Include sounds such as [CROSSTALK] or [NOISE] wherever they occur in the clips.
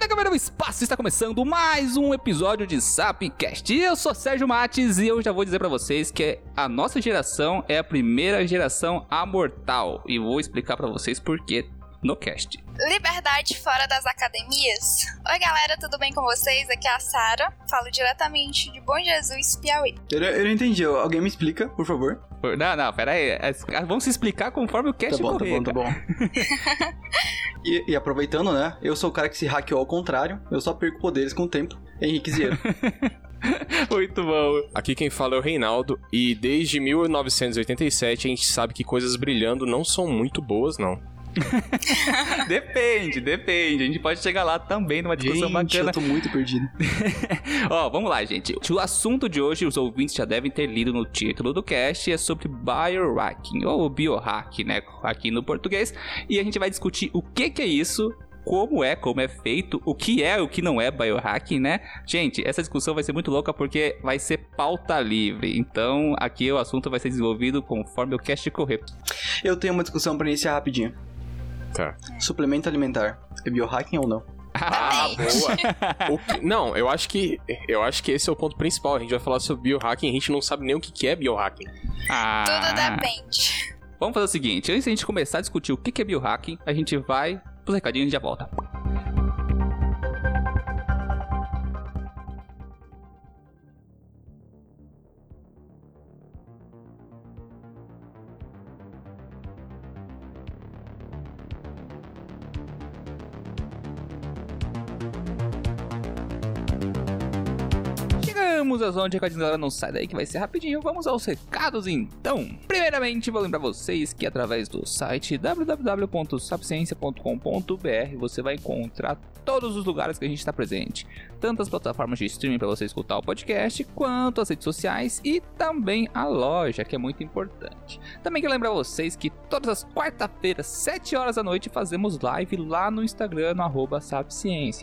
da Câmera do Espaço está começando mais um episódio de Sapcast. Eu sou Sérgio Mates e eu já vou dizer para vocês que a nossa geração é a primeira geração amortal e vou explicar para vocês por quê no cast. Liberdade fora das academias. Oi, galera, tudo bem com vocês? Aqui é a Sara. Falo diretamente de Bom Jesus, Piauí. Eu, eu não entendi. Alguém me explica, por favor? Não, não, pera aí. É, vamos se explicar conforme o cast tá bom, correr. Tá bom, tá [LAUGHS] bom. e, e, aproveitando, né? Eu sou o cara que se hackeou ao contrário. Eu só perco poderes com o tempo. Henrique Zieiro. [LAUGHS] Muito bom. Aqui quem fala é o Reinaldo. E desde 1987 a gente sabe que coisas brilhando não são muito boas, não. [LAUGHS] depende, depende. A gente pode chegar lá também numa discussão gente, bacana. Eu tô muito perdido. [LAUGHS] Ó, vamos lá, gente. O assunto de hoje, os ouvintes já devem ter lido no título do cast, é sobre biohacking, ou biohack, né? Aqui no português. E a gente vai discutir o que, que é isso, como é, como é feito, o que é, o que não é biohacking, né? Gente, essa discussão vai ser muito louca porque vai ser pauta livre. Então, aqui o assunto vai ser desenvolvido conforme o cast correr. Eu tenho uma discussão para iniciar rapidinho. Tá. Suplemento alimentar é biohacking ou não? Ah, boa. [LAUGHS] Que, não, eu acho que eu acho que esse é o ponto principal. A gente vai falar sobre biohacking, a gente não sabe nem o que é biohacking. Ah. Tudo depende. Vamos fazer o seguinte, antes de a gente começar a discutir o que é biohacking, a gente vai pros recadinhos e já volta. Chegamos à zona de recadinhos, galera, não sai daí que vai ser rapidinho. Vamos aos recados então. Primeiramente, vou lembrar vocês que através do site www.sapciencia.com.br você vai encontrar todos os lugares que a gente está presente, tanto as plataformas de streaming para você escutar o podcast, quanto as redes sociais e também a loja, que é muito importante. Também quero lembrar vocês que todas as quarta-feiras, 7 horas da noite, fazemos live lá no Instagram, no.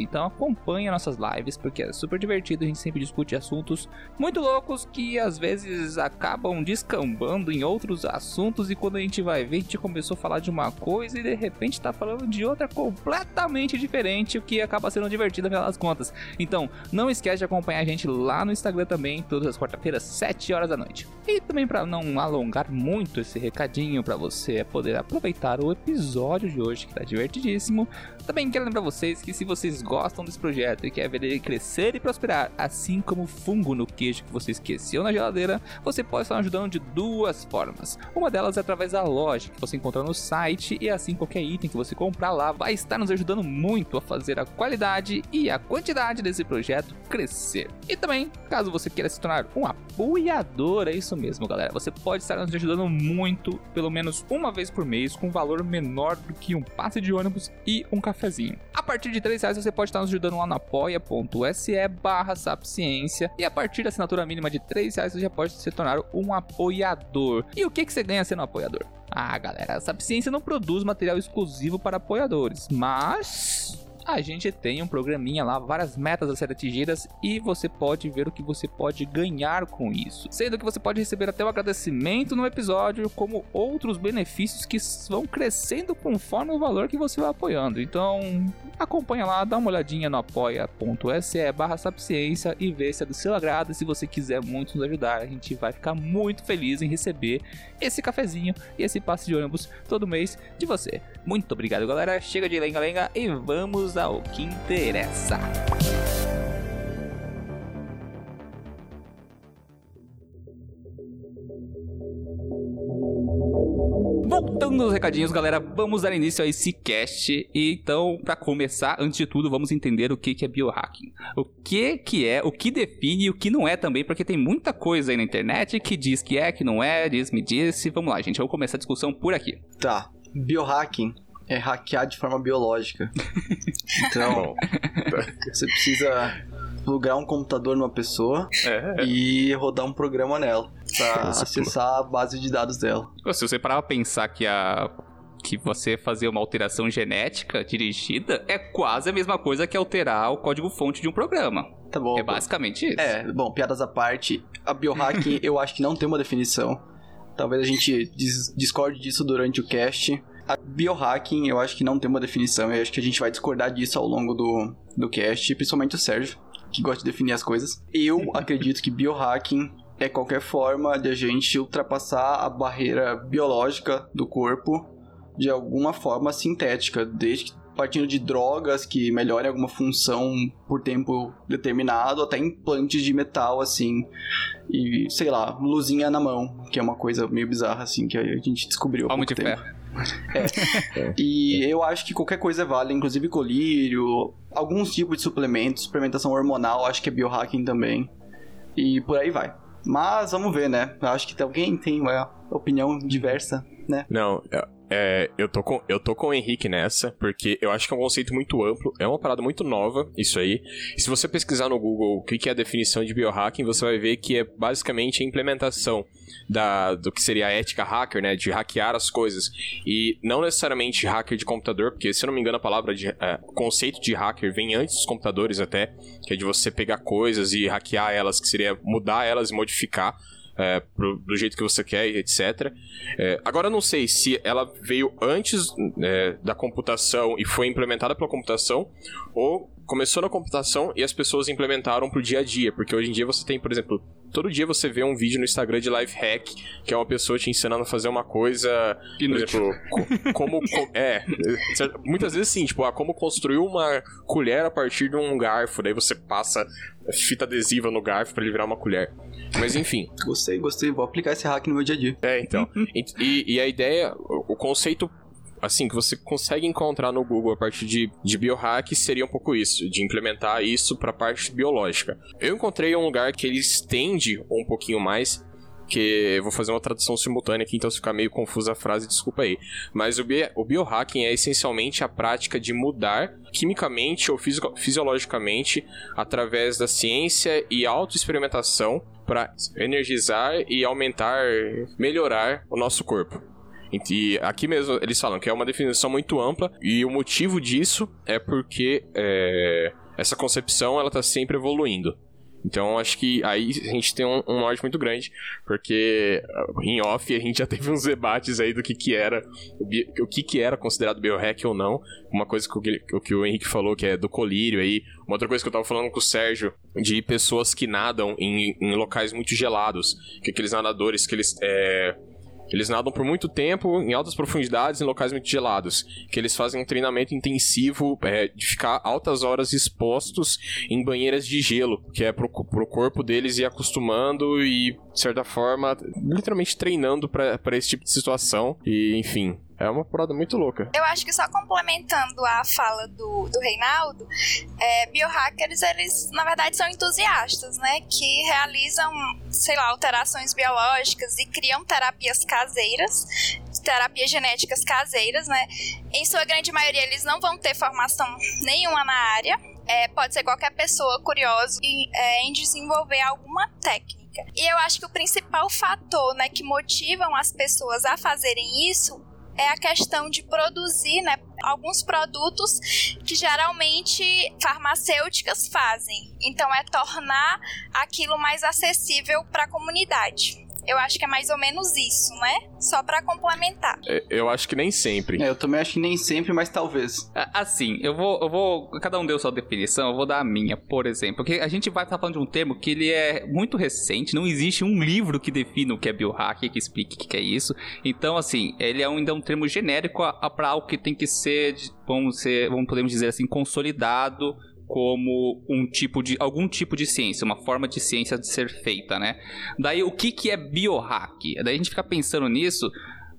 Então acompanhe nossas lives, porque é super divertido, a gente sempre discute assuntos muito loucos que às vezes acabam descambando em outros assuntos e quando a gente vai ver, a gente começou a falar de uma coisa e de repente tá falando de outra completamente diferente, o que acaba sendo divertido afinal das contas. Então, não esquece de acompanhar a gente lá no Instagram também, todas as quarta-feiras, 7 horas da noite. E também para não alongar muito esse recadinho para você poder aproveitar o episódio de hoje que tá divertidíssimo, também quero lembrar vocês que se vocês gostam desse projeto e querem ver ele crescer e prosperar, assim como o fungo no queijo que você esqueceu na geladeira, você pode estar ajudando de duas formas. Uma delas é através da loja que você encontra no site e assim qualquer item que você comprar lá vai estar nos ajudando muito a fazer a qualidade e a quantidade desse projeto crescer. E também, caso você queira se tornar um apoiador, é isso mesmo, galera. Você pode estar nos ajudando muito, pelo menos uma vez por mês, com um valor menor do que um passe de ônibus e um cafezinho. A partir de 3 reais você pode estar nos ajudando lá no apoia.se barra sapciência e a partir da assinatura mínima de 3 reais você já pode se tornar um apoiador. E o que, que você ganha sendo um apoiador? Ah, galera, a Sapciência não produz material exclusivo para apoiadores, mas a gente tem um programinha lá, várias metas a serem atingidas e você pode ver o que você pode ganhar com isso. Sendo que você pode receber até o agradecimento no episódio, como outros benefícios que vão crescendo conforme o valor que você vai apoiando. Então, acompanha lá, dá uma olhadinha no apoia.se barra sapciência e vê se é do seu agrado. Se você quiser muito nos ajudar, a gente vai ficar muito feliz em receber esse cafezinho e esse passe de ônibus todo mês de você. Muito obrigado, galera. Chega de lenga-lenga e vamos ao que interessa. Voltando nos recadinhos, galera, vamos dar início a esse cast. E então, para começar, antes de tudo, vamos entender o que que é biohacking. O que que é, o que define e o que não é também, porque tem muita coisa aí na internet que diz que é, que não é, diz, me disse. Vamos lá, gente, vamos começar a discussão por aqui. Tá, biohacking é hackear de forma biológica. [LAUGHS] Então, você precisa plugar um computador numa pessoa É. e rodar um programa nela pra acessar a base de dados dela. Se você parar pra pensar que a que você fazer uma alteração genética dirigida é quase a mesma coisa que alterar o código-fonte de um programa. Tá bom. É basicamente isso. É, bom, piadas à parte, a biohacking [LAUGHS] eu acho que não tem uma definição. Talvez a gente dis discorde disso durante o cast. A biohacking, eu acho que não tem uma definição, eu acho que a gente vai discordar disso ao longo do, do cast, principalmente o Sérgio, que gosta de definir as coisas. Eu [LAUGHS] acredito que biohacking é qualquer forma de a gente ultrapassar a barreira biológica do corpo de alguma forma sintética, desde partindo de drogas que melhorem alguma função por tempo determinado, até implantes de metal, assim, e sei lá, luzinha na mão, que é uma coisa meio bizarra, assim, que a gente descobriu. Palmo de tempo. ferro. É. e eu acho que qualquer coisa vale, inclusive colírio, alguns tipos de suplementos, suplementação hormonal, acho que é biohacking também. E por aí vai. Mas vamos ver, né? Eu acho que alguém tem uma opinião diversa, né? Não, é, eu, tô com, eu tô com o Henrique nessa, porque eu acho que é um conceito muito amplo, é uma parada muito nova, isso aí. Se você pesquisar no Google o que é a definição de biohacking, você vai ver que é basicamente a implementação da, do que seria a ética hacker, né? De hackear as coisas. E não necessariamente hacker de computador, porque se eu não me engano a palavra de. É, conceito de hacker vem antes dos computadores até, que é de você pegar coisas e hackear elas, que seria mudar elas e modificar é, pro, do jeito que você quer, etc. É, agora eu não sei se ela veio antes é, da computação e foi implementada pela computação, ou começou na computação e as pessoas implementaram pro dia a dia, porque hoje em dia você tem, por exemplo, todo dia você vê um vídeo no Instagram de life hack, que é uma pessoa te ensinando a fazer uma coisa, Inútil. por exemplo, como, como [LAUGHS] é, muitas vezes sim, tipo, ah, como construir uma colher a partir de um garfo, daí você passa fita adesiva no garfo para ele virar uma colher. Mas enfim. Gostei, gostei. Vou aplicar esse hack no meu dia a dia. É, então. [LAUGHS] e, e a ideia, o conceito assim, que você consegue encontrar no Google a partir de, de biohack seria um pouco isso, de implementar isso para a parte biológica. Eu encontrei um lugar que ele estende um pouquinho mais, que vou fazer uma tradução simultânea aqui, então se ficar meio confusa a frase, desculpa aí. Mas o, bi o biohacking é essencialmente a prática de mudar quimicamente ou fisiologicamente através da ciência e autoexperimentação para energizar e aumentar, melhorar o nosso corpo. E aqui mesmo eles falam que é uma definição muito ampla e o motivo disso é porque é, essa concepção ela está sempre evoluindo. Então acho que aí a gente tem um, um norte muito grande, porque uh, em off a gente já teve uns debates aí do que que era, o que que era considerado biohack ou não. Uma coisa que o, que o Henrique falou que é do colírio aí, uma outra coisa que eu tava falando com o Sérgio, de pessoas que nadam em, em locais muito gelados, que aqueles nadadores que eles é, eles nadam por muito tempo em altas profundidades em locais muito gelados, que eles fazem um treinamento intensivo é, de ficar altas horas expostos em banheiras de gelo, que é pro, pro corpo deles ir acostumando e, de certa forma, literalmente treinando para esse tipo de situação. E, enfim, é uma parada muito louca. Eu acho que só complementando a fala do, do Reinaldo, é, biohackers, eles na verdade são entusiastas, né? Que realizam, sei lá, alterações biológicas e criam terapias caseiras, terapias genéticas caseiras, né? Em sua grande maioria, eles não vão ter formação nenhuma na área. É, pode ser qualquer pessoa curiosa em, é, em desenvolver alguma técnica. E eu acho que o principal fator né, que motivam as pessoas a fazerem isso é a questão de produzir né, alguns produtos que geralmente farmacêuticas fazem. Então, é tornar aquilo mais acessível para a comunidade. Eu acho que é mais ou menos isso, né? Só para complementar. É, eu acho que nem sempre. É, eu também acho que nem sempre, mas talvez. Assim, eu vou, eu vou. Cada um deu sua definição, eu vou dar a minha, por exemplo. Porque a gente vai estar falando de um termo que ele é muito recente, não existe um livro que defina o que é biohack, que explique o que é isso. Então, assim, ele é ainda um termo genérico para algo que tem que ser, vamos, ser, vamos podemos dizer assim, consolidado como um tipo de algum tipo de ciência, uma forma de ciência de ser feita, né? Daí o que que é biohack? Daí a gente fica pensando nisso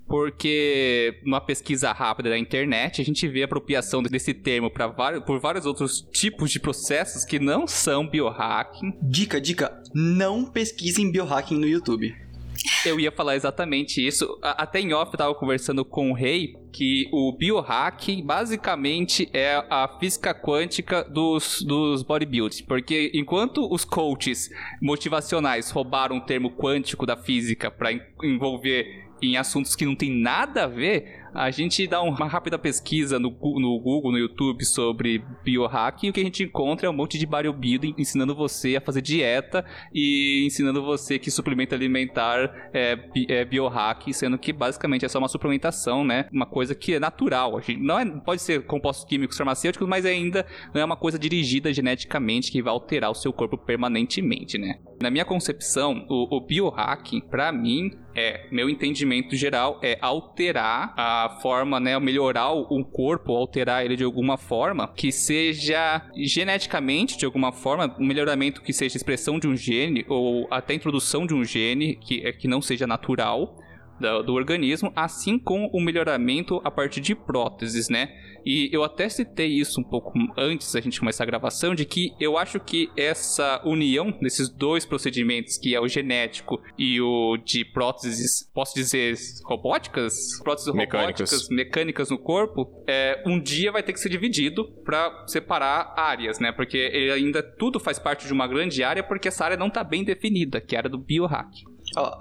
porque numa pesquisa rápida da internet a gente vê a apropriação desse termo para vários, por vários outros tipos de processos que não são biohacking. Dica, dica, não pesquisem biohacking no YouTube. Eu ia falar exatamente isso. Até em off eu tava conversando com o Rei que o biohack basicamente é a física quântica dos, dos bodybuilders. Porque enquanto os coaches motivacionais roubaram o termo quântico da física para envolver em assuntos que não tem nada a ver, a gente dá uma rápida pesquisa no, no Google, no YouTube sobre biohack e o que a gente encontra é um monte de bodybuilding ensinando você a fazer dieta e ensinando você que suplemento alimentar é, é sendo que basicamente é só uma suplementação, né? Uma coisa que é natural. Não é, pode ser compostos químicos farmacêuticos, mas ainda não é uma coisa dirigida geneticamente que vai alterar o seu corpo permanentemente, né? Na minha concepção, o, o biohacking, para mim, é, meu entendimento geral é alterar a forma, né, melhorar o corpo, alterar ele de alguma forma que seja geneticamente de alguma forma um melhoramento que seja expressão de um gene ou até introdução de um gene que, é, que não seja natural do, do organismo, assim como o melhoramento a partir de próteses, né? E eu até citei isso um pouco antes da gente começar a gravação, de que eu acho que essa união desses dois procedimentos, que é o genético e o de próteses, posso dizer, robóticas? Próteses mecânicas. robóticas, mecânicas no corpo, é, um dia vai ter que ser dividido para separar áreas, né? Porque ainda tudo faz parte de uma grande área, porque essa área não está bem definida, que é a área do biohack.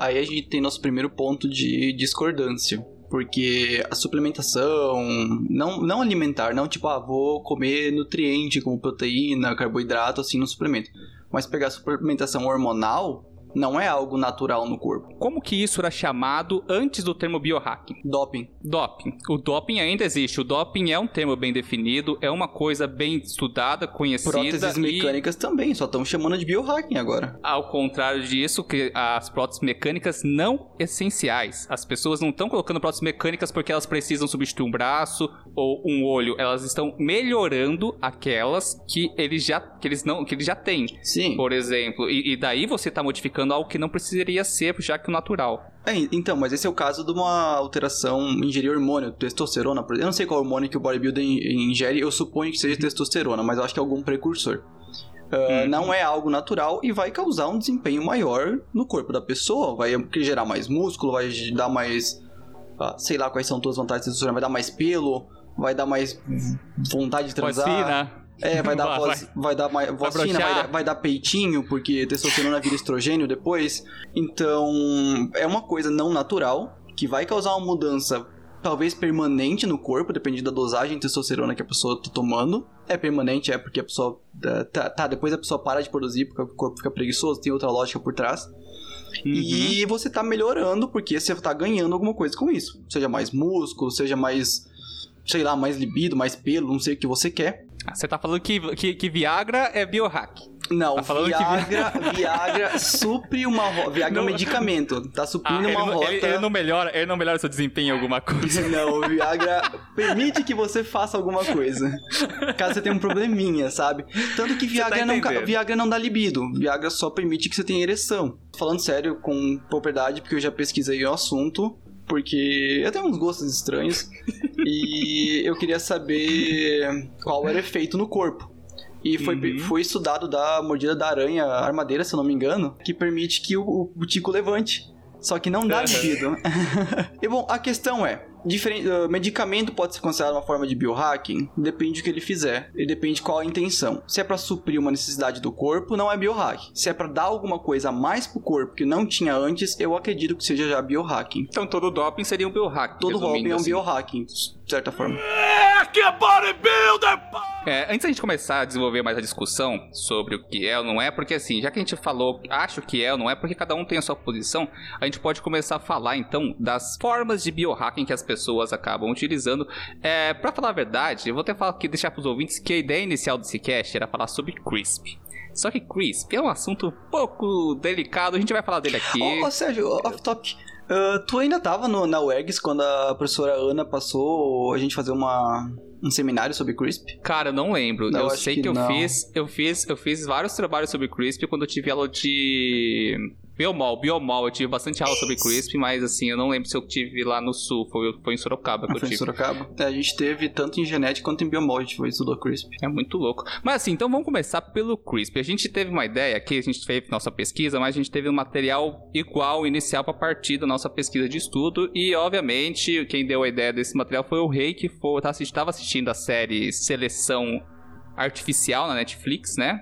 Aí a gente tem nosso primeiro ponto de discordância. Porque a suplementação, não, não alimentar, não tipo, ah, vou comer nutriente como proteína, carboidrato, assim no suplemento. Mas pegar suplementação hormonal, não é algo natural no corpo. Como que isso era chamado antes do termo biohacking? Doping. Doping. O doping ainda existe. O doping é um termo bem definido, é uma coisa bem estudada, conhecida. Próteses e... mecânicas também, só estão chamando de biohacking agora. Ao contrário disso, que as próteses mecânicas não essenciais. As pessoas não estão colocando próteses mecânicas porque elas precisam substituir um braço ou um olho. Elas estão melhorando aquelas que eles já, que eles não, que eles já têm. Sim. Por exemplo. E, e daí você está modificando modificando algo que não precisaria ser, já que o natural. É, então, mas esse é o caso de uma alteração ingerir hormônio, testosterona. Eu não sei qual hormônio que o bodybuilder ingere, eu suponho que seja uhum. testosterona, mas eu acho que é algum precursor. Uh, hum. Não é algo natural e vai causar um desempenho maior no corpo da pessoa. Vai gerar mais músculo, vai dar mais. Uh, sei lá quais são todas as vantagens de testosterona. Vai dar mais pelo, vai dar mais vontade de transar. Vacina. É, vai dar [LAUGHS] voz, vai, vai dar mais vai, fina, vai, dar, vai dar peitinho, porque testosterona vira estrogênio depois. Então, é uma coisa não natural que vai causar uma mudança talvez permanente no corpo, dependendo da dosagem de testosterona que a pessoa tá tomando. É permanente, é porque a pessoa. É, tá, tá, depois a pessoa para de produzir porque o corpo fica preguiçoso, tem outra lógica por trás. Uhum. E você tá melhorando porque você tá ganhando alguma coisa com isso. Seja mais músculo, seja mais. Sei lá, mais libido, mais pelo, não sei o que você quer. Você tá falando que, que, que Viagra é biohack. Não, tá Viagra, que... Viagra supre uma rota. Viagra é um medicamento. Tá suprindo ah, uma ele, rota. Ele, ele, não melhora, ele não melhora seu desempenho em alguma coisa. [LAUGHS] Não, o Viagra permite que você faça alguma coisa. Caso você tenha um probleminha, sabe? Tanto que Viagra, tá não, Viagra não dá libido. Viagra só permite que você tenha ereção. Falando sério, com propriedade, porque eu já pesquisei o assunto porque eu tenho uns gostos estranhos e eu queria saber qual era o efeito no corpo. E foi, uhum. foi estudado da mordida da aranha armadeira, se eu não me engano, que permite que o, o tico levante. Só que não dá libido. [LAUGHS] e bom, a questão é: Diferente, uh, medicamento pode ser considerado uma forma de biohacking? Depende do que ele fizer. E depende qual a intenção. Se é para suprir uma necessidade do corpo, não é biohacking. Se é para dar alguma coisa a mais pro corpo que não tinha antes, eu acredito que seja já biohacking. Então todo doping seria um biohacking. Todo doping é um assim. biohacking, de certa forma. É, que é bodybuilder! É, antes da gente começar a desenvolver mais a discussão sobre o que é ou não é, porque assim, já que a gente falou, acho que é ou não é, porque cada um tem a sua posição, a gente pode começar a falar então das formas de biohacking que as pessoas acabam utilizando. É, para falar a verdade, eu vou até falar aqui, deixar para os ouvintes que a ideia inicial desse cast era falar sobre CRISP. Só que CRISP é um assunto um pouco delicado, a gente vai falar dele aqui. Ô, oh, Sérgio, off-topic. Uh, tu ainda tava no, na UEGS quando a professora Ana passou a gente fazer uma, um seminário sobre CRISP? Cara, eu não lembro. Não, eu sei que, que eu fiz, eu fiz, eu fiz vários trabalhos sobre CRISP quando eu tive aula de Biomol, Biomol, eu tive bastante aula sobre CRISP, mas assim, eu não lembro se eu tive lá no sul, foi, foi em Sorocaba que ah, eu foi tive. em Sorocaba? É, a gente teve tanto em genética quanto em Biomol, a gente foi estudar CRISP. É muito louco. Mas assim, então vamos começar pelo CRISP. A gente teve uma ideia aqui, a gente fez nossa pesquisa, mas a gente teve um material igual, inicial para partir da nossa pesquisa de estudo, e obviamente quem deu a ideia desse material foi o Rei, que estava assistindo a série Seleção Artificial na Netflix, né?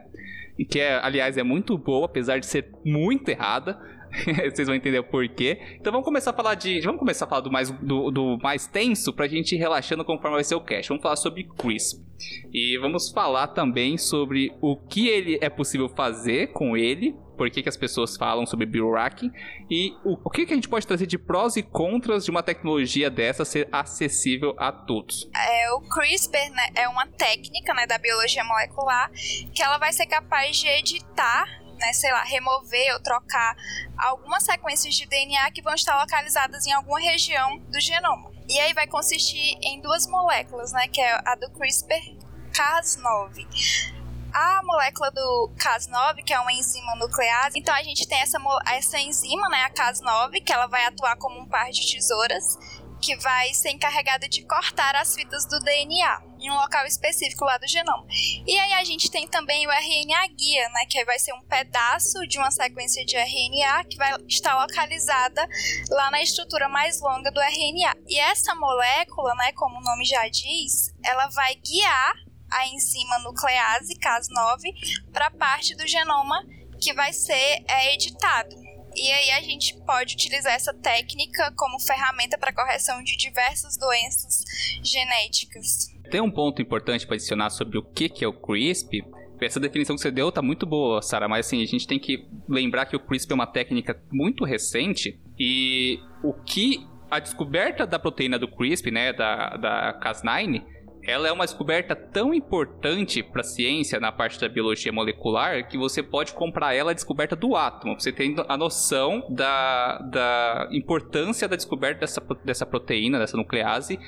Que é, aliás é muito boa, apesar de ser muito errada. [LAUGHS] Vocês vão entender o porquê. Então vamos começar a falar de. Vamos começar a falar do mais, do, do mais tenso pra gente ir relaxando conforme vai ser o cast. Vamos falar sobre CRISP. E vamos falar também sobre o que ele é possível fazer com ele por que, que as pessoas falam sobre biohacking e o, o que, que a gente pode trazer de prós e contras de uma tecnologia dessa ser acessível a todos. É, o CRISPR né, é uma técnica né, da biologia molecular que ela vai ser capaz de editar né, sei lá, remover ou trocar algumas sequências de DNA que vão estar localizadas em alguma região do genoma. E aí vai consistir em duas moléculas, né, que é a do CRISPR-Cas9 a molécula do Cas9, que é uma enzima nuclease, então a gente tem essa, essa enzima, né, a Cas9, que ela vai atuar como um par de tesouras, que vai ser encarregada de cortar as fitas do DNA em um local específico lá do genoma. E aí a gente tem também o RNA guia, né, que vai ser um pedaço de uma sequência de RNA que vai estar localizada lá na estrutura mais longa do RNA. E essa molécula, né, como o nome já diz, ela vai guiar a enzima nuclease Cas9 para parte do genoma que vai ser é, editado. E aí a gente pode utilizar essa técnica como ferramenta para correção de diversas doenças genéticas. Tem um ponto importante para adicionar sobre o que é o CRISP. Essa definição que você deu tá muito boa, Sara, mas assim, a gente tem que lembrar que o CRISP é uma técnica muito recente e o que a descoberta da proteína do CRISP, né, da, da Cas9, ela é uma descoberta tão importante para a ciência na parte da biologia molecular que você pode comprar ela a descoberta do átomo. Você tem a noção da, da importância da descoberta dessa, dessa proteína, dessa nuclease,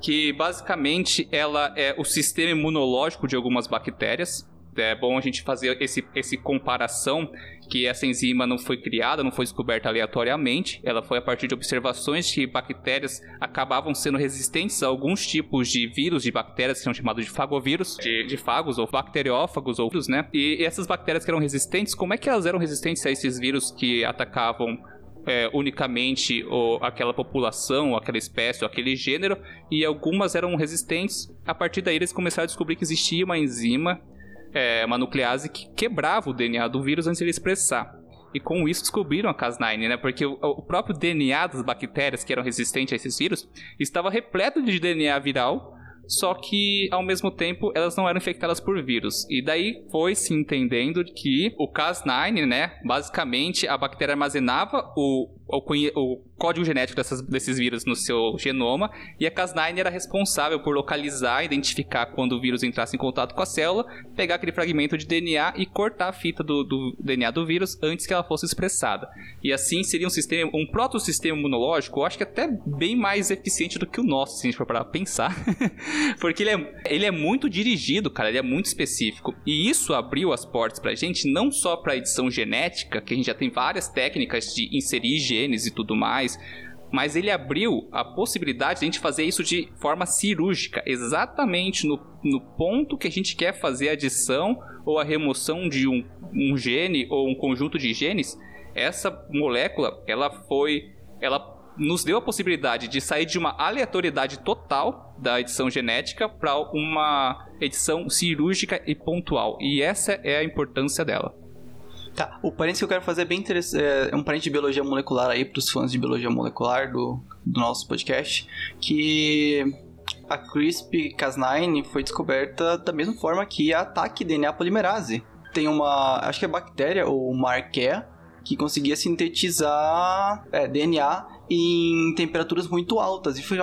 que basicamente ela é o sistema imunológico de algumas bactérias. É bom a gente fazer esse, esse comparação que essa enzima não foi criada, não foi descoberta aleatoriamente, ela foi a partir de observações que bactérias acabavam sendo resistentes a alguns tipos de vírus de bactérias que são chamados de fagovírus, de, de fagos ou bacteriófagos ou vírus, né? E, essas bactérias que eram resistentes, como é que elas eram resistentes a esses vírus que atacavam é, unicamente ou aquela população, ou aquela espécie, ou aquele gênero, e algumas eram resistentes. A partir daí eles começaram a descobrir que existia uma enzima é, uma nuclease que quebrava o DNA do vírus antes de ele expressar. E com isso descobriram a Cas9, né? Porque o, o, próprio DNA das bactérias que eram resistentes a esses vírus estava repleto de DNA viral, só que ao mesmo tempo elas não eram infectadas por vírus. E daí foi se entendendo que o Cas9, né? Basicamente a bactéria armazenava o, o, o código genético dessas, desses vírus no seu genoma, e a Cas9 era responsável por localizar, identificar quando o vírus entrasse em contato com a célula, pegar aquele fragmento de DNA e cortar a fita do, do DNA do vírus antes que ela fosse expressada. E assim seria um sistema, um proto-sistema imunológico, eu acho que até bem mais eficiente do que o nosso, se a gente for parar pensar. [LAUGHS] Porque ele é, ele é muito dirigido, cara, ele é muito específico. E isso abriu as portas pra gente, não só pra edição genética, que a gente já tem várias técnicas de inserir genes e tudo mais, mas ele abriu a possibilidade de a gente fazer isso de forma cirúrgica, exatamente no, no ponto que a gente quer fazer a adição ou a remoção de um, um gene ou um conjunto de genes. Essa molécula, ela foi, ela nos deu a possibilidade de sair de uma aleatoriedade total da edição genética para uma edição cirúrgica e pontual. E essa é a importância dela. Tá, o parênteses que eu quero fazer é bem interessante. É um parênteses de biologia molecular aí para os fãs de biologia molecular do, do nosso podcast. Que a CRISPR-Cas9 foi descoberta da mesma forma que a ataque DNA polimerase. Tem uma, acho que é bactéria ou uma que conseguia sintetizar é, DNA em temperaturas muito altas. E foi,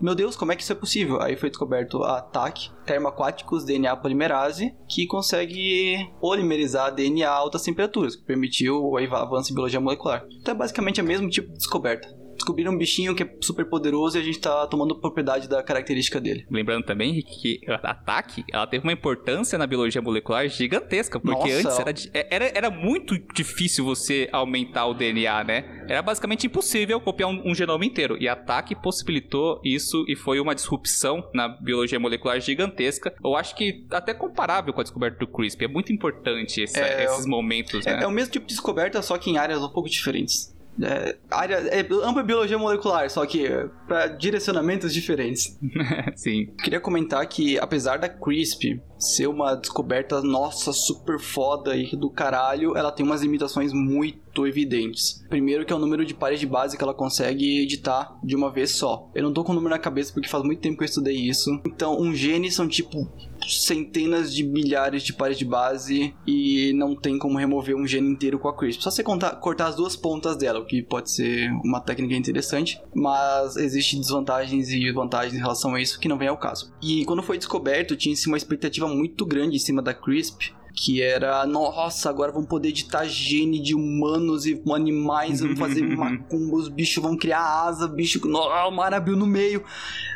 meu Deus, como é que isso é possível? Aí foi descoberto a TAC, termoaquáticos DNA polimerase, que consegue polimerizar DNA a altas temperaturas, que permitiu o avanço em biologia molecular. Então é basicamente o mesmo tipo de descoberta descobriram um bichinho que é super poderoso e a gente tá tomando propriedade da característica dele. Lembrando também, que a ataque, ela teve uma importância na biologia molecular gigantesca, porque Nossa, antes era, é, era, era muito difícil você aumentar o DNA, né? Era basicamente impossível copiar um, um genoma inteiro. E a ataque possibilitou isso e foi uma disrupção na biologia molecular gigantesca. Eu acho que até comparável com a descoberta do CRISPR. É muito importante esse, é, esses momentos, é, né? É o mesmo tipo de descoberta, só que em áreas um pouco diferentes. É, área, é ampla biologia molecular, só que para direcionamentos diferentes. [LAUGHS] Sim. Queria comentar que, apesar da CRISP ser uma descoberta, nossa, super foda e do caralho, ela tem umas limitações muito evidentes. Primeiro que é o número de pares de base que ela consegue editar de uma vez só. Eu não tô com o número na cabeça porque faz muito tempo que eu estudei isso. Então, um gene são tipo centenas de milhares de pares de base e não tem como remover um gene inteiro com a CRISP. Só você contar, cortar as duas pontas dela, o que pode ser uma técnica interessante, mas existem desvantagens e vantagens em relação a isso que não vem ao caso. E quando foi descoberto, tinha-se uma expectativa muito grande em cima da CRISP, que era, nossa, agora vão poder editar gene de humanos e animais, vão fazer [LAUGHS] macumba, os bichos vão criar asa, bicho, oh, maravilha no meio.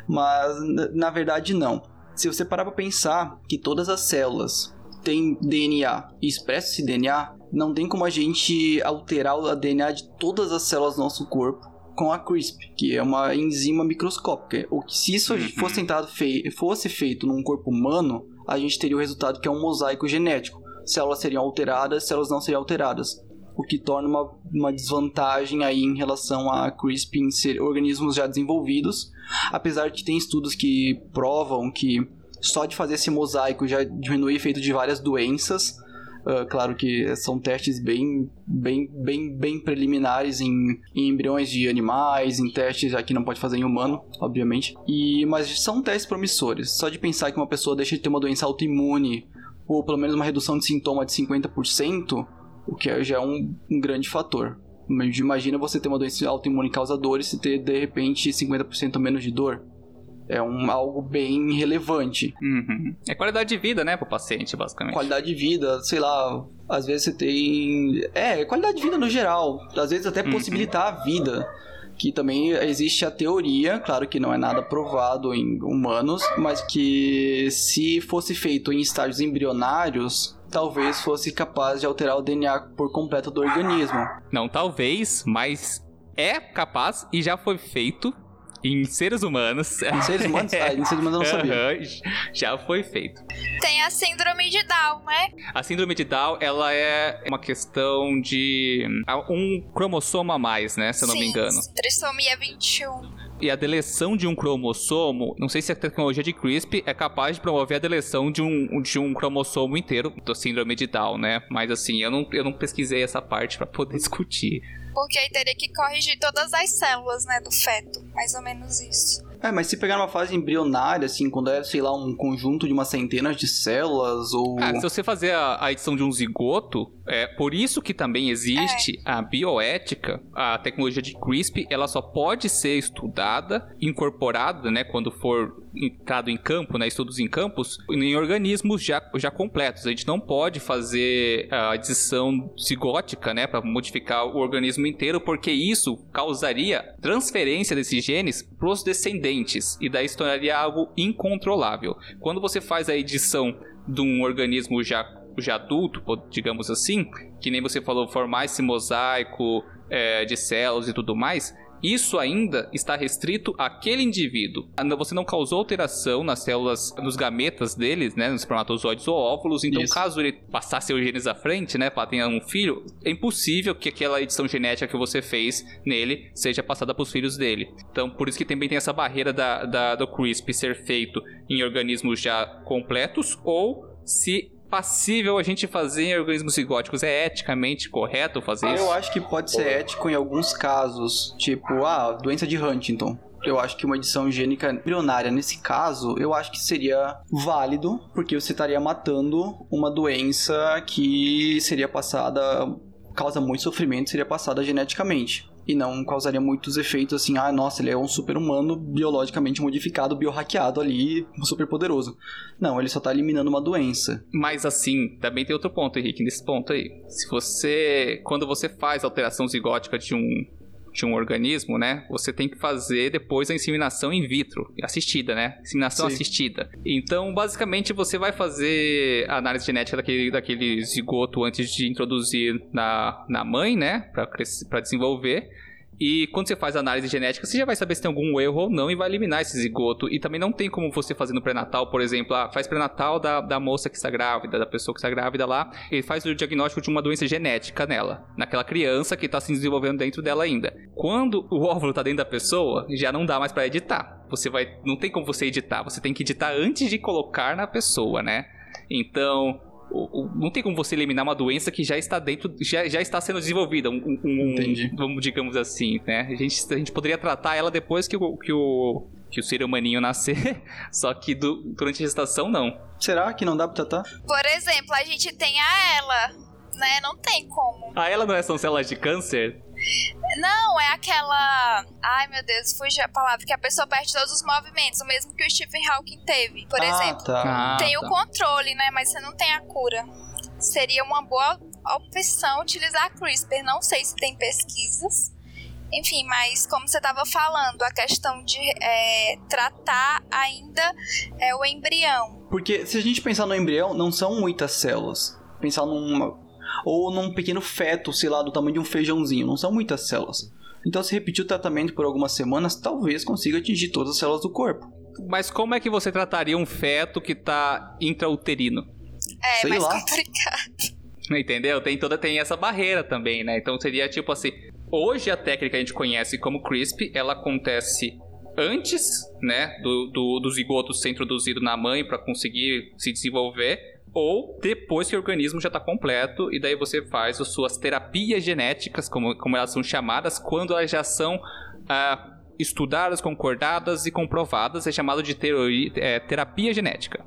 Mas na verdade não. Se você parar para pensar que todas as células têm DNA e expressa esse DNA, não tem como a gente alterar o DNA de todas as células do nosso corpo com a CRISP, que é uma enzima microscópica. O que se isso uhum. fosse tentado fei fosse feito num corpo humano, a gente teria o resultado que é um mosaico genético. Células seriam alteradas, células não seriam alteradas. O que torna uma, uma desvantagem aí em relação a CRISP em ser organismos já desenvolvidos. Apesar de que tem estudos que provam que só de fazer esse mosaico já diminui o efeito de várias doenças. Uh, claro que são testes bem, bem, bem, bem preliminares em, em, embriões de animais, em testes aqui não pode fazer em humano, obviamente. E mas são testes promissores. Só de pensar que uma pessoa deixa de ter uma doença autoimune ou pelo menos uma redução de sintoma de 50%, o que é, já é um, um grande fator. Imagina você ter uma doença autoimune causa dores e ter de repente 50% menos de dor. É um, algo bem relevante. Uhum. É qualidade de vida, né, pro paciente, basicamente. Qualidade de vida, sei lá, às vezes você tem. É, qualidade de vida no geral. Às vezes até uhum. possibilitar a vida. Que também existe a teoria, claro que não é nada provado em humanos, mas que se fosse feito em estágios embrionários, talvez fosse capaz de alterar o DNA por completo do organismo. Não, talvez, mas é capaz e já foi feito em seres humanos. Em seres humanos? [LAUGHS] Ah, em seres humanos eu não sabia. Já foi feito. Tem a síndrome de Down, né? A síndrome de Down, ela é uma questão de um cromossomo a mais, né? Se eu não Sim, me engano. Trissomia 21 e a deleção de um cromossomo, não sei se a tecnologia de CRISP é capaz de promover a deleção de um, de um cromossomo inteiro do síndrome de Down, né? Mas assim, eu não, eu não pesquisei essa parte para poder [LAUGHS] discutir. Porque aí teria que corrigir todas as células, né, do feto. Mais ou menos isso. É, mas se pegar uma fase embrionária, assim, quando é, sei lá, um conjunto de umas centenas de células, ou. Ah, se você fazer a, a edição de um zigoto, é por isso que também existe é. a bioética, a tecnologia de CRISP, ela só pode ser estudada, incorporada, né, quando for entrado em campo, né, estudos em campos, em organismos já, já completos. A gente não pode fazer a edição zigótica, né, para modificar o organismo inteiro, porque isso causaria transferência desses genes para os descendentes e daí se tornaria algo incontrolável. Quando você faz a edição de um organismo já, já adulto, digamos assim, que nem você falou, formar esse mosaico é, de células e tudo mais, isso ainda está restrito àquele indivíduo. Você não causou alteração nas células, nos gametas deles, né, nos espermatozoides ou óvulos. Então, Isso. caso ele passasse seus genes à frente, né, para ter um filho, é impossível que aquela edição genética que você fez nele seja passada para os filhos dele. Então, por isso que também tem essa barreira da, da, do CRISP ser feito em organismos já completos ou se passível a gente fazer em organismos zigóticos? É eticamente correto fazer isso? Eu acho que pode ser ético em alguns casos, tipo, ah, doença de Huntington. Eu acho que uma edição gênica embrionária, nesse caso, eu acho que seria válido, porque você estaria matando uma doença que seria passada, causa muito sofrimento, seria passada geneticamente e não causaria muitos efeitos assim, ah, nossa, ele é um super-humano biologicamente modificado, biohackeado ali, super poderoso. Não, ele só tá eliminando uma doença. Mas assim, também tem outro ponto, Henrique, nesse ponto aí. Se você, quando você faz alteração zigótica de um de um organismo, né? Você tem que fazer depois a inseminação in vitro, assistida, né? Inseminação Sim. assistida. Então, basicamente, você vai fazer a análise genética daquele, daquele zigoto antes de introduzir na, na mãe, né? Para desenvolver. E quando você faz análise genética, você já vai saber se tem algum erro ou não e vai eliminar esse zigoto. E também não tem como você fazer no pré-natal, por exemplo, ah, faz pré-natal da, da moça que está grávida, da pessoa que está grávida lá, ele faz o diagnóstico de uma doença genética nela, naquela criança que está se desenvolvendo dentro dela ainda. Quando o óvulo está dentro da pessoa, já não dá mais para editar. Você vai, não tem como você editar, você tem que editar antes de colocar na pessoa, né? Então, não tem como você eliminar uma doença que já está dentro, já, já está sendo desenvolvida. Um, um, Entendi. vamos, digamos assim, né? A gente, a gente poderia tratar ela depois que o, que o, que o ser humaninho nascer, [LAUGHS] só que do, durante a gestação, não. Será que não dá pra tratar? Por exemplo, a gente tem a ela, né? Não tem como. Ah, ela não é, são células de câncer? Não, é aquela. Ai meu Deus, fugiu a palavra. Que a pessoa perde todos os movimentos, o mesmo que o Stephen Hawking teve, por ah, exemplo. Tá. Ah, tem tá. o controle, né? Mas você não tem a cura. Seria uma boa opção utilizar a CRISPR. Não sei se tem pesquisas. Enfim, mas como você estava falando, a questão de é, tratar ainda é o embrião. Porque se a gente pensar no embrião, não são muitas células. Pensar numa. Ou num pequeno feto, sei lá, do tamanho de um feijãozinho. Não são muitas células. Então, se repetir o tratamento por algumas semanas, talvez consiga atingir todas as células do corpo. Mas como é que você trataria um feto que tá intrauterino? É Sei mais lá. complicado. Entendeu? Tem toda tem essa barreira também, né? Então seria tipo assim, hoje a técnica que a gente conhece como CRISP, ela acontece antes, né, do, do, do zigoto ser introduzido na mãe para conseguir se desenvolver, ou depois que o organismo já está completo e daí você faz as suas terapias genéticas, como, como elas são chamadas, quando elas já são ah, estudadas, concordadas e comprovadas, é chamado de teori- é, terapia genética.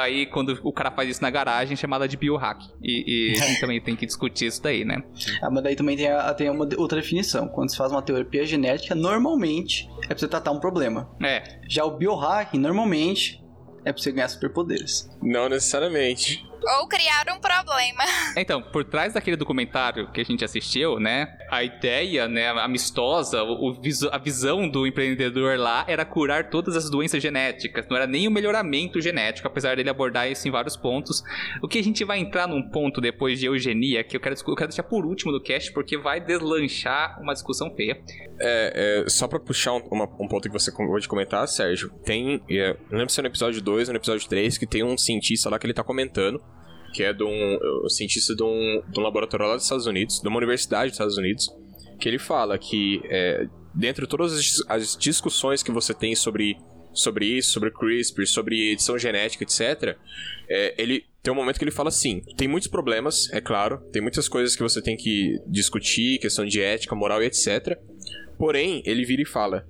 Aí, quando o cara faz isso na garagem, é chamada de biohack. E, e [LAUGHS] também tem que discutir isso daí, né? Ah, mas daí também tem, a- tem uma outra definição. Quando se faz uma terapia genética, normalmente é pra você tratar um problema. É, Já o biohacking, normalmente, é pra você ganhar superpoderes. Não necessariamente. Ou criar um problema. [LAUGHS] Então, por trás daquele documentário que a gente assistiu, né? A ideia, né, amistosa, o, a visão do empreendedor lá era curar todas as doenças genéticas. Não era nem o melhoramento genético, apesar dele abordar isso em vários pontos. O que a gente vai entrar num ponto depois de eugenia, que eu quero, eu quero deixar por último do cast, porque vai deslanchar uma discussão feia. É, é, só pra puxar um, uma- um ponto que você acabou de comentar, Sérgio, tem. É, não lembro se é no episódio 2 ou no episódio 3, que tem um cientista lá que ele tá comentando, que é de um, o cientista de um, de um laboratório lá dos Estados Unidos, de uma universidade dos Estados Unidos, que ele fala que, é, dentre todas as, as discussões que você tem sobre, sobre isso, sobre CRISPR, sobre edição genética, etc., é, ele tem um momento que ele fala assim: tem muitos problemas, é claro, tem muitas coisas que você tem que discutir, questão de ética, moral e etc. Porém, ele vira e fala: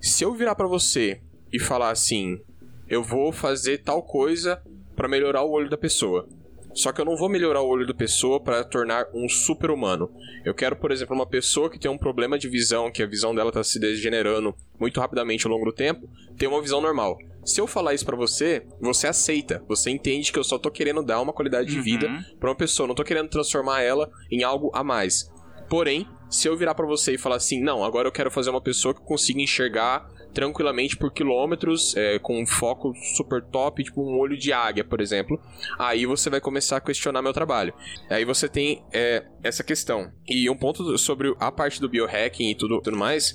se eu virar pra você e falar assim, eu vou fazer tal coisa pra melhorar o olho da pessoa. Só que eu não vou melhorar o olho da pessoa pra tornar um super humano. Eu quero, por exemplo, uma pessoa que tem um problema de visão, que a visão dela tá se degenerando muito rapidamente ao longo do tempo, ter uma visão normal. Se eu falar isso pra você, você aceita. Você entende que eu só tô querendo dar uma qualidade de vida Uhum. pra uma pessoa, não tô querendo transformar ela em algo a mais. Porém, se eu virar pra você e falar assim, não, agora eu quero fazer uma pessoa que consiga enxergar tranquilamente por quilômetros, é, com um foco super top, tipo um olho de águia, por exemplo, aí você vai começar a questionar meu trabalho. Aí você tem é, essa questão. E um ponto sobre a parte do biohacking e tudo, tudo mais,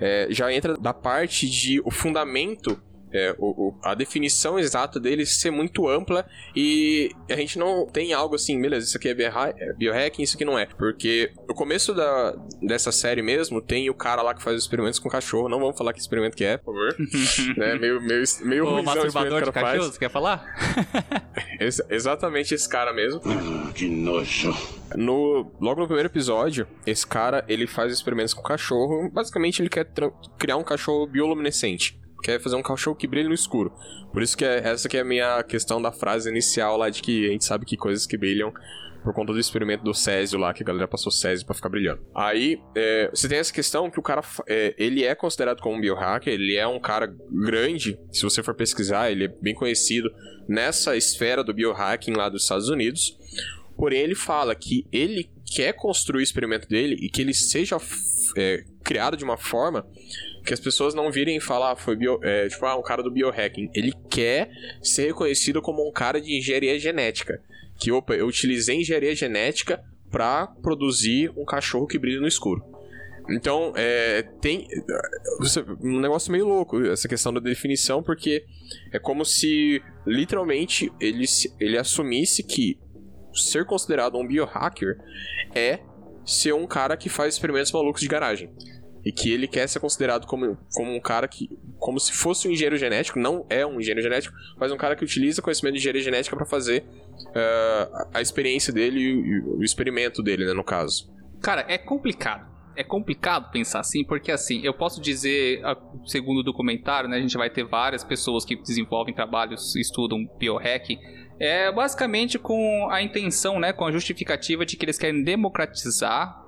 é, já entra da parte de o fundamento é, o- o- a definição exata dele ser muito ampla e a gente não tem algo assim, beleza, isso aqui é é biohacking, isso aqui não é. Porque no começo da, dessa série mesmo, tem o cara lá que faz experimentos com cachorro, não vamos falar que experimento que é, por favor. [LAUGHS] né? Meio, meio, meio O masturbador de cachorro, faz. você quer falar? [LAUGHS] Ex- exatamente esse cara mesmo. Que nojo. No, logo no primeiro episódio, esse cara, ele faz experimentos com cachorro. Basicamente, ele quer criar um cachorro bioluminescente. Quer fazer um cachorro que brilha no escuro. Por isso que é, essa que é a minha questão da frase inicial lá de que a gente sabe que coisas que brilham por conta do experimento do Césio lá, que a galera passou Césio pra ficar brilhando. Aí, é, você tem essa questão que o cara, é, ele é considerado como um biohacker, ele é um cara grande, se você for pesquisar, ele é bem conhecido nessa esfera do biohacking lá dos Estados Unidos. Porém, ele fala que ele quer construir o experimento dele e que ele seja é, criado de uma forma que as pessoas não virem falar, ah, foi bio, é, tipo, ah, um cara do biohacking. Ele quer ser reconhecido como um cara de engenharia genética. Que, opa, eu utilizei engenharia genética pra produzir um cachorro que brilha no escuro. Então, é, tem um negócio meio louco essa questão da definição, porque é como se literalmente ele, ele assumisse que ser considerado um biohacker é ser um cara que faz experimentos malucos de garagem. E que ele quer ser considerado como, como um cara que. como se fosse um engenheiro genético, não é um engenheiro genético, mas um cara que utiliza conhecimento de engenharia genética para fazer uh, a experiência dele e o, o experimento dele, né, no caso. Cara, é complicado é complicado pensar assim, porque assim, eu posso dizer, segundo o documentário, né, a gente vai ter várias pessoas que desenvolvem trabalhos, estudam biohack, é basicamente com a intenção, né, com a justificativa de que eles querem democratizar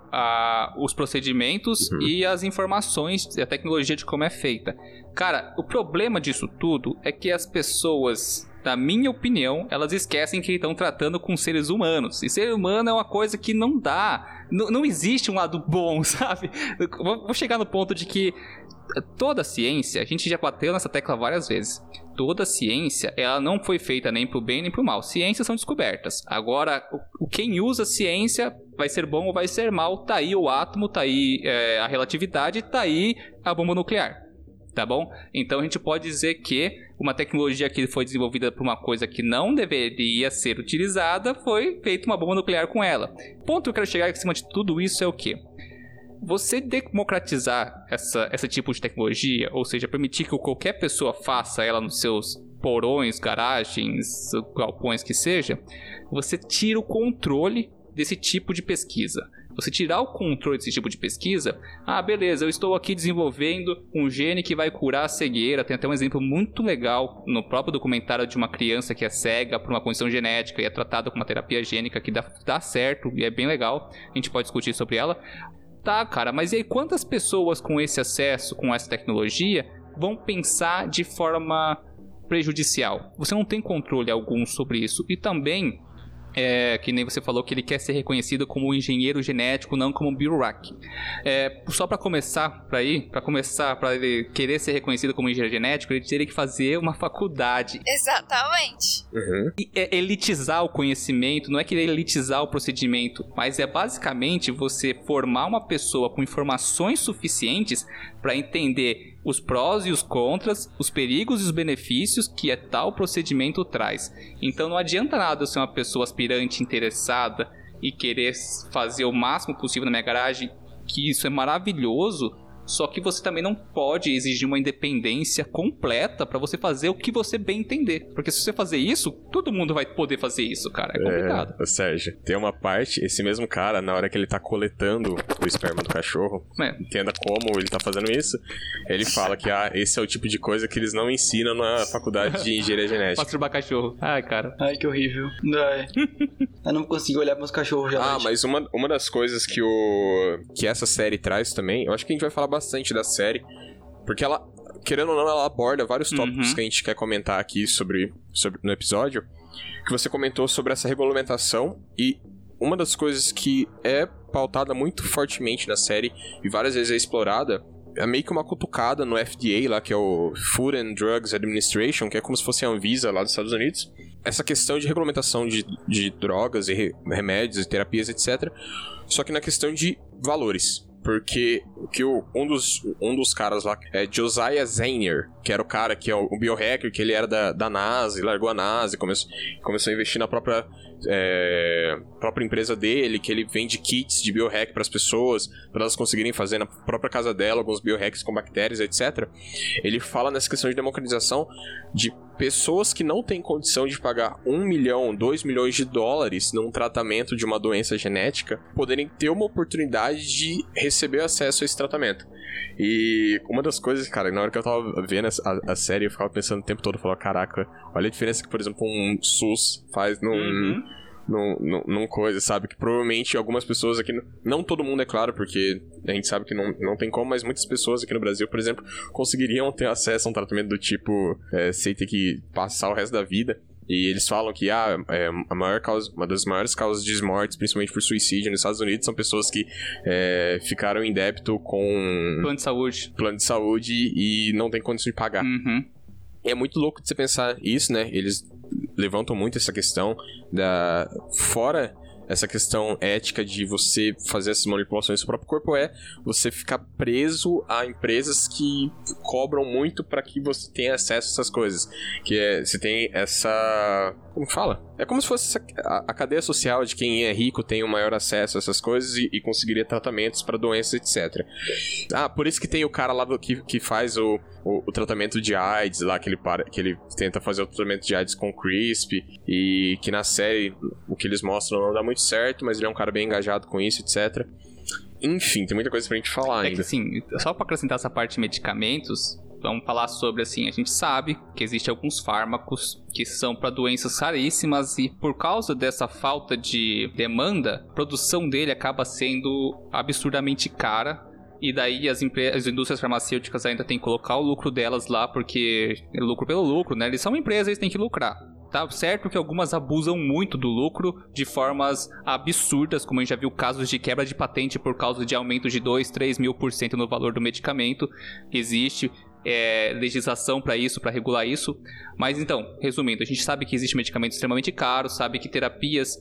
os procedimentos uhum. e as informações e a tecnologia de como é feita. Cara, o problema disso tudo é que as pessoas na minha opinião, elas esquecem que estão tratando com seres humanos. E ser humano é uma coisa que não dá. N não existe um lado bom, [LAUGHS] sabe? Vou chegar no ponto de que toda ciência, a gente já bateu nessa tecla várias vezes. Toda ciência, ela não foi feita nem pro bem nem pro mal. Ciências são descobertas. Agora, o, quem usa ciência vai ser bom ou vai ser mal. Tá aí o átomo, tá aí é, a relatividade, tá aí a bomba nuclear tá bom? Então a gente pode dizer que uma tecnologia que foi desenvolvida por uma coisa que não deveria ser utilizada foi feita uma bomba nuclear com ela. O ponto que eu quero chegar acima de tudo isso é o que? Você democratizar essa, esse tipo de tecnologia, ou seja, permitir que qualquer pessoa faça ela nos seus porões, garagens, galpões que seja, você tira o controle desse tipo de pesquisa. Você tirar o controle desse tipo de pesquisa, ah, beleza, eu estou aqui desenvolvendo um gene que vai curar a cegueira. Tem até um exemplo muito legal no próprio documentário de uma criança que é cega por uma condição genética e é tratada com uma terapia gênica que dá, dá certo e é bem legal. A gente pode discutir sobre ela. Tá, cara, mas e aí quantas pessoas com esse acesso, com essa tecnologia, vão pensar de forma prejudicial? Você não tem controle algum sobre isso. E também é, que nem você falou que ele quer ser reconhecido como engenheiro genético, não como um biohack. É, só para começar para ir, para começar para ele querer ser reconhecido como engenheiro genético, ele teria que fazer uma faculdade. Exatamente. Uhum. E é elitizar o conhecimento, não é querer elitizar o procedimento, mas é basicamente você formar uma pessoa com informações suficientes para entender os prós e os contras, os perigos e os benefícios que é tal procedimento traz. Então não adianta nada eu ser uma pessoa aspirante interessada e querer fazer o máximo possível na minha garagem, que isso é maravilhoso, só que você também não pode exigir uma independência completa para você fazer o que você bem entender. Porque se você fazer isso, todo mundo vai poder fazer isso, cara. É complicado. É, Sérgio, tem uma parte, esse mesmo cara, na hora que ele tá coletando o esperma do cachorro, é. entenda como ele tá fazendo isso, ele fala que ah, esse é o tipo de coisa que eles não ensinam na faculdade de engenharia genética. Masturbar cachorro. Ai, cara. Ai, que horrível. Ai. Eu não consigo olhar pros cachorros já. Ah, mas uma, uma das coisas que o que essa série traz também, eu acho que a gente vai falar bastante da série, porque ela, querendo ou não, ela aborda vários tópicos uhum. que a gente quer comentar aqui sobre, sobre no episódio, que você comentou sobre essa regulamentação e uma das coisas que é pautada muito fortemente na série e várias vezes é explorada é meio que uma cutucada no FDA lá, que é o Food and Drugs Administration, que é como se fosse a Anvisa lá dos Estados Unidos. Essa questão de regulamentação de, de drogas e remédios e terapias, etc. Só que na questão de valores. Porque que o, um, dos, um dos caras lá é Josiah Zanier, que era o cara que é o, o biohacker, que ele era da, da NASA, largou a NASA começou, começou a investir na própria é, própria empresa dele, que ele vende kits de biohack para as pessoas, para elas conseguirem fazer na própria casa dela alguns biohacks com bactérias, etc. Ele fala nessa questão de democratização de pessoas que não têm condição de pagar um milhão, dois milhões de dólares num tratamento de uma doença genética poderem ter uma oportunidade de receber acesso a esse tratamento. E uma das coisas, cara, na hora que eu tava vendo a, a série, eu ficava pensando o tempo todo, eu falava, caraca, olha a diferença que, por exemplo, um SUS faz num. Uhum. Num, num, num, coisa, sabe? Que provavelmente algumas pessoas aqui. Não todo mundo, é claro, porque a gente sabe que não, não tem como, mas muitas pessoas aqui no Brasil, por exemplo, conseguiriam ter acesso a um tratamento do tipo é, sem ter que passar o resto da vida. E eles falam que ah, é, a maior causa, uma das maiores causas de mortes, principalmente por suicídio nos Estados Unidos, são pessoas que é, ficaram em débito com plano de saúde, plano de saúde e não tem condição de pagar. Uhum. É muito louco de você pensar isso, né? Eles levantam muito essa questão da fora essa questão ética de você fazer essas manipulações do próprio corpo é você ficar preso a empresas que cobram muito para que você tenha acesso a essas coisas. Que é, você tem essa. Como fala? É como se fosse a, a, cadeia social de quem é rico tem o maior acesso a essas coisas e, e conseguiria tratamentos para doenças, etc. Ah, por isso que tem o cara lá do, que, que faz o, o, o, tratamento de AIDS, lá que ele, para, que ele tenta fazer o tratamento de AIDS com CRISP, e que na série o que eles mostram não dá muito certo, mas ele é um cara bem engajado com isso, etc. Enfim, tem muita coisa pra gente falar é ainda. Que, assim, só pra acrescentar essa parte de medicamentos, vamos falar sobre assim, a gente sabe que existem alguns fármacos que são para doenças raríssimas e por causa dessa falta de demanda, a produção dele acaba sendo absurdamente cara. E daí as, as indústrias farmacêuticas ainda têm que colocar o lucro delas lá, porque é lucro pelo lucro, né? Eles são empresas, eles têm que lucrar. Tá certo que algumas abusam muito do lucro de formas absurdas, como a gente já viu casos de quebra de patente por causa de aumento de 2, 3 mil por cento no valor do medicamento. Existe é, legislação para isso, para regular isso. Mas então, resumindo, a gente sabe que existe medicamento extremamente caro, sabe que terapias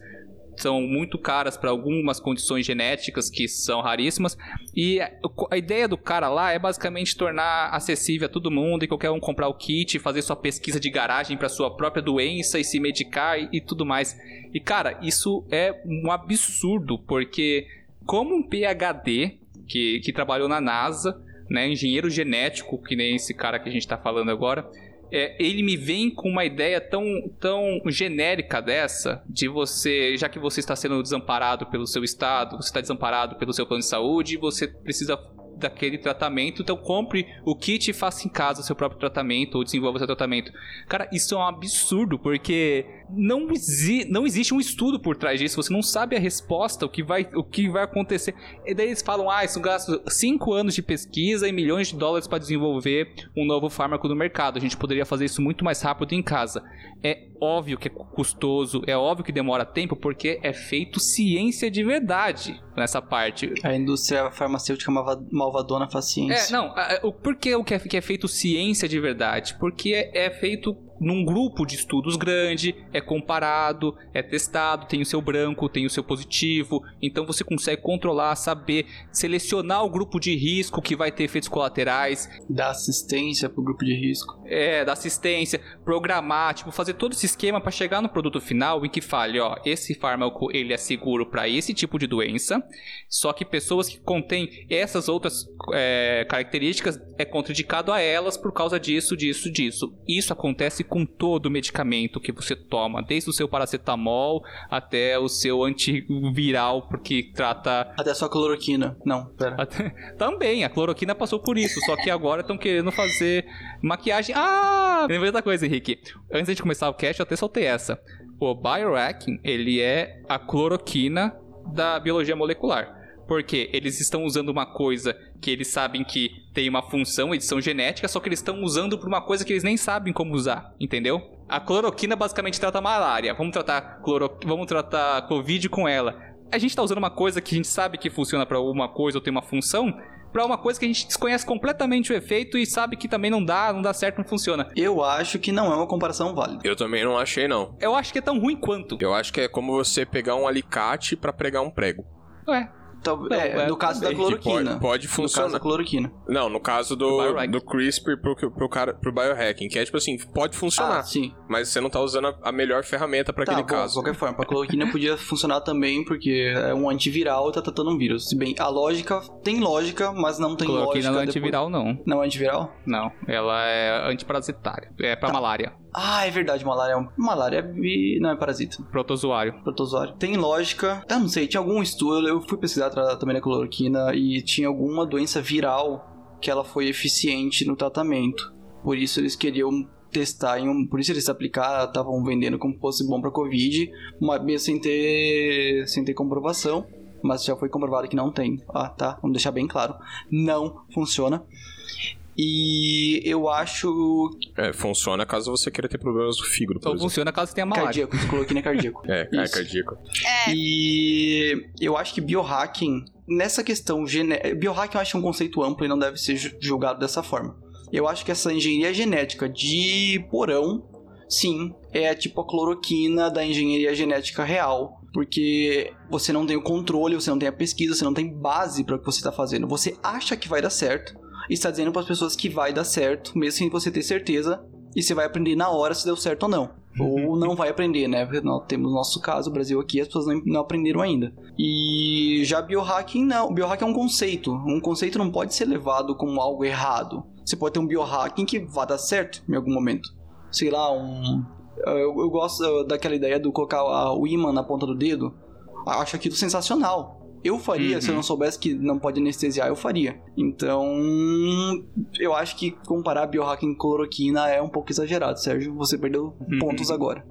são muito caras para algumas condições genéticas que são raríssimas. E a ideia do cara lá é basicamente tornar acessível a todo mundo e qualquer um comprar o kit, fazer sua pesquisa de garagem para sua própria doença e se medicar e, tudo mais. E cara, isso é um absurdo, porque como um PhD que, que trabalhou na NASA, né, engenheiro genético, que nem esse cara que a gente está falando agora, é, ele me vem com uma ideia tão, tão genérica dessa, de você, já que você está sendo desamparado pelo seu estado, você está desamparado pelo seu plano de saúde, você precisa daquele tratamento, então compre o kit e faça em casa o seu próprio tratamento ou desenvolva o seu tratamento. Cara, isso é um absurdo, porque não, exi não existe um estudo por trás disso, você não sabe a resposta, o que vai, o que vai acontecer. E daí eles falam, ah, isso gasta 5 anos de pesquisa e milhões de dólares para desenvolver um novo fármaco no mercado. A gente poderia fazer isso muito mais rápido em casa. É óbvio que é custoso, é óbvio que demora tempo, porque é feito ciência de verdade nessa parte. A indústria farmacêutica malvadona faz ciência. É, não, por que o que é, que é feito ciência de verdade? Porque é, é feito num grupo de estudos grande, é comparado, é testado, tem o seu branco, tem o seu positivo, então você consegue controlar, saber, selecionar o grupo de risco que vai ter efeitos colaterais. Dar assistência pro grupo de risco. É, dar assistência, programar, tipo, fazer todo esse esquema para chegar no produto final em que fale, ó, esse fármaco ele é seguro para esse tipo de doença, só que pessoas que contêm essas outras é, características é contraindicado a elas por causa disso, disso, disso. Isso acontece com todo medicamento que você toma, desde o seu paracetamol até o seu antiviral, porque trata. Até a sua cloroquina. Não, pera. Até... [LAUGHS] Também, a cloroquina passou por isso, só que agora estão querendo fazer maquiagem. Ah! Lembrei da coisa, Henrique. Antes de começar o cast, eu até soltei essa. O biohacking, ele é a cloroquina da biologia molecular. Porque eles estão usando uma coisa que eles sabem que tem uma função, edição genética, só que eles estão usando por uma coisa que eles nem sabem como usar, entendeu? A cloroquina basicamente trata malária. Vamos tratar cloro... vamos tratar covid com ela. A gente está usando uma coisa que a gente sabe que funciona para alguma coisa ou tem uma função, para uma coisa que a gente desconhece completamente o efeito e sabe que também não dá, não dá certo, não funciona. Eu acho que não é uma comparação válida. Eu também não achei não. Eu acho que é tão ruim quanto. Eu acho que é como você pegar um alicate para pregar um prego. Ué, então, é, é, no caso da cloroquina. Pode, pode funcionar. No caso da cloroquina. Não, no caso do, do, do CRISPR pro, pro, cara, pro biohacking, que é tipo assim, pode funcionar. Ah, sim. Mas você não tá usando a, a melhor ferramenta para tá, aquele bom, caso. De qualquer forma, a cloroquina podia funcionar também, porque é um antiviral e tá tratando um vírus. Se bem, a lógica tem lógica, mas não tem cloroquina lógica. Cloroquina não é antiviral, não. Não é antiviral? Não, ela é antiparasitária. É pra tá. malária. Ah, é verdade, malária é um... Malária é... não é parasita. Protozoário. Protozoário. Tem lógica. Eu não sei, tinha algum estudo, eu fui pesquisar também na cloroquina e tinha alguma doença viral que ela foi eficiente no tratamento. Por isso eles queriam testar um, por isso eles aplicaram, estavam vendendo como fosse bom para covid, mas mesmo sem ter sem ter comprovação, mas já foi comprovado que não tem. Ah, tá, vamos deixar bem claro. Não funciona. E eu acho. É, funciona caso você queira ter problemas do fígado. Ou funciona caso você tenha malária. Cardíaco, cloroquina é cardíaco. é, é cardíaco. É. E eu acho que biohacking, nessa questão. Gene... Biohacking eu acho um conceito amplo e não deve ser julgado dessa forma. Eu acho que essa engenharia genética de porão, sim, é tipo a cloroquina da engenharia genética real Porque você não tem o controle, você não tem a pesquisa, você não tem base para o que você está fazendo. Você acha que vai dar certo está dizendo para as pessoas que vai dar certo, mesmo sem você ter certeza, e você vai aprender na hora se deu certo ou não. Ou Uhum. não vai aprender, né? Porque nós temos nosso caso, o Brasil aqui, as pessoas não, não aprenderam ainda. E já biohacking, não. Biohacking é um conceito. Um conceito não pode ser levado como algo errado. Você pode ter um biohacking que vá dar certo em algum momento. Sei lá, um. Eu, eu gosto uh, daquela ideia do colocar o imã na ponta do dedo. Acho aquilo sensacional. Eu faria, se eu Uhum. não soubesse que não pode anestesiar, eu faria. Então, eu acho que comparar biohacking com cloroquina é um pouco exagerado, Sérgio. Você perdeu Uhum. pontos agora.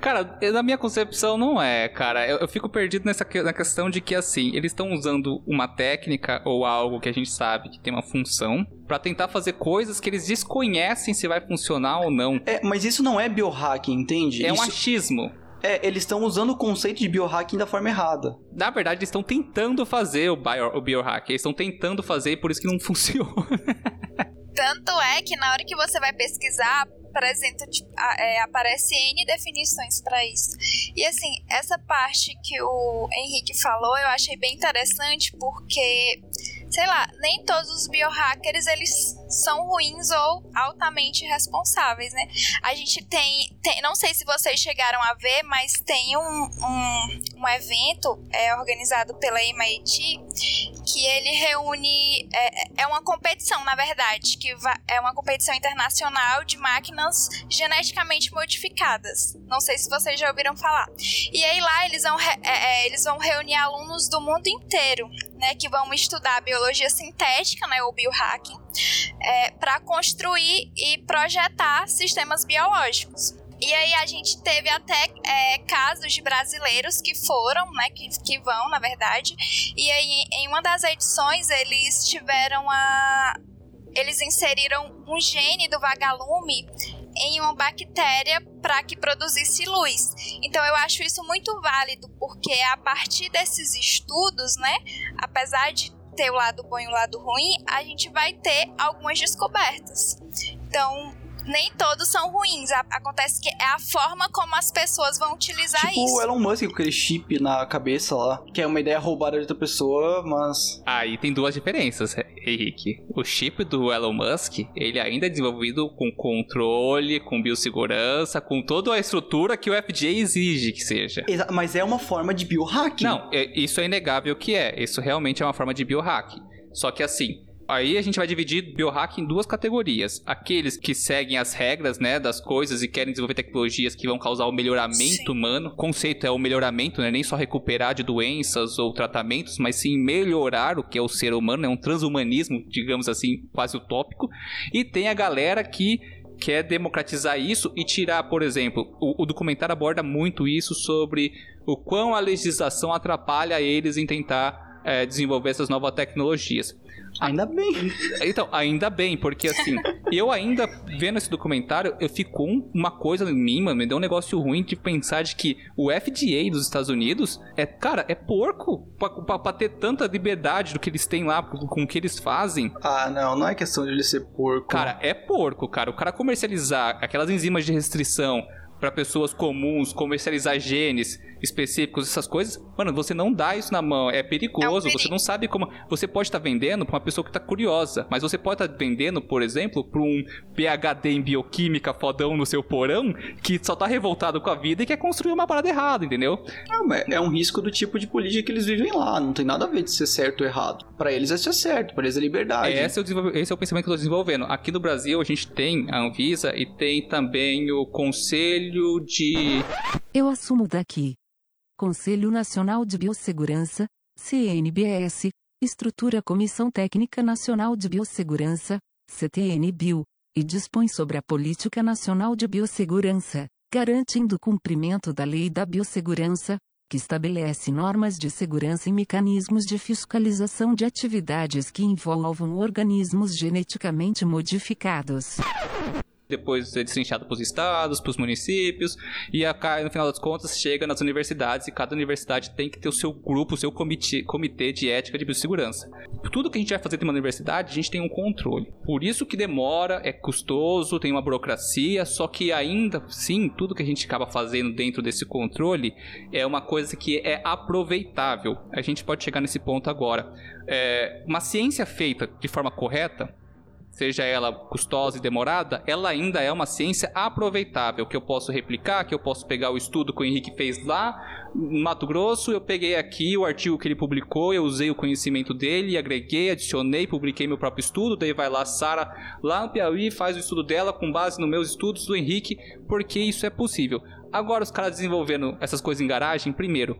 Cara, na minha concepção não é, cara. Eu, eu fico perdido nessa que- na questão de que, assim, eles estão usando uma técnica ou algo que a gente sabe que tem uma função pra tentar fazer coisas que eles desconhecem se vai funcionar ou não. É, mas isso não é biohacking, entende? É um Isso- achismo. É, eles estão usando o conceito de biohacking da forma errada. Na verdade, eles estão tentando fazer o, bio, o biohack. Eles estão tentando fazer e por isso que não [LAUGHS] funciona. Tanto é que na hora que você vai pesquisar, apresenta, tipo, a- é, aparece N definições para isso. E assim, essa parte que o Henrique falou, eu achei bem interessante porque, sei lá, nem todos os biohackers eles são ruins ou altamente responsáveis, né? A gente tem, tem não sei se vocês chegaram a ver, mas tem um, um, um evento é, organizado pela MIT que ele reúne é, é uma competição na verdade que é uma competição internacional de máquinas geneticamente modificadas não sei se vocês já ouviram falar e aí lá eles vão é, é, eles vão reunir alunos do mundo inteiro né que vão estudar biologia sintética né o biohacking para construir e projetar sistemas biológicos e aí a gente teve até é, casos de brasileiros que foram, né, que, que vão, na verdade. E aí em uma das edições eles tiveram a eles inseriram um gene do vagalume em uma bactéria para que produzisse luz. Então eu acho isso muito válido, porque a partir desses estudos, né, apesar de ter o lado bom e o lado ruim, a gente vai ter algumas descobertas. Então, nem todos são ruins. A- Acontece que é a forma como as pessoas vão utilizar tipo isso. o Elon Musk com aquele chip na cabeça lá, que é uma ideia roubada de outra pessoa, mas. Aí tem duas diferenças, Henrique. O chip do Elon Musk, ele ainda é desenvolvido com controle, com biossegurança, com toda a estrutura que o FDA exige que seja. Exa- Mas é uma forma de biohacking. Não, é- isso é inegável que é. Isso realmente é uma forma de biohack. Só que assim, aí a gente vai dividir biohack em duas categorias. Aqueles que seguem as regras, né, das coisas e querem desenvolver tecnologias que vão causar o melhoramento Sim. humano. O conceito é o melhoramento, né, nem só recuperar de doenças ou tratamentos, mas sim melhorar o que é o ser humano, é um transhumanismo, digamos assim, quase utópico. E tem a galera que quer democratizar isso e tirar, por exemplo, o, o documentário aborda muito isso sobre o quão a legislação atrapalha eles em tentar é, desenvolver essas novas tecnologias. Ainda bem. Então, ainda bem, porque assim, [LAUGHS] eu ainda vendo esse documentário, eu fico um- uma coisa em mim, mano, me deu um negócio ruim de pensar de que o FDA dos Estados Unidos é, cara, é porco pra, pra- pra ter tanta liberdade do que eles têm lá, com com o que eles fazem. Ah, não, não é questão de ele ser porco. Cara, é porco, cara. O cara comercializar aquelas enzimas de restrição pra pessoas comuns, comercializar genes específicos, essas coisas, mano, você não dá isso na mão, é perigoso. É um Você não sabe como. Você pode estar vendendo pra uma pessoa que tá curiosa, mas você pode estar vendendo, por exemplo, pra um PhD em bioquímica fodão no seu porão que só tá revoltado com a vida e quer construir uma parada errada, entendeu? Não, mas é um risco do tipo de política que eles vivem lá. Não tem nada a ver de ser certo ou errado. Pra eles é ser certo, pra eles é liberdade. Esse é, o esse é o pensamento que eu tô desenvolvendo. Aqui no Brasil a gente tem a Anvisa e tem também o Conselho de Eu assumo daqui. Conselho Nacional de Biossegurança, CNBS, estrutura Comissão Técnica Nacional de Biossegurança, CTN-Bio, e dispõe sobre a Política Nacional de Biossegurança, garantindo o cumprimento da Lei da Biossegurança, que estabelece normas de segurança e mecanismos de fiscalização de atividades que envolvam organismos geneticamente modificados. Depois é destrinchado para os estados, para os municípios, e a, no final das contas chega nas universidades, e cada universidade tem que ter o seu grupo, o seu comitê, comitê de ética de biossegurança. Tudo que a gente vai fazer em uma universidade, a gente tem um controle. Por isso que demora, é custoso, tem uma burocracia, só que ainda sim, tudo que a gente acaba fazendo dentro desse controle é uma coisa que é aproveitável. A gente pode chegar nesse ponto agora. É, uma ciência feita de forma correta, seja ela custosa e demorada, ela ainda é uma ciência aproveitável, que eu posso replicar, que eu posso pegar o estudo que o Henrique fez lá no Mato Grosso, eu peguei aqui o artigo que ele publicou, eu usei o conhecimento dele, agreguei, adicionei, publiquei meu próprio estudo, daí vai lá Sara lá no Piauí, faz o estudo dela com base nos meus estudos do Henrique, porque isso é possível. Agora os caras desenvolvendo essas coisas em garagem, primeiro,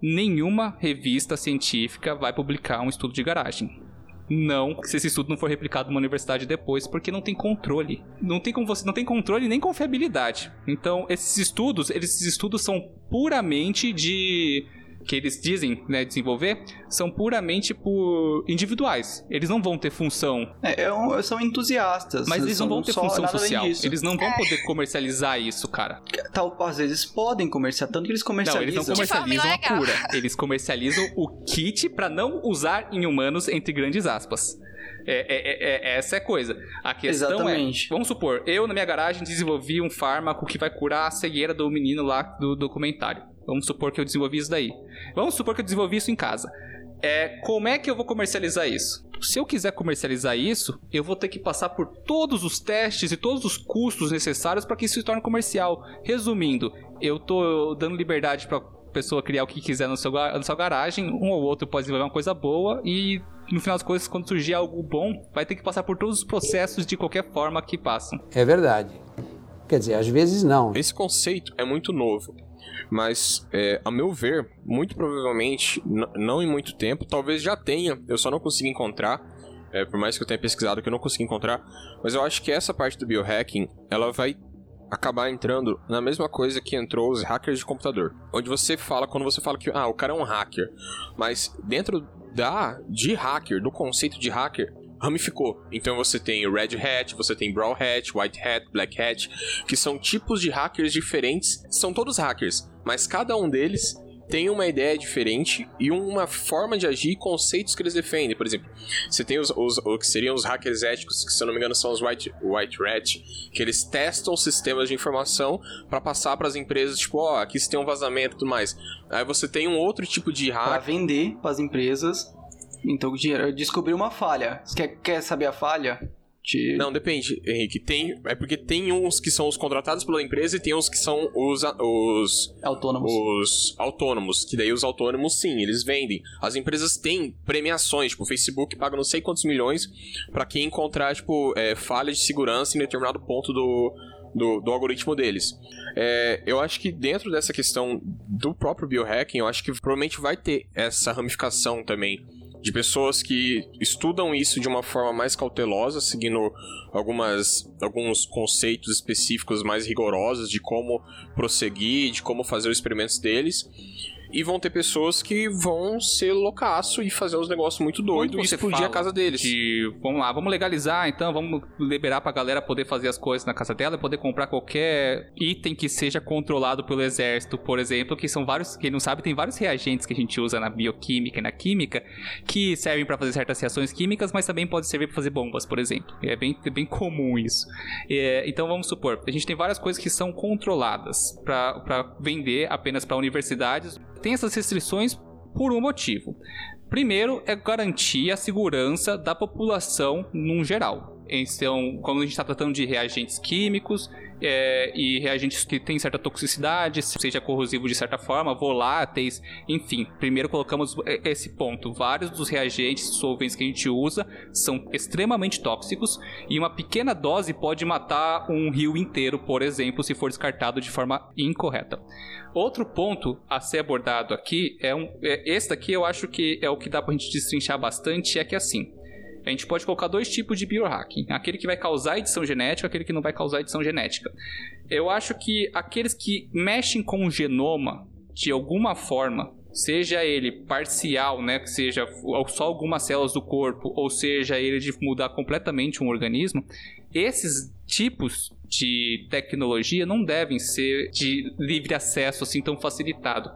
nenhuma revista científica vai publicar um estudo de garagem não se esse estudo não for replicado numa universidade depois, porque não tem controle. Não tem como você não tem controle nem confiabilidade. Então, esses estudos, esses estudos são puramente de que eles dizem né, desenvolver são puramente por individuais. Eles não vão ter função. É, é são entusiastas. Mas eles não vão ter função social. Eles não vão é. poder comercializar isso, cara. Tal, às vezes podem comercializar, tanto que eles comercializam. Não, eles não comercializam a cura. Eles comercializam o kit para não usar em humanos, entre grandes aspas. É, é, é, é, essa é a coisa. A questão é, Exatamente. é, vamos supor, eu na minha garagem desenvolvi um fármaco que vai curar a cegueira do menino lá do documentário. Vamos supor que eu desenvolvi isso daí. Vamos supor que eu desenvolvi isso em casa. É, como é que eu vou comercializar isso? Se eu quiser comercializar isso, eu vou ter que passar por todos os testes e todos os custos necessários para que isso se torne comercial. Resumindo, eu tô dando liberdade para pessoa criar o que quiser no seu, na sua garagem, um ou outro pode desenvolver uma coisa boa e no final das coisas, quando surgir algo bom, vai ter que passar por todos os processos de qualquer forma que passam. É verdade. Quer dizer, às vezes não. Esse conceito é muito novo. Mas, é, a meu ver, muito provavelmente, não em muito tempo, talvez já tenha, eu só não consegui encontrar, é, por mais que eu tenha pesquisado que eu não consegui encontrar, mas eu acho que essa parte do biohacking, ela vai acabar entrando na mesma coisa que entrou os hackers de computador. Onde você fala, quando você fala que ah, o cara é um hacker, mas dentro da de hacker, do conceito de hacker, ramificou. Então você tem o Red Hat, você tem Brown Hat, White Hat, Black Hat, que são tipos de hackers diferentes. São todos hackers, mas cada um deles tem uma ideia diferente e uma forma de agir e conceitos que eles defendem. Por exemplo, você tem os, os, o que seriam os hackers éticos, que se eu não me engano são os White, white Hat, que eles testam sistemas de informação para passar para as empresas, tipo, ó, oh, aqui você tem um vazamento e tudo mais. Aí você tem um outro tipo de hack. Para vender para as empresas então, descobrir uma falha. Você quer, quer saber a falha? Te... Não, depende, Henrique. Tem, é porque tem uns que são os contratados pela empresa e tem uns que são os, os autônomos. Os autônomos, que daí os autônomos sim, eles vendem. As empresas têm premiações, tipo, o Facebook paga não sei quantos milhões para quem encontrar, tipo, é, falha de segurança em determinado ponto do, do, do algoritmo deles. É, eu acho que dentro dessa questão do próprio biohacking, eu acho que provavelmente vai ter essa ramificação também de pessoas que estudam isso de uma forma mais cautelosa, seguindo algumas, alguns conceitos específicos mais rigorosos de como prosseguir, de como fazer os experimentos deles. E vão ter pessoas que vão ser loucaço e fazer uns negócios muito doidos e explodir a casa deles. De, vamos lá, vamos legalizar, então vamos liberar pra galera poder fazer as coisas na casa dela, poder comprar qualquer item que seja controlado pelo exército, por exemplo, que são vários, quem não sabe, tem vários reagentes que a gente usa na bioquímica e na química que servem para fazer certas reações químicas, mas também pode servir para fazer bombas, por exemplo. É bem, é bem comum isso. É, então vamos supor, a gente tem várias coisas que são controladas para vender apenas para universidades tem essas restrições por um motivo. Primeiro é garantir a segurança da população num geral. Então, quando a gente está tratando de reagentes químicos é, e reagentes que têm certa toxicidade, seja corrosivo de certa forma, voláteis, enfim. Primeiro colocamos esse ponto. Vários dos reagentes solventes que a gente usa são extremamente tóxicos e uma pequena dose pode matar um rio inteiro, por exemplo, se for descartado de forma incorreta. Outro ponto a ser abordado aqui é um. É, esse daqui eu acho que é o que dá pra gente destrinchar bastante, é que assim. A gente pode colocar dois tipos de biohacking: aquele que vai causar edição genética, aquele que não vai causar edição genética. Eu acho que aqueles que mexem com o genoma de alguma forma, seja ele parcial, né, que seja só algumas células do corpo, ou seja ele de mudar completamente um organismo, esses tipos de tecnologia não devem ser de livre acesso assim tão facilitado.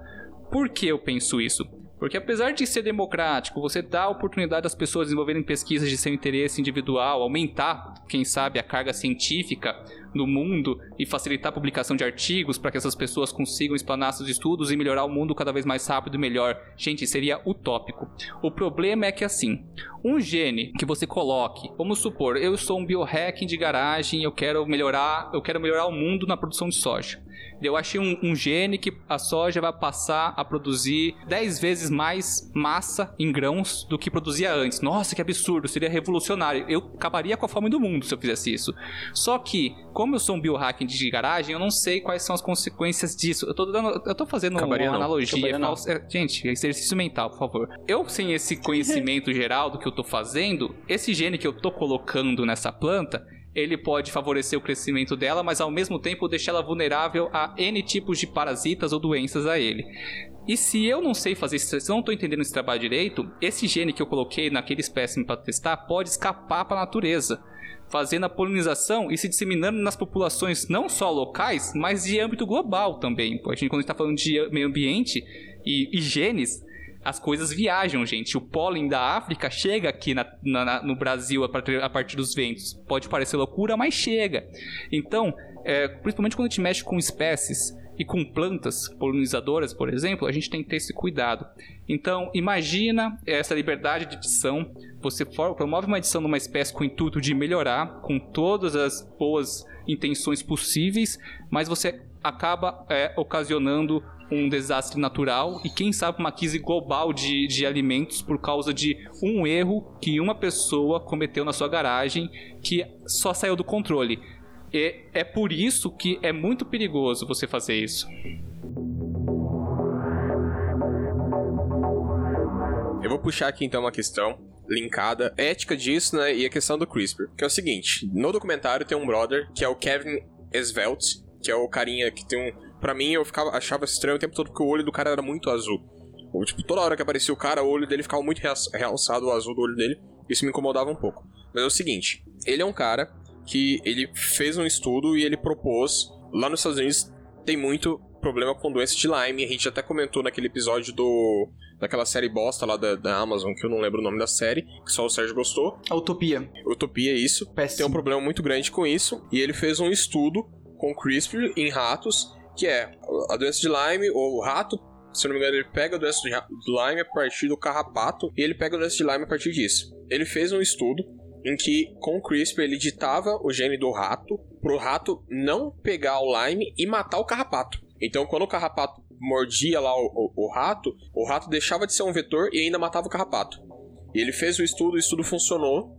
Por que eu penso isso? Porque apesar de ser democrático, você dá a oportunidade das pessoas desenvolverem pesquisas de seu interesse individual, aumentar, quem sabe, a carga científica no mundo e facilitar a publicação de artigos para que essas pessoas consigam explanar seus estudos e melhorar o mundo cada vez mais rápido e melhor. Gente, seria utópico. O problema é que assim, um gene que você coloque, vamos supor, eu sou um biohacking de garagem, eu quero melhorar, eu quero melhorar o mundo na produção de soja. Eu achei um, um gene que a soja vai passar a produzir 10 vezes mais massa em grãos do que produzia antes. Nossa, que absurdo, seria revolucionário. Eu acabaria com a fome do mundo se eu fizesse isso. Só que, como eu sou um biohacking de garagem, eu não sei quais são as consequências disso. Eu tô, dando, eu tô fazendo Acabaria uma não. analogia. falsa- é, Gente, exercício mental, por favor. Eu, sem esse [LAUGHS] conhecimento geral do que eu tô fazendo, esse gene que eu tô colocando nessa planta, ele pode favorecer o crescimento dela, mas ao mesmo tempo deixar ela vulnerável a N tipos de parasitas ou doenças a ele. E se eu não sei fazer isso, se eu não estou entendendo esse trabalho direito, esse gene que eu coloquei naquele espécime para testar pode escapar para a natureza, fazendo a polinização e se disseminando nas populações não só locais, mas de âmbito global também. Pô, A gente, quando está falando de meio ambiente e, e genes, as coisas viajam, gente. O pólen da África chega aqui na- na- no Brasil a partir, dos ventos. Pode parecer loucura, mas chega. Então, é, principalmente quando a gente mexe com espécies e com plantas polinizadoras, por exemplo, a gente tem que ter esse cuidado. Então, imagina essa liberdade de edição. Você promove uma edição de uma espécie com o intuito de melhorar, com todas as boas intenções possíveis, mas você acaba é, ocasionando um desastre natural e quem sabe uma crise global de, de alimentos por causa de um erro que uma pessoa cometeu na sua garagem que só saiu do controle. E é por isso que é muito perigoso você fazer isso. Eu vou puxar aqui então uma questão linkada, ética disso, né? E a questão do CRISPR. Que é o seguinte: no documentário tem um brother que é o Kevin Svelte, que é o carinha que tem um. Pra mim, eu ficava, achava estranho o tempo todo porque o olho do cara era muito azul. Ou, tipo, toda hora que aparecia o cara, o olho dele ficava muito real- realçado, o azul do olho dele. Isso me incomodava um pouco. Mas é o seguinte: ele é um cara que ele fez um estudo e ele propôs. Lá nos Estados Unidos tem muito problema com doença de Lyme. A gente até comentou naquele episódio do daquela série bosta lá da, da Amazon, que eu não lembro o nome da série, que só o Sérgio gostou. A utopia. Utopia, isso. Tem Péssimo. um problema muito grande com isso. E ele fez um estudo com CRISPR em ratos, que é a doença de Lyme, ou o rato, se não me engano, ele pega a doença de Lyme a partir do carrapato, e ele pega a doença de Lyme a partir disso. Ele fez um estudo em que, com o CRISPR, ele ditava o gene do rato, pro rato não pegar o Lyme e matar o carrapato. Então, quando o carrapato mordia lá o, o- o rato, o rato deixava de ser um vetor e ainda matava o carrapato. E ele fez o estudo, o estudo funcionou,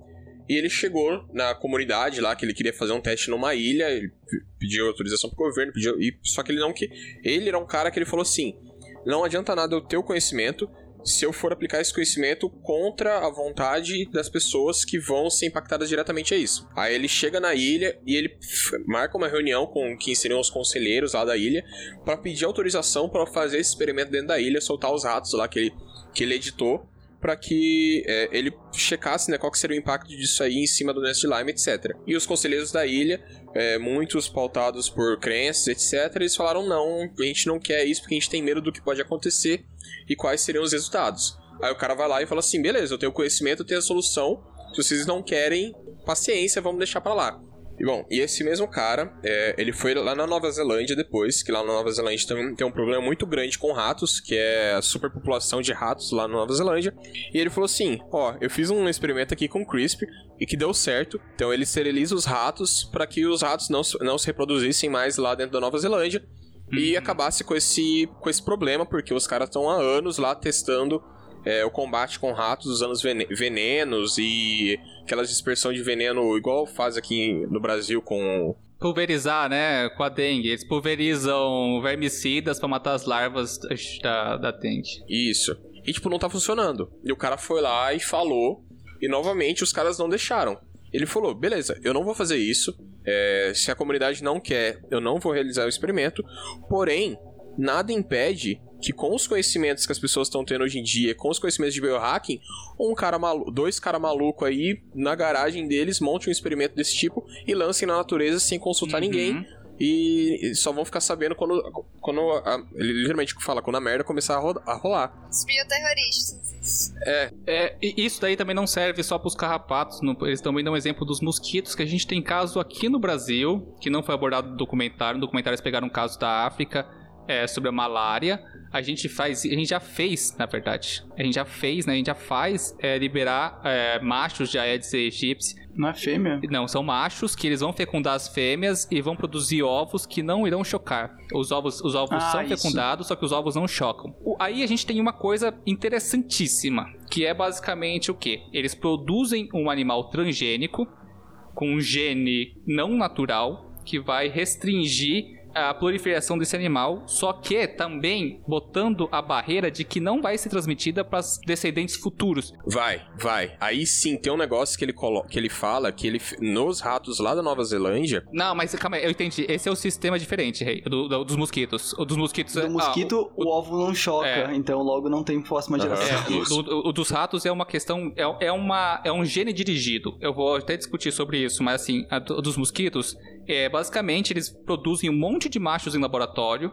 e ele chegou na comunidade lá, que ele queria fazer um teste numa ilha, ele pediu autorização pro governo, pediu, e, só que ele não que Ele era um cara que ele falou assim: não adianta nada o conhecimento se eu for aplicar esse conhecimento contra a vontade das pessoas que vão ser impactadas diretamente a isso. Aí ele chega na ilha e ele marca uma reunião com quem seriam os conselheiros lá da ilha para pedir autorização para fazer esse experimento dentro da ilha, soltar os ratos lá que ele, que ele editou para que é, ele checasse né, qual seria o impacto disso aí em cima do de Lyme, etc. E os conselheiros da ilha, é, muitos pautados por crenças, etc., eles falaram: não, a gente não quer isso porque a gente tem medo do que pode acontecer e quais seriam os resultados. Aí o cara vai lá e fala assim: beleza, eu tenho conhecimento, eu tenho a solução. Se vocês não querem, paciência, vamos deixar pra lá. E bom, e esse mesmo cara, é, ele foi lá na Nova Zelândia depois, que lá na Nova Zelândia também tem um problema muito grande com ratos, que é a superpopulação de ratos lá na Nova Zelândia. E ele falou assim: Ó, eu fiz um experimento aqui com CRISPR e que deu certo. Então ele esteriliza os ratos para que os ratos não, se- não se reproduzissem mais lá dentro da Nova Zelândia e acabasse com esse, com esse problema, porque os caras estão há anos lá testando é, o combate com ratos usando os vene- venenos e aquelas dispersão de veneno igual faz aqui no Brasil com Pulverizar, né? Com a dengue. Eles pulverizam vermicidas pra matar as larvas da, da dengue. isso. E tipo, não tá funcionando. E o cara foi lá e falou, e novamente os caras não deixaram. Ele falou: beleza, eu não vou fazer isso. é, se a comunidade não quer, eu não vou realizar o experimento. Porém, nada impede que com os conhecimentos que as pessoas estão tendo hoje em dia, com os conhecimentos de biohacking, um cara maluco, dois caras malucos aí na garagem deles monte um experimento desse tipo e lancem na natureza sem consultar Uhum. ninguém. E só vão ficar sabendo quando, quando a, ele literalmente fala, quando a merda começar a, ro- a rolar. Os bioterroristas, isso. É, e isso daí também não serve só para os carrapatos, no- eles também dão um exemplo dos mosquitos, que a gente tem caso aqui no Brasil, que não foi abordado no documentário. No documentário eles pegaram um caso da África é, sobre a malária. A gente faz, a gente já fez, na verdade, a gente já fez, né? A gente já faz é, liberar é, machos de Aedes aegypti Não é fêmea? Não, são machos que eles vão fecundar as fêmeas e vão produzir ovos que não irão chocar. Os ovos, os ovos Ah, são isso. fecundados, só que os ovos não chocam. O- aí a gente tem uma coisa interessantíssima, que é basicamente o quê? Eles produzem um animal transgênico com um gene não natural que vai restringir a proliferação desse animal, só que também botando a barreira de que não vai ser transmitida para os descendentes futuros. Vai, vai. Aí sim tem um negócio que ele, colo que ele fala que ele nos ratos lá da Nova Zelândia. Não, mas calma aí, eu entendi. Esse é o sistema diferente, Rei, do, do- dos mosquitos. O dos mosquitos é. Do ah, mosquito, o, óvulo não choca, É. então logo não tem próxima geração. É, o, o dos ratos é uma questão. É, é, uma, é um gene dirigido. Eu vou até discutir sobre isso, mas assim, a do- dos mosquitos, é, basicamente eles produzem um monte de machos em laboratório.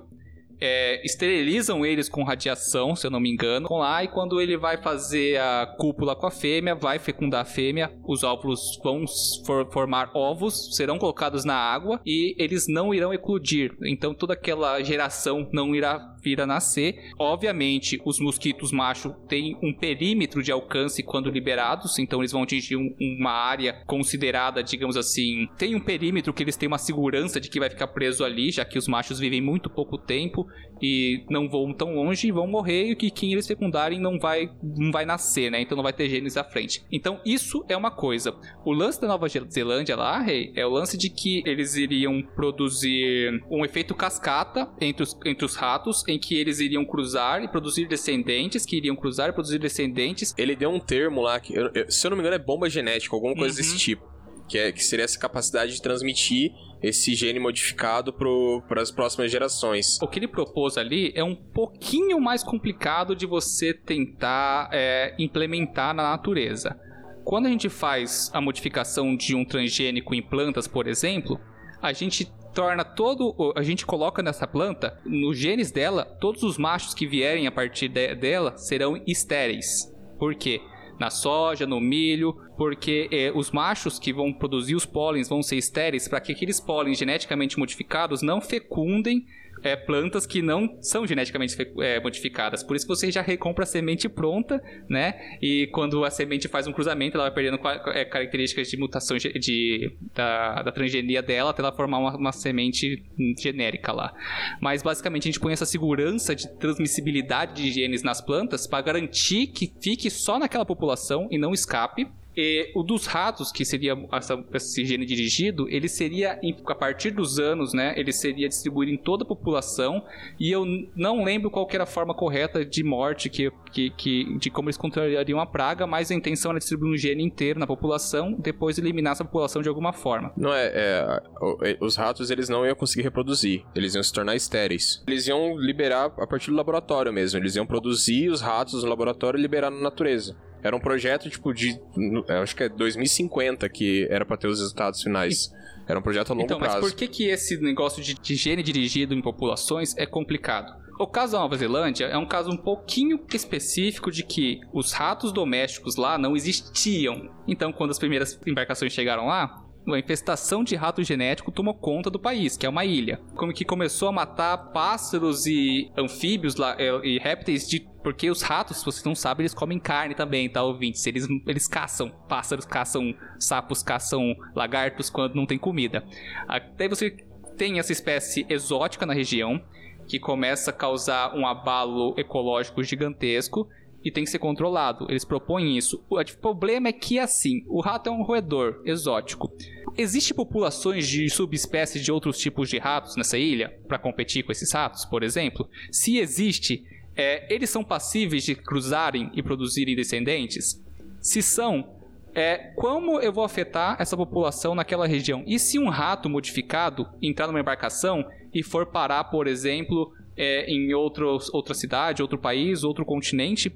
é, esterilizam eles com radiação, se eu não me engano, lá e quando ele vai fazer a cúpula com a fêmea, vai fecundar a fêmea, os óvulos vão for- formar ovos, serão colocados na água e eles não irão eclodir. Então toda aquela geração não irá vir a nascer. Obviamente, os mosquitos macho têm um perímetro de alcance quando liberados, então eles vão atingir um- uma área considerada, digamos assim, tem um perímetro que eles têm uma segurança de que vai ficar preso ali, já que os machos vivem muito pouco tempo e não voam tão longe e vão morrer e que quem eles fecundarem não vai não vai nascer, né? Então não vai ter genes à frente. Então isso é uma coisa. O lance da Nova Zelândia lá, Rei, é o lance de que eles iriam produzir um efeito cascata entre os, entre os ratos, em que eles iriam cruzar e produzir descendentes, que iriam cruzar e produzir descendentes. Ele deu um termo lá que, eu- eu- se eu não me engano, é bomba genética, alguma coisa Uhum. desse tipo. Que, é, que seria essa capacidade de transmitir esse gene modificado para as próximas gerações. O que ele propôs ali é um pouquinho mais complicado de você tentar é, implementar na natureza. Quando a gente faz a modificação de um transgênico em plantas, por exemplo, a gente torna todo. A gente coloca nessa planta, nos genes dela, todos os machos que vierem a partir de- dela serão estéreis. Por quê? Na soja, no milho, porque eh, os machos que vão produzir os pólens vão ser estéreis para que aqueles pólens geneticamente modificados não fecundem eh, plantas que não são geneticamente eh, modificadas. Por isso que você já recompra a semente pronta, né? E quando a semente faz um cruzamento, ela vai perdendo eh, características de mutação de, da, da transgenia dela até ela formar uma, uma semente genérica lá. Mas basicamente a gente põe essa segurança de transmissibilidade de genes nas plantas para garantir que fique só naquela população e não escape. E o dos ratos, que seria essa- esse gene dirigido, ele seria, a partir dos anos, né? Ele seria distribuído em toda a população. E eu não lembro qual era a forma correta de morte, que, que, que- de como eles controlariam a praga, mas a intenção era distribuir um gene inteiro na população, depois eliminar essa população de alguma forma. Não é, é, é, os ratos eles não iam conseguir reproduzir, eles iam se tornar estéreis. Eles iam liberar a partir do laboratório mesmo, eles iam produzir os ratos no laboratório e liberar na natureza. Era um projeto tipo de, eu acho que é 2050 que era pra ter os resultados finais. Era um projeto a longo Então, mas prazo. por que, que esse negócio de, de gene dirigido em populações é complicado? O caso da Nova Zelândia é um caso um pouquinho específico de que os ratos domésticos lá não existiam. Então, quando as primeiras embarcações chegaram lá, uma infestação de rato genético tomou conta do país, que é uma ilha. Como que começou a matar pássaros e anfíbios lá, é, e répteis de porque os ratos, se vocês não sabem, eles comem carne também, tá, ouvintes? Eles, eles caçam. Pássaros caçam sapos, caçam lagartos quando não tem comida. Até você tem essa espécie exótica na região, que começa a causar um abalo ecológico gigantesco e tem que ser controlado. Eles propõem isso. O problema é que, assim, o rato é um roedor exótico. Existem populações de subespécies de outros tipos de ratos nessa ilha para competir com esses ratos, por exemplo? Se existe, é, eles são passíveis de cruzarem e produzirem descendentes? Se são, é, como eu vou afetar essa população naquela região? E se um rato modificado entrar numa embarcação e for parar, por exemplo, é, em outro, outra cidade, outro país, outro continente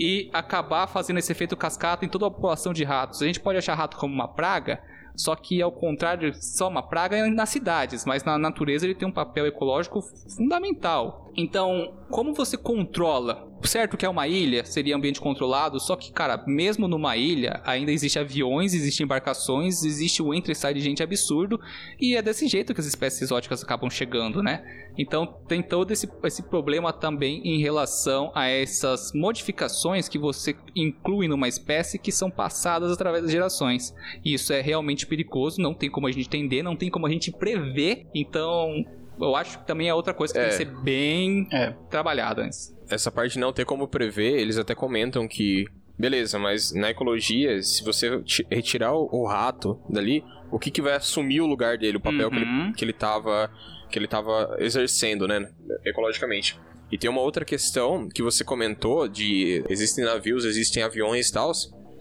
e acabar fazendo esse efeito cascata em toda a população de ratos. A gente pode achar rato como uma praga, só que ao contrário, só uma praga nas cidades, mas na natureza ele tem um papel ecológico fundamental. Então, como você controla? Certo que é uma ilha, seria ambiente controlado, só que, cara, mesmo numa ilha, ainda existe aviões, existem embarcações, existe o entra e sai de gente absurdo, e é desse jeito que as espécies exóticas acabam chegando, né? Então tem todo esse, esse problema também em relação a essas modificações que você inclui numa espécie que são passadas através das gerações. E isso é realmente perigoso, não tem como a gente entender, não tem como a gente prever. Então eu acho que também é outra coisa que É. tem que ser bem É. trabalhada antes. Essa parte de não ter como prever, eles até comentam que. Beleza, mas na ecologia, se você ti- retirar o, o rato dali, o que, que vai assumir o lugar dele, o papel que, ele, Uhum. que ele tava. que ele tava exercendo, né? Ecologicamente. E tem uma outra questão que você comentou de existem navios, existem aviões e tal.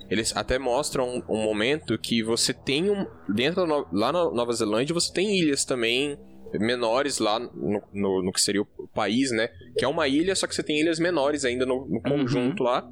Eles até mostram um, um momento que você tem um. Dentro no- lá na Nova Zelândia, você tem ilhas também menores lá no, no, no que seria o país, né? Que é uma ilha, só que você tem ilhas menores ainda no, no conjunto lá.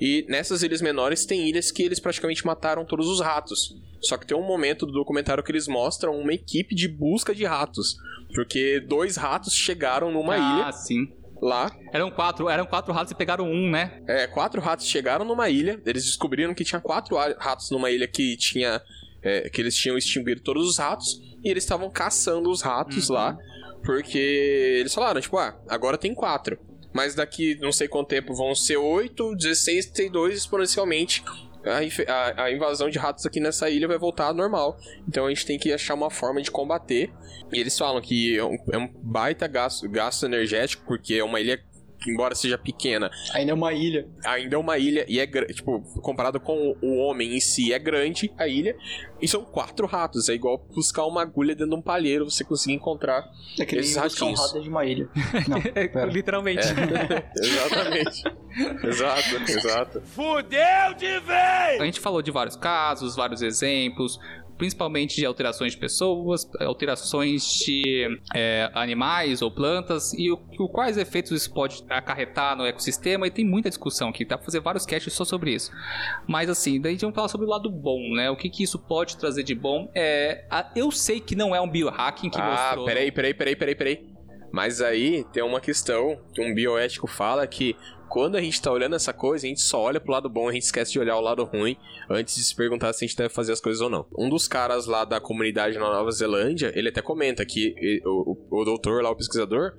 E nessas ilhas menores tem ilhas que eles praticamente mataram todos os ratos. Só que tem um momento do documentário que eles mostram uma equipe de busca de ratos. Porque dois ratos chegaram numa ah, ilha sim. lá. Eram quatro, eram quatro ratos e pegaram um, né? É, quatro ratos chegaram numa ilha. Eles descobriram que tinha quatro ratos numa ilha que tinha. É, que eles tinham extinguido todos os ratos. E eles estavam caçando os ratos lá. Porque eles falaram, tipo, ah, agora tem quatro. Mas daqui não sei quanto tempo vão ser oito, 16, 32 exponencialmente. A, a- a invasão de ratos aqui nessa ilha vai voltar ao normal. Então a gente tem que achar uma forma de combater. E eles falam que é um, é um baita gasto, gasto energético, porque é uma ilha embora seja pequena, Ainda é uma ilha. ainda é uma ilha e é tipo, comparado com o homem em si, é grande a ilha. E são quatro ratos. É igual buscar uma agulha dentro de um palheiro, você conseguir encontrar. É que nem Esses buscar um ratinhos. rato de uma ilha. [LAUGHS] Não, pera. Literalmente. [LAUGHS] Exatamente. exato, exato. A gente falou de vários casos, vários exemplos, principalmente de alterações de pessoas, alterações de é, animais ou plantas e o, o- quais efeitos isso pode acarretar no ecossistema. E tem muita discussão aqui, dá pra fazer vários casts só sobre isso. Mas assim, daí a gente vai falar sobre o lado bom, né? O que, que isso pode trazer de bom é. a- eu sei que não é um biohacking que ah, mostrou. peraí, peraí, peraí, peraí, peraí. Mas aí tem uma questão que um bioético fala que quando a gente tá olhando essa coisa, a gente só olha pro lado bom, a gente esquece de olhar o lado ruim antes de se perguntar se a gente deve fazer as coisas ou não. Um dos caras lá da comunidade na Nova Zelândia, ele até comenta que o, o, o doutor lá, o pesquisador,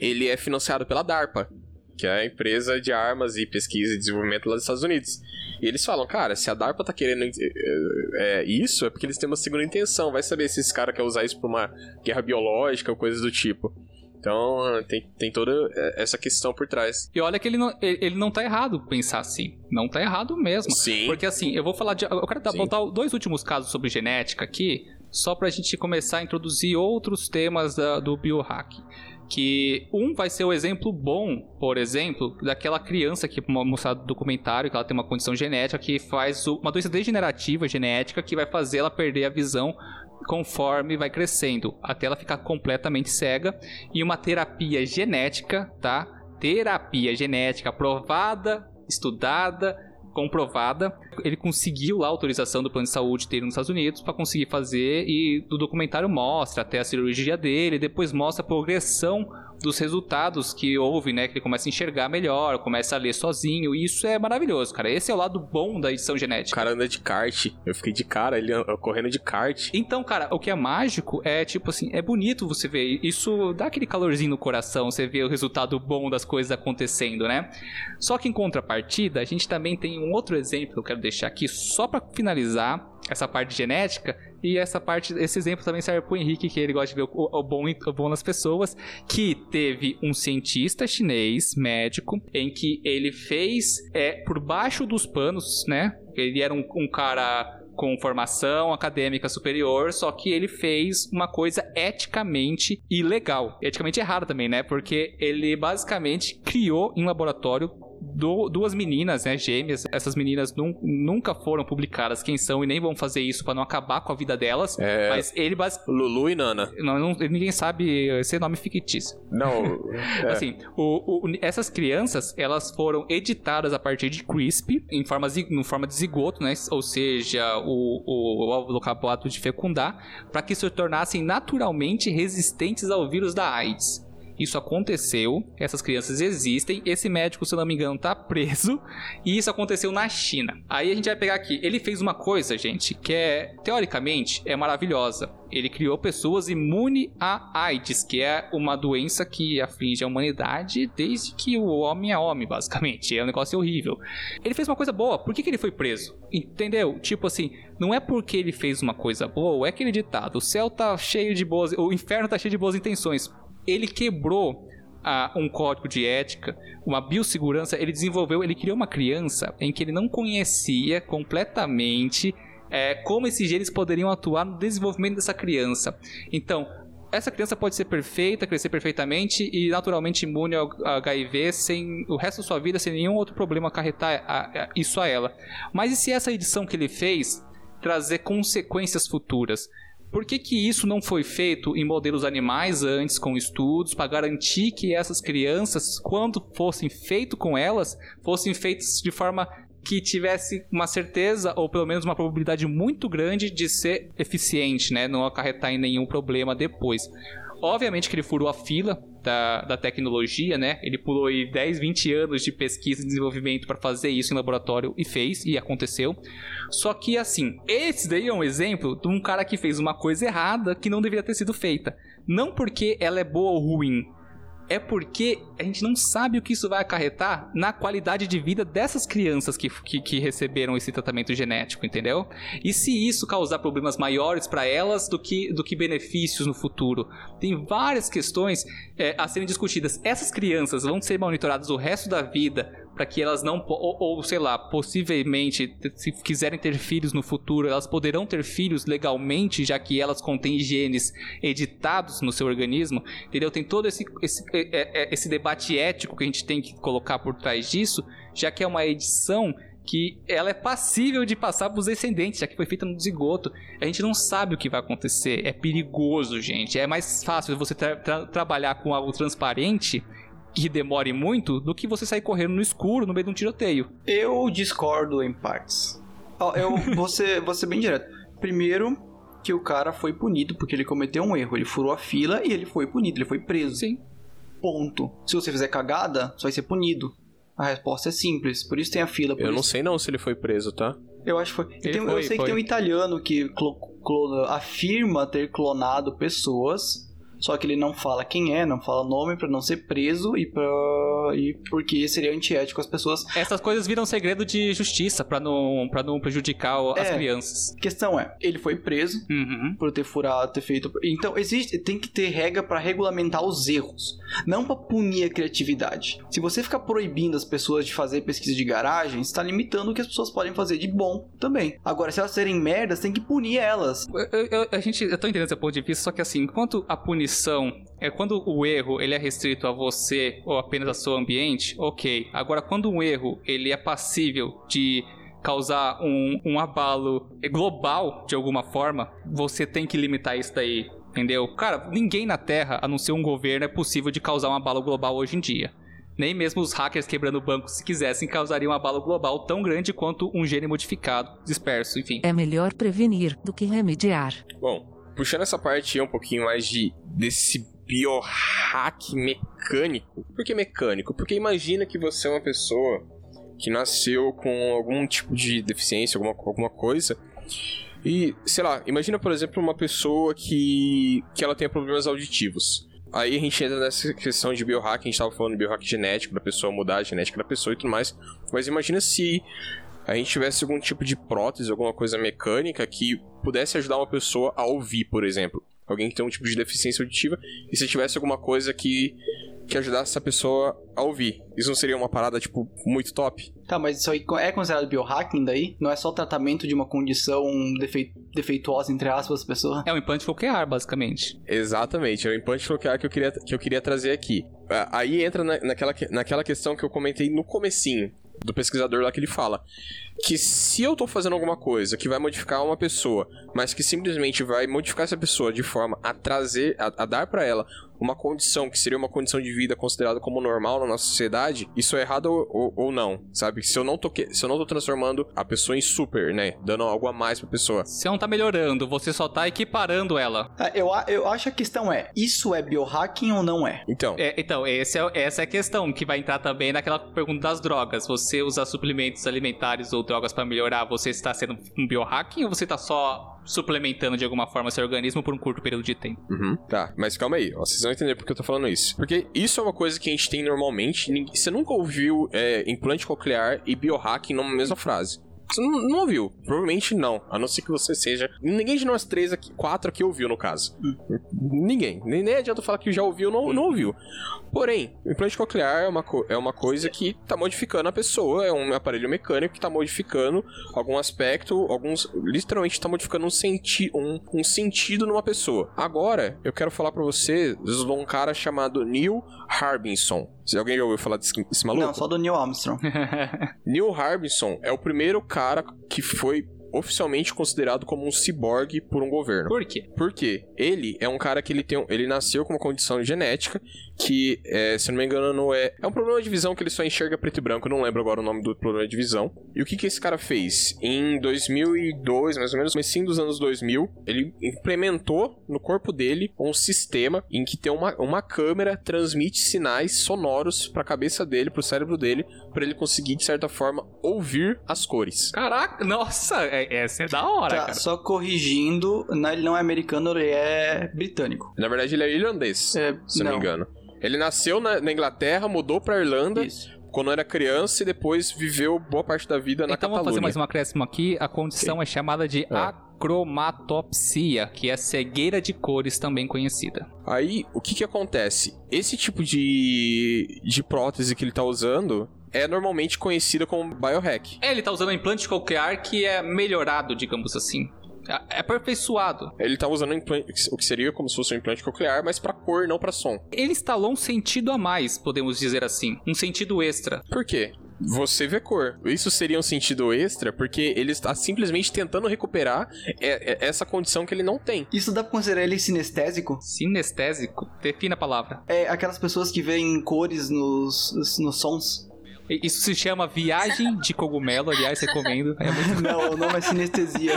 ele é financiado pela DARPA, que é a empresa de armas e pesquisa e desenvolvimento lá dos Estados Unidos. E eles falam, cara, se a DARPA tá querendo é, isso, é porque eles têm uma segunda intenção. Vai saber se esse cara quer usar isso pra uma guerra biológica ou coisas do tipo. Então, tem, tem toda essa questão por trás. E olha que ele não, ele ele não tá errado pensar assim. Não tá errado mesmo. Sim. Porque assim, eu vou falar de. Eu quero Sim. botar dois últimos casos sobre genética aqui, só pra gente começar a introduzir outros temas da- do biohack. Que um vai ser o exemplo bom, por exemplo, daquela criança que mostrado no documentário, que ela tem uma condição genética que faz uma doença degenerativa genética que vai fazer ela perder a visão conforme vai crescendo, até ela ficar completamente cega. E uma terapia genética, tá? Terapia genética aprovada, estudada, comprovada. Ele conseguiu a autorização do plano de saúde dele nos Estados Unidos para conseguir fazer e do documentário mostra até a cirurgia dele, depois mostra a progressão dos resultados que houve, né, que ele começa a enxergar melhor, começa a ler sozinho, e isso é maravilhoso, cara. Esse é o lado bom da edição O genética. cara anda de kart. Eu fiquei de cara, ele correndo de kart. Então, cara, o que é mágico é tipo assim, é bonito você ver. Isso dá aquele calorzinho no coração, você vê o resultado bom das coisas acontecendo, né? Só que em contrapartida, a gente também tem um outro exemplo que eu quero deixar aqui, só pra finalizar essa parte genética. E essa parte, esse exemplo também serve pro Henrique, que ele gosta de ver o, o bom, o bom nas pessoas. Que teve um cientista chinês, médico, em que ele fez é, por baixo dos panos, né? Ele era um, um cara com formação acadêmica superior, só que ele fez uma coisa eticamente ilegal. Eticamente errada também, né? Porque ele basicamente criou em laboratório do- duas meninas, né, gêmeas. Essas meninas nun- nunca foram publicadas quem são e nem vão fazer isso pra não acabar com a vida delas. É. Mas ele bas- Lulu e Nana. não, não- ninguém sabe esse nome fictício. Não, [LAUGHS] é. Assim, o- o- essas crianças, elas foram editadas a partir de CRISP, em forma, em forma de zigoto, né? Ou seja, o, o, o óvulo acabado de fecundar, para que se tornassem naturalmente resistentes ao vírus da AIDS. Isso aconteceu, essas crianças existem, esse médico, se não me engano, tá preso, e isso aconteceu na China. Aí a gente vai pegar aqui, ele fez uma coisa, gente, que é, teoricamente, é maravilhosa. Ele criou pessoas imunes a AIDS, que é uma doença que aflige a humanidade desde que o homem é homem, basicamente. É um negócio horrível. Ele fez uma coisa boa, por que, que ele foi preso? Entendeu? Tipo assim, não é porque ele fez uma coisa boa, é aquele ditado: o céu tá cheio de boas. O inferno tá cheio de boas intenções. Ele quebrou ah, um código de ética, uma biossegurança, ele desenvolveu, ele criou uma criança em que ele não conhecia completamente é, como esses genes poderiam atuar no desenvolvimento dessa criança. Então, essa criança pode ser perfeita, crescer perfeitamente e naturalmente imune ao HIV sem o resto da sua vida, sem nenhum outro problema acarretar a- a- isso a ela. Mas e se essa edição que ele fez trazer consequências futuras? Por que, que isso não foi feito em modelos animais antes, com estudos, para garantir que essas crianças, quando fossem feitos com elas, fossem feitas de forma que tivesse uma certeza, ou pelo menos uma probabilidade muito grande de ser eficiente, né? Não acarretar em nenhum problema depois. Obviamente que ele furou a fila da, da tecnologia, né? Ele pulou aí 10, 20 anos de pesquisa e desenvolvimento para fazer isso em laboratório e fez, e aconteceu. Só que assim, esse daí é um exemplo de um cara que fez uma coisa errada que não deveria ter sido feita. Não porque ela é boa ou ruim, é porque a gente não sabe o que isso vai acarretar na qualidade de vida dessas crianças que, que, que receberam esse tratamento genético, entendeu? E se isso causar problemas maiores para elas do que, do que benefícios no futuro? Tem várias questões é, a serem discutidas. Essas crianças vão ser monitoradas o resto da vida para que elas não, ou, ou sei lá, possivelmente, se quiserem ter filhos no futuro, elas poderão ter filhos legalmente, já que elas contêm genes editados no seu organismo, entendeu? Tem todo esse, esse, esse debate ético que a gente tem que colocar por trás disso, já que é uma edição que ela é passível de passar para os descendentes, já que foi feita no zigoto. A gente não sabe o que vai acontecer. É perigoso, gente. É mais fácil você tra- tra- trabalhar com algo transparente que demore muito do que você sair correndo no escuro no meio de um tiroteio. Eu discordo em partes. Eu [LAUGHS] vou ser, vou ser bem direto. Primeiro, que o cara foi punido porque ele cometeu um erro. Ele furou a fila e ele foi punido, ele foi preso. Sim. Ponto. Se você fizer cagada, você vai ser punido. A resposta é simples, por isso tem a fila. Eu não isso- sei não se ele foi preso, tá? Eu acho que foi. Tem- eu foi, sei foi. que tem um italiano que clo- clona- afirma ter clonado pessoas, só que ele não fala quem é, não fala nome pra não ser preso e para e porque seria antiético as pessoas. Essas coisas viram segredo de justiça pra não, pra não prejudicar o- as É. crianças. Questão é, ele foi preso Uhum. por ter furado, ter feito. Então existe, tem que ter regra pra regulamentar os erros, não pra punir a criatividade. Se você ficar proibindo as pessoas de fazer pesquisa de garagem, está limitando o que as pessoas podem fazer de bom também. Agora, se elas serem merdas, tem que punir elas. Eu, eu- a gente, eu tô entendendo seu ponto de vista, só que assim, enquanto a punição é quando o erro ele é restrito a você ou apenas ao seu ambiente, ok. Agora, quando um erro ele é passível de causar um, um abalo global de alguma forma, você tem que limitar isso daí, entendeu? Cara, ninguém na Terra, a não ser um governo, é possível de causar um abalo global hoje em dia. Nem mesmo os hackers quebrando bancos, se quisessem, causariam um abalo global tão grande quanto um gene modificado, disperso, enfim. É melhor prevenir do que remediar. Bom, puxando essa parte um pouquinho mais de desse biohack mecânico. Por que mecânico? Porque imagina que você é uma pessoa que nasceu com algum tipo de deficiência, alguma, alguma coisa. E, sei lá, imagina, por exemplo, uma pessoa que, que ela tenha problemas auditivos. Aí a gente entra nessa questão de biohack, a gente tava falando de biohack genético, da pessoa mudar a genética da pessoa e tudo mais. Mas imagina se a gente tivesse algum tipo de prótese, alguma coisa mecânica que pudesse ajudar uma pessoa a ouvir, por exemplo. Alguém que tem um tipo de deficiência auditiva, e se tivesse alguma coisa que que ajudasse essa pessoa a ouvir. Isso não seria uma parada, tipo, muito top? Tá, mas isso aí é considerado biohacking daí? Não é só o tratamento de uma condição defe... defeituosa, entre aspas, pessoa? É um implante coquear, basicamente. Exatamente, é o implante coquear que eu queria, que eu queria trazer aqui. Aí entra na, naquela, naquela questão que eu comentei no comecinho do pesquisador lá que ele fala que se eu tô fazendo alguma coisa que vai modificar uma pessoa, mas que simplesmente vai modificar essa pessoa de forma a trazer, a, a dar para ela uma condição que seria uma condição de vida considerada como normal na nossa sociedade, isso é errado ou, ou, ou não, sabe? Se eu não tô se eu não tô transformando a pessoa em super, né, dando algo a mais pra pessoa. Você não tá melhorando, você só tá equiparando ela. É, eu, eu acho que a questão é, isso é biohacking ou não é? Então. É, então, esse é, essa é a questão que vai entrar também naquela pergunta das drogas. Você usar suplementos alimentares ou drogas para melhorar, você está sendo um biohacking ou você está só suplementando de alguma forma seu organismo por um curto período de tempo? Uhum, tá, mas calma aí, ó, vocês vão entender porque eu tô falando isso. Porque isso é uma coisa que a gente tem normalmente. Você nunca ouviu é, implante coclear e biohacking numa mesma frase. Você não, não, ouviu? Provavelmente não. A não ser que você seja. Ninguém de nós três aqui, quatro aqui ouviu, no caso. Hum. Ninguém. Nem, nem adianta falar que já ouviu ou não, não ouviu. Porém, o implante coclear é uma, é uma coisa que está modificando a pessoa, é um aparelho mecânico que está modificando algum aspecto, alguns. literalmente está modificando um, senti um, um sentido numa pessoa. Agora, eu quero falar para você de um cara chamado Neil Harbinson. Se alguém já ouviu falar desse, desse maluco? Não, só do Neil Armstrong. [LAUGHS] Neil Harbinson é o primeiro cara que foi oficialmente considerado como um ciborgue por um governo. Por quê? Porque ele é um cara que ele tem, ele nasceu com uma condição genética que, é, se não me engano, não é, é um problema de visão que ele só enxerga preto e branco, eu não lembro agora o nome do problema de visão. E o que que esse cara fez? Em 2002, mais ou menos, no começo dos anos 2000, ele implementou no corpo dele um sistema em que tem uma, uma câmera transmite sinais sonoros para a cabeça dele, para o cérebro dele, para ele conseguir de certa forma ouvir as cores. Caraca, nossa, é, essa é da hora, tá, cara. Só corrigindo, ele não é americano, ele é britânico. Na verdade, ele é irlandês, é, se não me engano. Ele nasceu na, na Inglaterra, mudou pra Irlanda. Isso quando era criança e depois viveu boa parte da vida na então, Catalunha. Então vamos fazer mais uma acréscimo aqui. A condição Sim. é chamada de é. acromatopsia, que é cegueira de cores também conhecida. Aí, o que que acontece? Esse tipo de, de prótese que ele tá usando é normalmente conhecida como biohack. É, ele tá usando um implante qualquer que é melhorado, digamos assim. É aperfeiçoado. Ele tá usando implante, o que seria como se fosse um implante coclear, mas para cor, não para som. Ele instalou um sentido a mais, podemos dizer assim. Um sentido extra. Por quê? você vê cor. Isso seria um sentido extra, porque ele está simplesmente tentando recuperar essa condição que ele não tem. Isso dá pra considerar ele sinestésico? Sinestésico? Defina a palavra. É aquelas pessoas que veem cores nos, nos sons. Isso se chama viagem de cogumelo, aliás, recomendo. É muito... [LAUGHS] Não, o nome é sinestesia.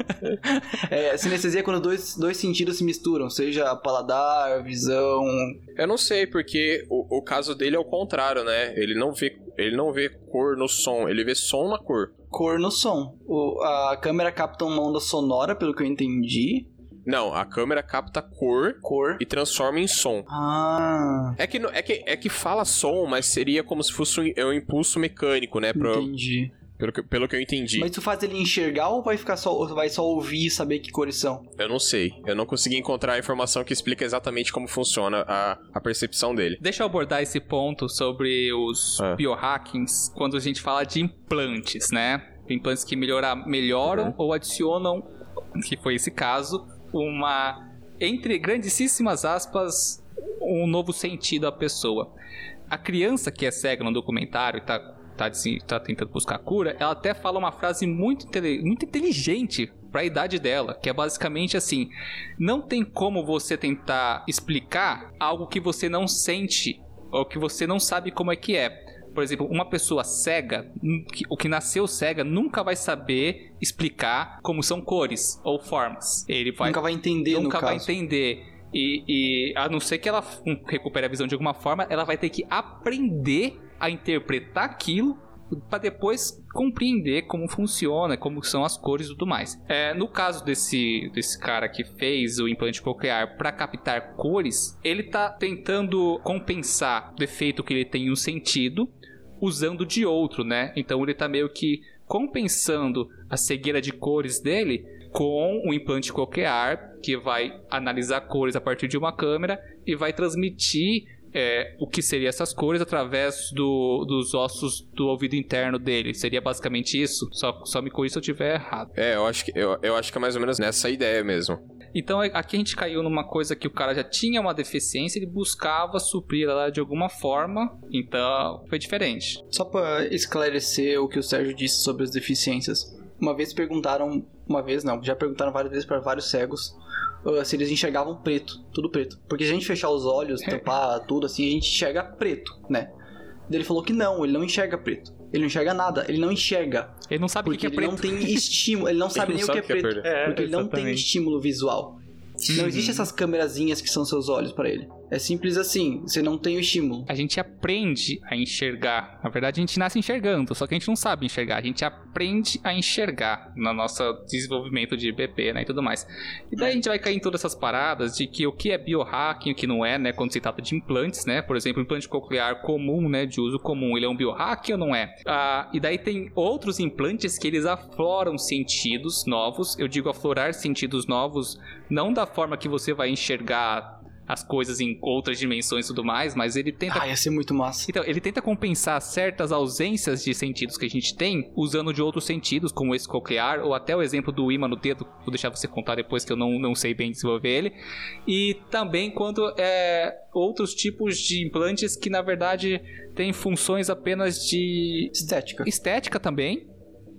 [LAUGHS] é, sinestesia é quando dois, dois sentidos se misturam, seja paladar, visão. Eu não sei, porque o, o caso dele é o contrário, né? Ele não vê, ele não vê cor no som, ele vê som na cor. Cor no som. O, a câmera capta uma onda sonora, pelo que eu entendi. Não, a câmera capta cor, cor e transforma em som. Ah. É que, é, que, é que fala som, mas seria como se fosse um, é um impulso mecânico, né? Pro, Entendi. Pelo que, pelo que eu entendi. Mas tu faz ele enxergar ou vai ficar só, vai só ouvir e saber que cores são? Eu não sei. Eu não consegui encontrar a informação que explica exatamente como funciona a, a percepção dele. Deixa eu abordar esse ponto sobre os é. biohackings quando a gente fala de implantes, né? Implantes que melhorar, melhoram uhum. ou adicionam, que foi esse caso, uma, entre grandíssimas aspas, um novo sentido à pessoa. A criança que é cega no documentário e tá, tá, tá tentando buscar cura, ela até fala uma frase muito, muito inteligente para a idade dela, que é basicamente assim: não tem como você tentar explicar algo que você não sente ou que você não sabe como é que é por exemplo, uma pessoa cega, o que nasceu cega, nunca vai saber explicar como são cores ou formas. Ele vai, nunca vai entender, Nunca vai caso. entender. E, e, a não ser que ela recupere a visão de alguma forma, ela vai ter que aprender a interpretar aquilo para depois compreender como funciona, como são as cores e tudo mais. É, no caso desse, desse cara que fez o implante coclear para captar cores, ele está tentando compensar o defeito que ele tem em um sentido usando de outro, né? Então ele está meio que compensando a cegueira de cores dele com um implante coclear que vai analisar cores a partir de uma câmera e vai transmitir é, o que seriam essas cores através do, dos ossos do ouvido interno dele. Seria basicamente isso? Só, só me corrija se eu estiver errado. É, eu acho, que, eu, eu acho que é mais ou menos nessa ideia mesmo. Então é, aqui a gente caiu numa coisa que o cara já tinha uma deficiência, ele buscava suprir ela de alguma forma, então foi diferente. Só pra esclarecer o que o Sérgio disse sobre as deficiências. Uma vez perguntaram, uma vez não, já perguntaram várias vezes para vários cegos uh, se eles enxergavam preto, tudo preto. Porque se a gente fechar os olhos, [LAUGHS] tampar tudo assim, a gente enxerga preto, né? Ele falou que não, ele não enxerga preto. Ele não enxerga nada, ele não enxerga. Ele não sabe o Porque que é ele preto. não tem [LAUGHS] estímulo, ele não sabe não nem sabe o que é preto. É, porque ele não tem exatamente. estímulo visual. Não existe essas câmerazinhas que são seus olhos para ele. É simples assim, você não tem o estímulo. A gente aprende a enxergar. Na verdade, a gente nasce enxergando, só que a gente não sabe enxergar. A gente aprende a enxergar no nosso desenvolvimento de BP, né, e tudo mais. E daí a gente vai cair em todas essas paradas de que o que é biohacking, o que não é, né, quando se trata de implantes, né? Por exemplo, implante coclear comum, né, de uso comum, ele é um biohacking ou não é? Ah, e daí tem outros implantes que eles afloram sentidos novos. Eu digo aflorar sentidos novos, não da forma que você vai enxergar as coisas em outras dimensões e tudo mais, mas ele tenta Ah, ia ser muito massa. então, ele tenta compensar certas ausências de sentidos que a gente tem usando de outros sentidos, como esse coclear, ou até o exemplo do imã no dedo, vou deixar você contar depois que eu não, não sei bem desenvolver ele. E também quando é outros tipos de implantes que na verdade têm funções apenas de Estética. estética também.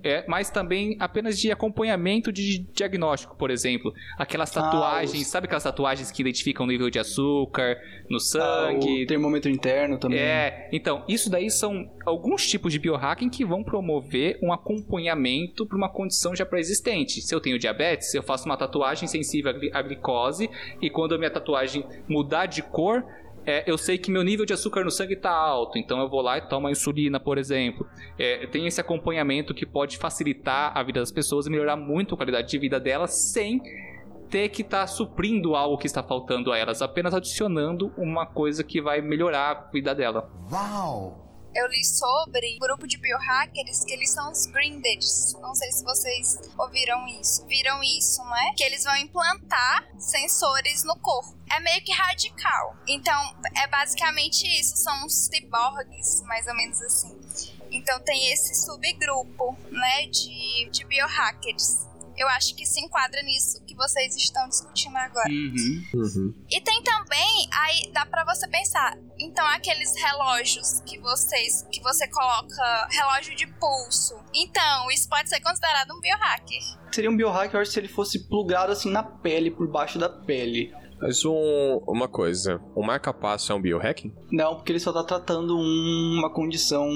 É, mas também apenas de acompanhamento de diagnóstico, por exemplo. Aquelas Ah, tatuagens, os- sabe aquelas tatuagens que identificam o nível de açúcar no Ah, sangue, o termômetro interno também. é, então, isso daí são alguns tipos de biohacking que vão promover um acompanhamento para uma condição já pré-existente. Se eu tenho diabetes, eu faço uma tatuagem sensível à glicose e quando a minha tatuagem mudar de cor, é, eu sei que meu nível de açúcar no sangue está alto, então eu vou lá e tomo a insulina, por exemplo. É, tem esse acompanhamento que pode facilitar a vida das pessoas e melhorar muito a qualidade de vida delas sem ter que estar suprindo algo que está faltando a elas, apenas adicionando uma coisa que vai melhorar a vida dela. Eu li sobre um grupo de biohackers que eles são os Grinders. Não sei se vocês ouviram isso, viram isso, né? Que eles vão implantar sensores no corpo. É meio que radical. Então, é basicamente isso. São uns ciborgues, mais ou menos assim. Então tem esse subgrupo, né, de, de biohackers. Eu acho que se enquadra nisso que vocês estão discutindo agora. Uhum. E tem também, aí dá pra você pensar, então aqueles relógios que vocês, que você coloca, relógio de pulso. Então, isso pode ser considerado um biohacker. Seria um biohack, eu acho, se ele fosse plugado assim na pele, por baixo da pele. Mas um, uma coisa, o marca-passo é um biohacking? Não, porque ele só tá tratando um- uma condição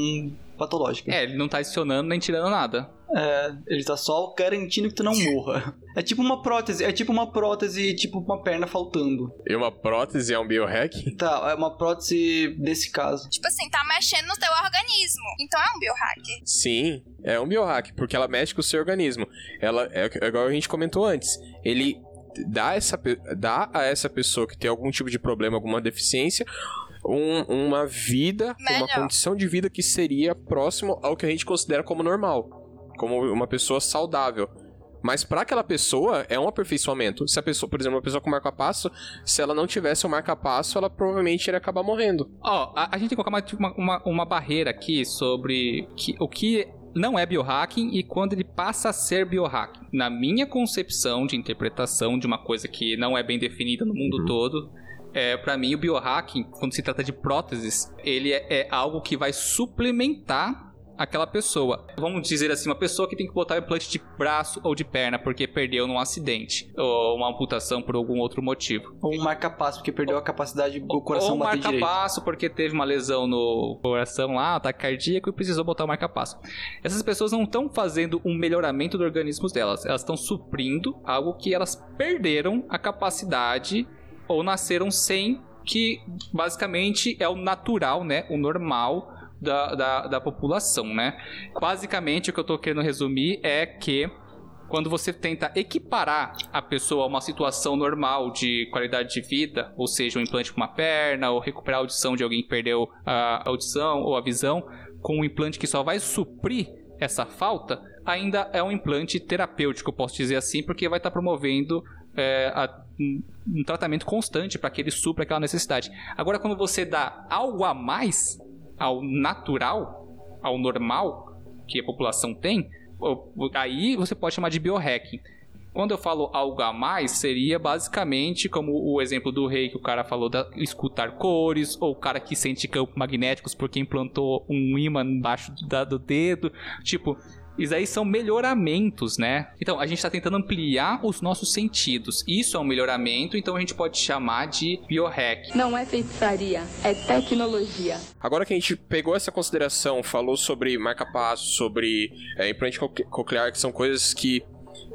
patológica. É, ele não tá adicionando nem tirando nada. É, ele tá só garantindo que tu não morra. É tipo uma prótese, é tipo uma prótese, tipo uma perna faltando. E uma prótese é um biohacking? Tá, é uma prótese desse caso. Tipo assim, tá mexendo no teu organismo. Então é um biohacker. Sim, é um biohack, porque ela mexe com o seu organismo. Ela é é igual a gente comentou antes. Ele dá, essa, dá a essa pessoa que tem algum tipo de problema, alguma deficiência, um- uma vida, uma Melhor. condição de vida que seria próximo ao que a gente considera como normal, como uma pessoa saudável. Mas para aquela pessoa é um aperfeiçoamento. Se a pessoa, por exemplo, uma pessoa com marca-passo, se ela não tivesse o marca-passo, ela provavelmente iria acabar morrendo. Ó, a, a gente tem que colocar uma, uma, uma barreira aqui sobre que, o que não é biohacking e quando ele passa a ser biohacking. Na minha concepção de interpretação de uma coisa que não é bem definida no mundo todo, é, para mim o biohacking, quando se trata de próteses, ele é, é algo que vai suplementar aquela pessoa. Vamos dizer assim, uma pessoa que tem que botar um implante de braço ou de perna porque perdeu num acidente ou uma amputação por algum outro motivo. Ou um marca-passo, porque perdeu a capacidade do coração Ou um bater direito. marca-passo porque teve uma lesão no coração lá, ataque cardíaco e precisou botar o marca-passo. Essas pessoas não estão fazendo um melhoramento do organismo delas, elas estão suprindo algo que elas perderam a capacidade ou nasceram sem, que basicamente é o natural, né? O normal da, da, da população, né? Basicamente o que eu tô querendo resumir é que quando você tenta equiparar a pessoa a uma situação normal de qualidade de vida, ou seja, um implante para uma perna, ou recuperar a audição de alguém que perdeu a audição ou a visão, com um implante que só vai suprir essa falta, ainda é um implante terapêutico, posso dizer assim, porque vai estar promovendo é, a, um, tratamento constante para que ele supra aquela necessidade. Agora, quando você dá algo a mais ao natural, ao normal que a população tem, aí você pode chamar de biohacking. Quando eu falo algo a mais, seria basicamente como o exemplo do rei que o cara falou da escutar cores, ou o cara que sente campos magnéticos porque implantou um imã embaixo do dedo. Tipo, isso aí são melhoramentos, né? Então, a gente está tentando ampliar os nossos sentidos. Isso é um melhoramento, então a gente pode chamar de biohack. Não é feitiçaria, é tecnologia. Agora que a gente pegou essa consideração, falou sobre marca-passo, sobre é, implante coclear, que são coisas que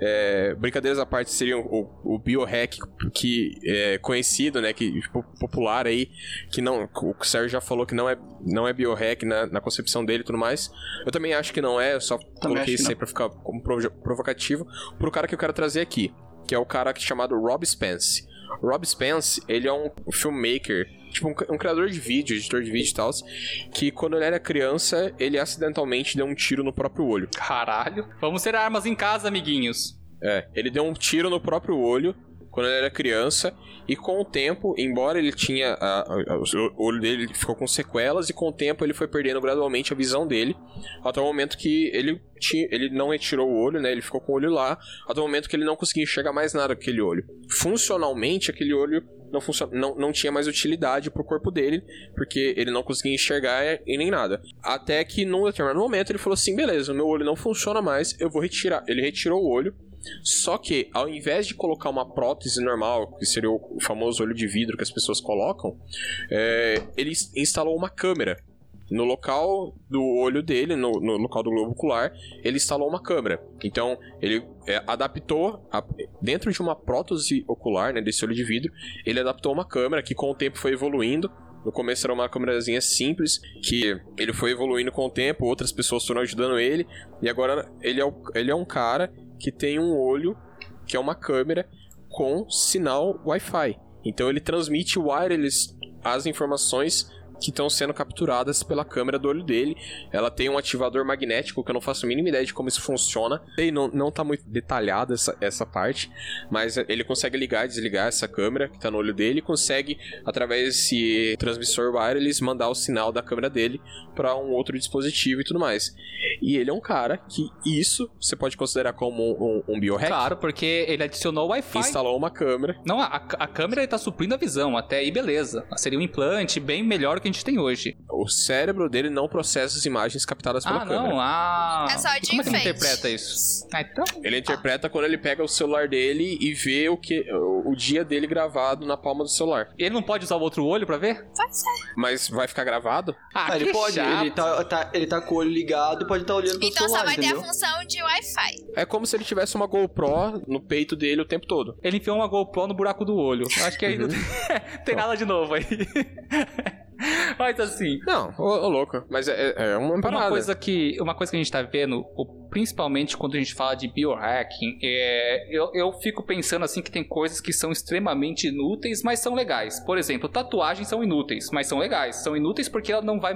é, brincadeiras à parte seriam o, o biohack que é conhecido, né, que tipo, popular aí, que não, o Sérgio já falou que não é, não é biohack na, na concepção dele e tudo mais. Eu também acho que não é, eu só também coloquei isso aí pra ficar como provocativo pro cara que eu quero trazer aqui, que é o cara chamado Rob Spence. Rob Spence, ele é um filmmaker tipo, um, um, criador de vídeo, editor de vídeo e tal, que quando ele era criança, ele acidentalmente deu um tiro no próprio olho. Caralho. Vamos ter armas em casa, amiguinhos. É, ele deu um tiro no próprio olho quando ele era criança e com o tempo, embora ele tinha a, a, o olho dele ficou com sequelas e com o tempo ele foi perdendo gradualmente a visão dele, até o momento que ele tinha, ele não retirou o olho, né? Ele ficou com o olho lá, até o momento que ele não conseguia enxergar mais nada com aquele olho. Funcionalmente, aquele olho não, funcion... não, não tinha mais utilidade pro corpo dele, porque ele não conseguia enxergar e nem nada. Até que num determinado momento ele falou assim: beleza, meu olho não funciona mais, eu vou retirar. Ele retirou o olho. Só que, ao invés de colocar uma prótese normal, que seria o famoso olho de vidro que as pessoas colocam, é, ele instalou uma câmera no local do olho dele, no, no, local do globo ocular, ele instalou uma câmera. Então, ele é, adaptou, a, dentro de uma prótese ocular, né, desse olho de vidro, ele adaptou uma câmera que com o tempo foi evoluindo. No começo era uma câmerazinha simples, que ele foi evoluindo com o tempo, outras pessoas foram ajudando ele, e agora ele é, o, ele é um cara que tem um olho, que é uma câmera, com sinal Wi-Fi. Então ele transmite wireless as informações que estão sendo capturadas pela câmera do olho dele. Ela tem um ativador magnético que eu não faço a mínima ideia de como isso funciona. E não, não tá muito detalhada essa, essa parte, mas ele consegue ligar e desligar essa câmera que está no olho dele e consegue, através desse transmissor wireless, mandar o sinal da câmera dele para um outro dispositivo e tudo mais. E ele é um cara que isso você pode considerar como um, um, um biohack. Claro, porque ele adicionou Wi-Fi. Instalou uma câmera. Não, a, a câmera está suprindo a visão, até aí beleza. Seria um implante bem melhor que a gente tem hoje. O cérebro dele não processa as imagens captadas pela ah, câmera. Não, ah, é só de Como enfeite. é que ele interpreta isso? Ah, então... Ele interpreta ah. quando ele pega o celular dele e vê o que o dia dele gravado na palma do celular. Ele não pode usar o outro olho para ver? Pode ser. Mas vai ficar gravado? Ah, ah ele pode. Ele tá, tá, ele tá com o olho ligado e pode estar tá olhando pro então celular, Então só vai entendeu? ter a função de Wi-Fi. É como se ele tivesse uma GoPro no peito dele o tempo todo. Ele enfiou uma GoPro no buraco do olho. Acho que aí uhum. não [LAUGHS] tem nada de novo aí. [LAUGHS] [LAUGHS] Mas assim. Não, ô, ô louco. Mas é, é, é uma parada. Uma coisa, que, uma coisa que a gente tá vendo, principalmente quando a gente fala de biohacking, é, eu, eu fico pensando assim que tem coisas que são extremamente inúteis, mas são legais. Por exemplo, tatuagens são inúteis, mas são legais. São inúteis porque ela não vai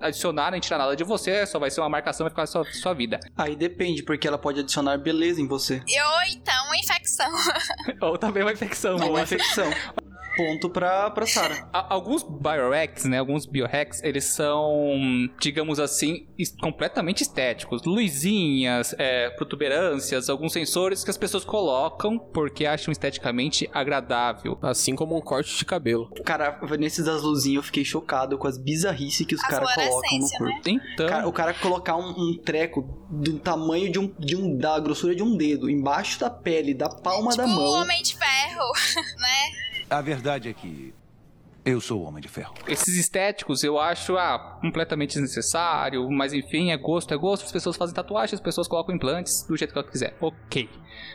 adicionar nem tirar nada de você, só vai ser uma marcação vai ficar na sua, sua vida. Aí depende, porque ela pode adicionar beleza em você. Ou então uma infecção. [LAUGHS] Ou também uma infecção. Ou uma infecção [LAUGHS] ponto pra, pra Sarah. Alguns biohacks, né? Alguns biohacks, eles são, digamos assim, completamente estéticos. Luzinhas, é, protuberâncias, alguns sensores que as pessoas colocam porque acham esteticamente agradável. Assim como um corte de cabelo. Cara, nesses das luzinhas eu fiquei chocado com as bizarrices que os caras colocam no corpo. Né? Então... Cara, o cara colocar um, um, treco do tamanho de um, de um... da grossura de um dedo embaixo da pele, da palma tipo da mão. o Homem de Ferro, [LAUGHS] né? A verdade é que eu sou o Homem de Ferro. Esses estéticos eu acho ah, completamente desnecessário, mas enfim, é gosto, é gosto. As pessoas fazem tatuagens, as pessoas colocam implantes do jeito que elas quiser. Ok.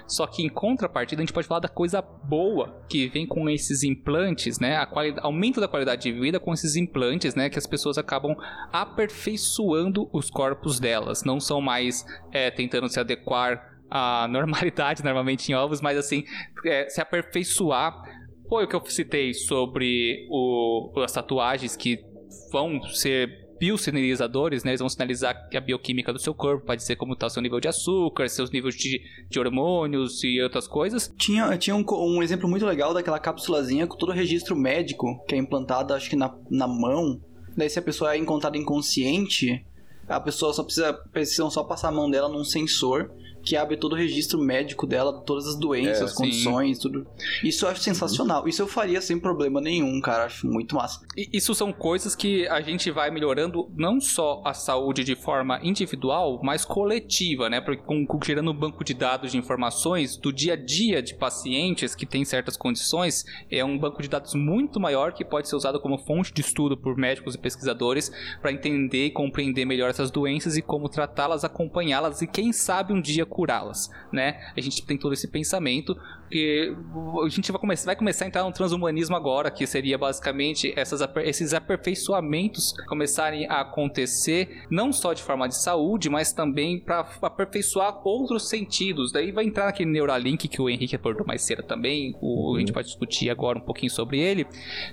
Só que em contrapartida a gente pode falar da coisa boa que vem com esses implantes, né? A aumento da qualidade de vida com esses implantes, né? Que as pessoas acabam aperfeiçoando os corpos delas. Não são mais é, tentando se adequar à [LAUGHS] normalidade, normalmente em ovos, mas assim, é, se aperfeiçoar foi o que eu citei sobre o, as tatuagens que vão ser biosinalizadores, né? Eles vão sinalizar a bioquímica do seu corpo, pode ser como está o seu nível de açúcar, seus níveis de, de hormônios e outras coisas. Tinha, tinha um, um exemplo muito legal daquela cápsulazinha com todo o registro médico que é implantada, acho que na, na mão. Daí, se a pessoa é encontrada inconsciente, a pessoa só precisa precisam só passar a mão dela num sensor que abre todo o registro médico dela, todas as doenças, É, sim. condições, tudo. Isso eu acho sensacional. Isso eu faria sem problema nenhum, cara. Acho muito massa. E Isso são coisas que a gente vai melhorando não só a saúde de forma individual, mas coletiva, né? Porque com, com- gerando um banco de dados de informações do dia a dia de pacientes que têm certas condições, é um banco de dados muito maior que pode ser usado como fonte de estudo por médicos e pesquisadores para entender e compreender melhor essas doenças e como tratá-las, acompanhá-las e quem sabe um dia curá-las, né? A gente tem todo esse pensamento que a gente vai começar, vai começar a entrar no transhumanismo agora, que seria basicamente essas, esses aperfeiçoamentos começarem a acontecer, não só de forma de saúde, mas também para aperfeiçoar outros sentidos. Daí vai entrar naquele Neuralink que o Henrique abordou mais cedo também, o, a gente pode discutir agora um pouquinho sobre ele,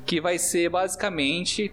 que vai ser basicamente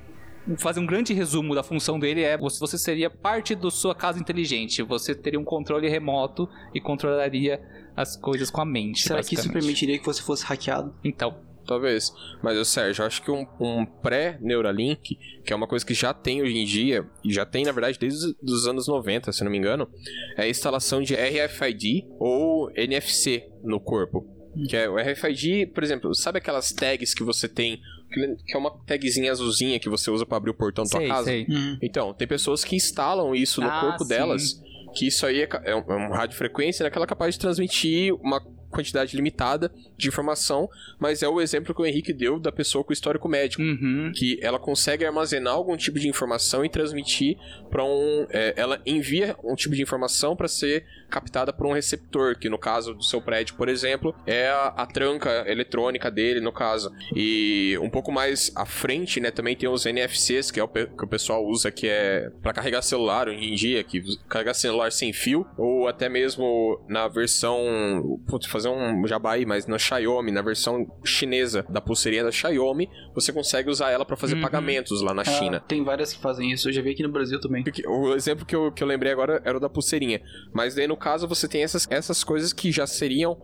fazer um grande resumo da função dele é você, você seria parte da sua casa inteligente. Você teria um controle remoto e controlaria as coisas com a mente. Será que isso permitiria que você fosse hackeado? Então, Talvez. Mas, Sérgio, eu acho que um, um pré-Neuralink, que é uma coisa que já tem hoje em dia, e já tem, na verdade, desde os anos 90, se não me engano, é a instalação de RFID ou NFC no corpo. Que é o RFID, por exemplo, sabe aquelas tags que você tem, que é uma tagzinha azulzinha que você usa pra abrir o portão da tua casa? sei. Então, tem pessoas que instalam isso no Ah, corpo sim. delas, que isso aí é, é um, é um radiofrequência, né, que ela é capaz de transmitir uma quantidade limitada de informação, mas é o exemplo que o Henrique deu da pessoa com histórico médico. Uhum. Que ela consegue armazenar algum tipo de informação e transmitir para um. é, ela envia um tipo de informação para ser captada por um receptor, que no caso do seu prédio, por exemplo, é a, a tranca eletrônica dele, no caso. E um pouco mais à frente, né, também tem os NFCs, que é o que o pessoal usa, que é para carregar celular hoje em dia, que carregar celular sem fio, ou até mesmo na versão. Putz, fazer um jabá aí, mas na Xiaomi, na versão chinesa da pulseirinha da Xiaomi, você consegue usar ela para fazer Uhum. pagamentos lá na China. Ah, tem várias que fazem isso. Eu já vi aqui no Brasil também. Porque O exemplo que eu, que eu lembrei agora era o da pulseirinha. Mas daí, no caso, você tem essas, essas coisas que já seriam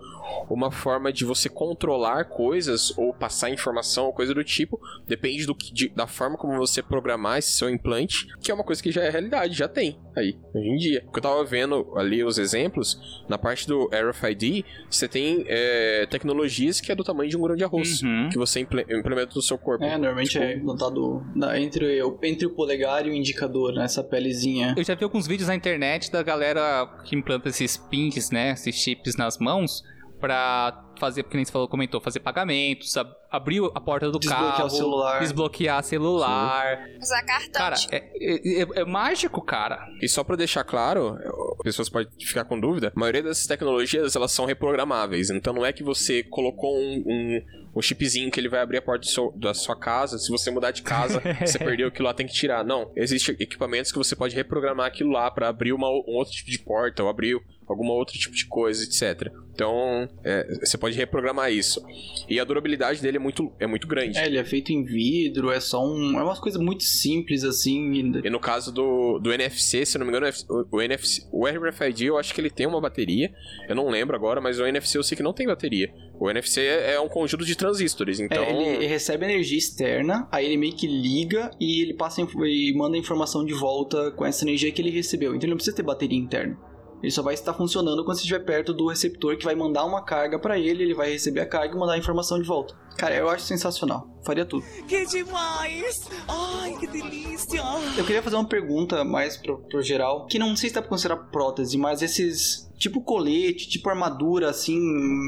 uma forma de você controlar coisas ou passar informação ou coisa do tipo. Depende do que- de- da forma como você programar esse seu implante, que é uma coisa que já é realidade, já tem aí, hoje em dia. Porque eu tava vendo ali os exemplos, na parte do RFID, você tem é, tecnologias que é do tamanho de um grão de arroz, Uhum. que você imple- implementa no seu corpo. É, normalmente Tipo, é implantado na- entre, o- entre o polegar e o indicador, nessa pelezinha. Eu já vi alguns vídeos na internet da galera que implanta esses pins, né? Esses chips nas mãos pra fazer, porque nem você falou, comentou, fazer pagamentos, ab- abrir a porta do Desbloquear carro, o celular. desbloquear celular. Usar cartão. Cara, é, é- é- é mágico, cara. E só pra deixar claro, pessoas podem ficar com dúvida, a maioria dessas tecnologias elas são reprogramáveis. Então não é que você colocou um, um, um chipzinho que ele vai abrir a porta seu- da sua casa. Se você mudar de casa, [LAUGHS] você perdeu aquilo lá, tem que tirar. Não. Existem equipamentos que você pode reprogramar aquilo lá pra abrir uma, um outro tipo de porta ou abrir alguma outro tipo de coisa, etc. Então, é, você pode reprogramar isso. E a durabilidade dele é muito, é muito grande. É, ele é feito em vidro, é só um. É umas coisas muito simples assim. e- no caso do, do NFC, se não me engano, o, o NFC, o RFID eu acho que ele tem uma bateria. Eu não lembro agora, mas o NFC eu sei que não tem bateria. O NFC é, é um conjunto de transistores, então. É, ele recebe energia externa, aí ele meio que liga e ele passa e manda a informação de volta com essa energia que ele recebeu. Então ele não precisa ter bateria interna. Ele só vai estar funcionando quando você estiver perto do receptor que vai mandar uma carga pra ele, ele vai receber a carga e mandar a informação de volta. Cara, eu acho sensacional. Faria tudo. Que demais! Ai, que delícia! Eu queria fazer uma pergunta mais pro, pro geral, que não sei se dá pra considerar prótese, mas esses. Tipo colete, tipo armadura, assim,